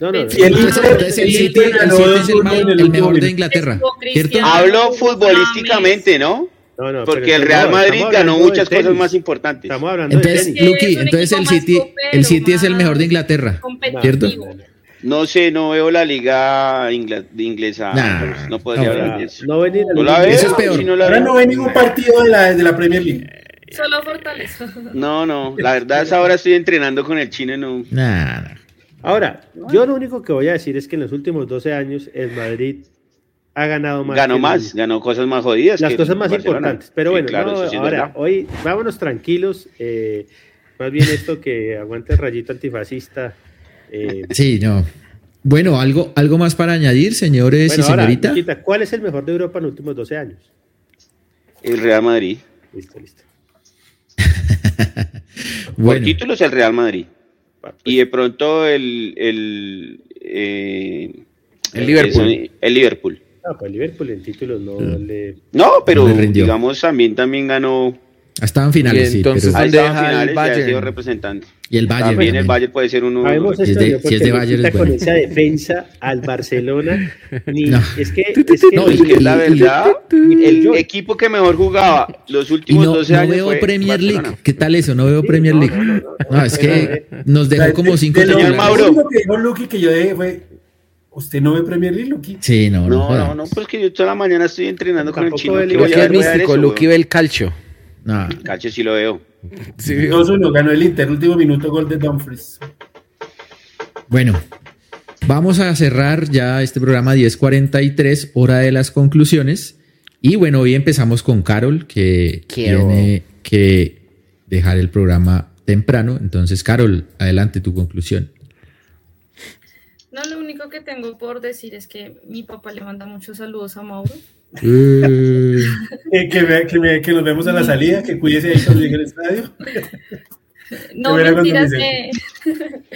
No, no, eh, el Entonces, entonces City, ganó el, mejor de. Inglaterra. Hablo futbolísticamente, ¿no? No, no, Porque pero el Real Madrid ganó muchas cosas más importantes. Estamos hablando Entonces, de que un entonces el City, el City es el mejor de Inglaterra, competitivo. ¿cierto? No sé, no veo la liga ingla- de inglesa. Nah, no podría no, hablar de eso. No venir No la veo. Eso es peor. si no la Ahora veo. no ve ningún partido de la, de la Premier League. Solo Fortaleza. No, no, la verdad es ahora estoy entrenando con el chino y no. Nah, nah. Ahora, yo lo único que voy a decir es que en los últimos 12 años el Madrid ha ganado más. Ganó más, ganó cosas más jodidas. Las que cosas más Barcelona. importantes. Pero Sí, bueno, claro, sí ahora, hoy vámonos tranquilos. eh, más bien esto que aguante el rayito antifascista. Eh, Sí, no. Bueno, algo, algo más para añadir, señores bueno, y ahora, señorita. Nikita, ¿cuál es el mejor de Europa en los últimos 12 años? El Real Madrid. Listo, listo. Por Bueno, títulos, el Real Madrid. Pues, Y de pronto el. El, eh, El Liverpool. eso- el Liverpool. no, pues Liverpool en títulos no Mm. le. No, pero No digamos también, también ganó Estaban Y finales, sí. entonces, pero- Ahí ¿Dónde estaba en deja el finales y ha Bayern? sido representante. y el Bayern. También el. Bayern puede ser uno. Habemos Si es de- si es de Bayern, no es quita con bueno. esa defensa al Barcelona. Ni, No. Es que, es que No, Es y- que la y- verdad, el yo- equipo que mejor jugaba los Y últimos no, 12 no años veo fue Premier League. Barcelona. ¿Qué tal eso? No veo Sí, Premier no, League. no, No, no, no, es no, que no, nos dejó como cinco de lo- Señor. Mauro. Lo que dijo Lucky que yo dije fue, ¿usted no ve Premier League, Lucky? Sí, no, no. No, no, no, pues que yo toda la mañana estoy entrenando con el chino. el- ¿qué Lucky voy a Lucky ver? es místico, weón? ve el calcio. No. Cacho sí lo veo. Sí, 2-1, ganó el Inter, último minuto, gol de Dumfries. Bueno, vamos a cerrar ya este programa 1043, hora de las conclusiones. Y bueno, hoy empezamos con Carol, que Quiero. tiene que dejar el programa temprano. Entonces, Carol, adelante tu conclusión. No, lo único que tengo por decir es que mi papá le manda muchos saludos a Mauro. Eh, Eh, que, vea- que, me- que nos vemos a la salida, que cuídese ahí cuando llegue al estadio. No, mentiras. me eh,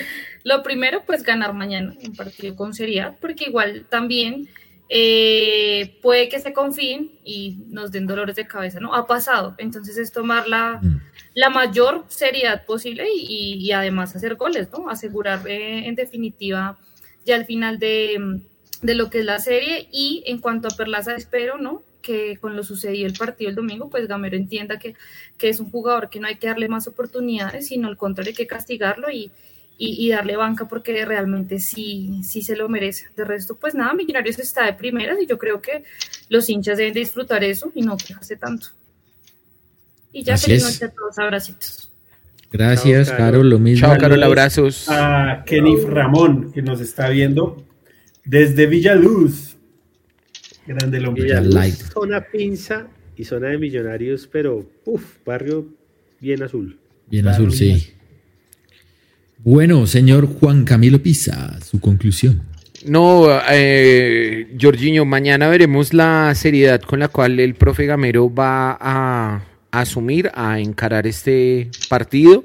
lo primero, pues ganar mañana un partido con seriedad, porque igual también eh, puede que se confíen y nos den dolores de cabeza, ¿no? Ha pasado. Entonces es tomar la, Mm. la mayor seriedad posible y, y además hacer goles, ¿no? Asegurar eh, en definitiva ya al final de, de lo que es la serie y en cuanto a Perlaza espero, ¿no? Que con lo sucedido el partido el domingo, pues Gamero entienda que, que es un jugador que no hay que darle más oportunidades, sino al contrario hay que castigarlo y, y, y darle banca porque realmente sí, sí se lo merece. De resto, pues nada, Millonarios está de primeras y yo creo que los hinchas deben de disfrutar eso y no quejarse tanto. Y ya feliz noche a todos, abracitos. gracias, Chao, Carol. Carol. Lo mismo. Chao, Carol, abrazos. A Kenny Ramón, que nos está viendo desde Villaluz. Grande el hombre. Villaluz, Light. zona pinza y zona de millonarios, pero uff, barrio bien azul. Bien azul, sí. Bueno, señor Juan Camilo Pisa, su conclusión. No, eh, Jorginho, mañana veremos la seriedad con la cual el profe Gamero va a, asumir, a encarar este partido.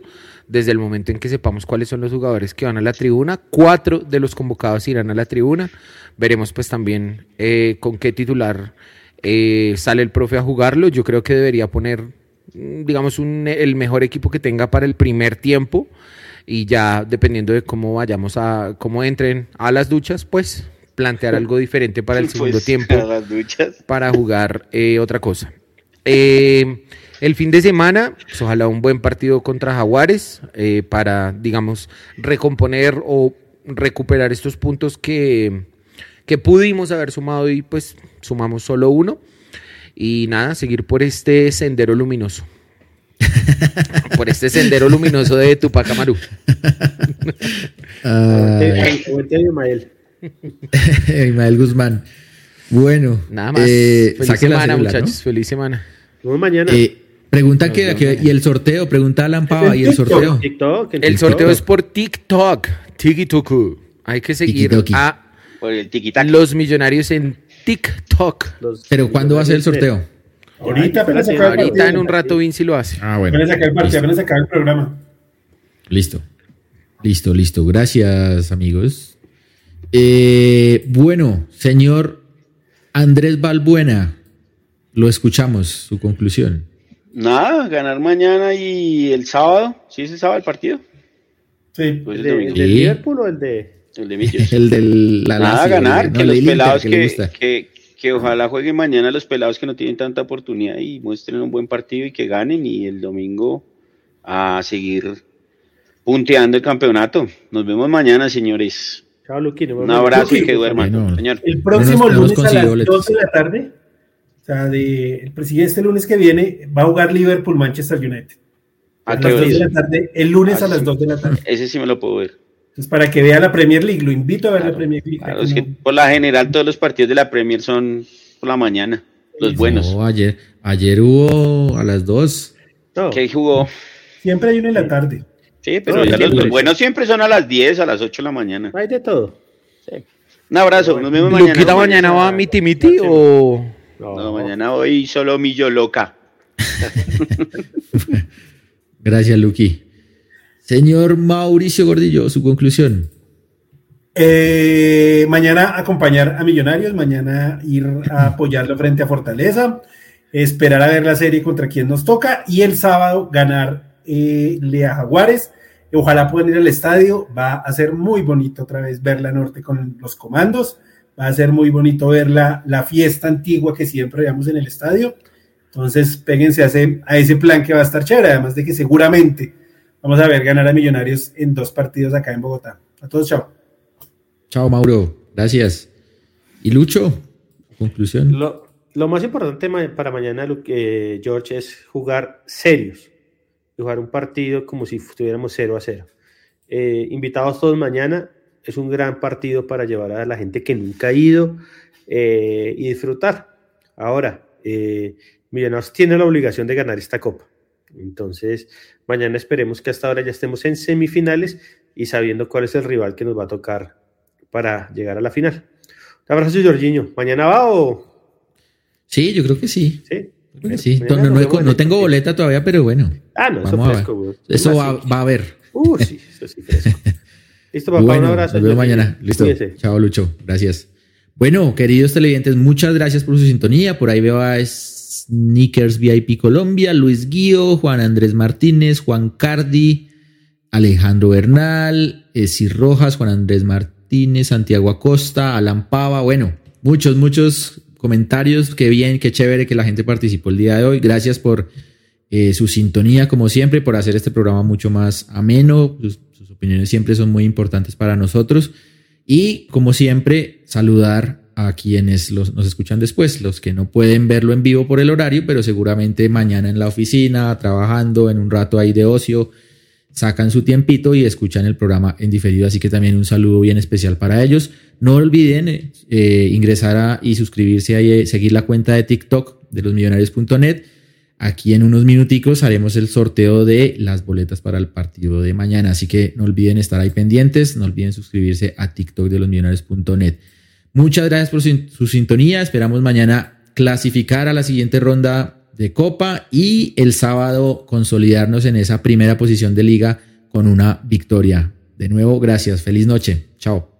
Desde el momento en que sepamos cuáles son los jugadores que van a la tribuna, cuatro de los convocados irán a la tribuna. Veremos pues también eh, con qué titular eh, sale el profe a jugarlo. Yo creo que debería poner, mm, digamos, un- el mejor equipo que tenga para el primer tiempo y ya dependiendo de cómo vayamos a, cómo entren a las duchas, pues plantear algo diferente para el segundo Pues, tiempo las duchas. para jugar eh, otra cosa. Eh, el fin de semana, pues, ojalá un buen partido contra Jaguares eh, para, digamos, recomponer o recuperar estos puntos que, que pudimos haber sumado y pues sumamos solo uno. Y nada, seguir por este sendero luminoso. por este sendero luminoso de Tupac Amaru. Ismael Guzmán. Bueno, Nada más. eh, Feliz semana, muchachos. Feliz semana. Nos vemos mañana. Eh, pregunta que, y el sorteo, pregunta Alan Pava y el sorteo. TikTok, El sorteo es por TikTok. TikTok. Hay que seguir a Por el tiquitac. los millonarios en TikTok. Los- Pero ¿cuándo va a ser el sorteo? Ahorita apenas Ay, acaba el Ahorita en un rato Vinci lo hace. Ah, bueno. Apenas acaba el partido, Listo. apenas acaba el programa. Listo. Listo, listo. Gracias, amigos. Eh, bueno, señor Andrés Balbuena, lo escuchamos, su conclusión. Nada, ganar mañana y el sábado. ¿Sí es el sábado el partido? Sí. Pues ¿El el de, el. Liverpool o el de.? El de Millos. El de la Nada, Lazio, ganar, no, que los Inter, pelados que que, que, que ojalá jueguen mañana los pelados que no tienen tanta oportunidad y muestren un buen partido y que ganen y el domingo a seguir punteando el campeonato. Nos vemos mañana, señores. Chao, Luqui. Un abrazo y que duerman, Bueno. señor. El próximo lunes a las boletos. 2 de la tarde, o sea, de, el presidente este lunes que viene va a jugar Liverpool-Manchester United. ¿A A qué las 2 de la tarde, el lunes Ah, a las sí. 2 de la tarde. Ese sí me lo puedo ver. Entonces, para que vea la Premier League, lo invito a ver Claro, la Premier League. Claro, es como- que por la general todos los partidos de la Premier son por la mañana, los buenos. No, ayer, ayer hubo a las dos. No, ¿Qué jugó? Siempre hay uno en la tarde. Sí, pero ya los, buenos siempre son a las 10, a las 8 de la mañana. hay de todo. Un abrazo, nos vemos mañana. ¿Luquita mañana va a miti miti o...? No, No, mañana voy solo millo loca. Gracias, Luqui. Señor Mauricio Gordillo, su conclusión. Eh, mañana acompañar a Millonarios, mañana ir a apoyarlo frente a Fortaleza esperar a ver la serie contra quien nos toca y el sábado ganar eh, a Jaguares. Ojalá puedan ir al estadio, va a ser muy bonito otra vez ver la norte con los comandos, va a ser muy bonito ver la, la fiesta antigua que siempre veamos en el estadio. Entonces, péguense a ese, a ese plan que va a estar chévere, además de que seguramente vamos a ver ganar a Millonarios en dos partidos acá en Bogotá. A todos, chao. Chao, Mauro. Gracias. ¿Y Lucho? Conclusión. Lo, lo más importante para mañana, eh, George, es jugar serios. Jugar un partido como si estuviéramos 0 a 0. Eh, invitados todos mañana. Es un gran partido para llevar a la gente que nunca ha ido eh, y disfrutar. Ahora, Millonarios tiene la obligación de ganar esta copa. Entonces, mañana esperemos que hasta ahora ya estemos en semifinales y sabiendo cuál es el rival que nos va a tocar para llegar a la final. Un abrazo, Jorginho. ¿Mañana va o...? Sí, yo creo que sí. Sí. No, tengo boleta todavía, pero bueno. Ah, no, eso fresco, Eso va, va, a haber. Uh, sí, eso sí fresco. Listo, papá, un abrazo. Nos vemos mañana. Listo. Chao, Lucho. Gracias. Bueno, queridos televidentes, muchas gracias por su sintonía. Por ahí veo a Sneakers VIP Colombia, Luis Guío, Juan Andrés Martínez, Juan Cardi, Alejandro Bernal, Esir Rojas, Juan Andrés Martínez, Santiago Acosta, Alan Pava. Bueno, muchos, muchos comentarios. Qué bien, qué chévere que la gente participó el día de hoy. Gracias por eh, su sintonía, como siempre, por hacer este programa mucho más ameno. Sus, opiniones siempre son muy importantes para nosotros. Y como siempre, saludar a quienes nos escuchan después, los que no pueden verlo en vivo por el horario, pero seguramente mañana en la oficina, trabajando en un rato ahí de ocio, sacan su tiempito y escuchan el programa en diferido. Así que también un saludo bien especial para ellos. No olviden eh, ingresar y suscribirse y seguir la cuenta de TikTok de los millonarios.net. Aquí en unos minuticos haremos el sorteo de las boletas para el partido de mañana. Así que no olviden estar ahí pendientes. No olviden suscribirse a TikTok de los millonarios.net. Muchas gracias por su sintonía. Esperamos mañana clasificar a la siguiente ronda de Copa y el sábado consolidarnos en esa primera posición de liga con una victoria. De nuevo, gracias. Feliz noche. Chao.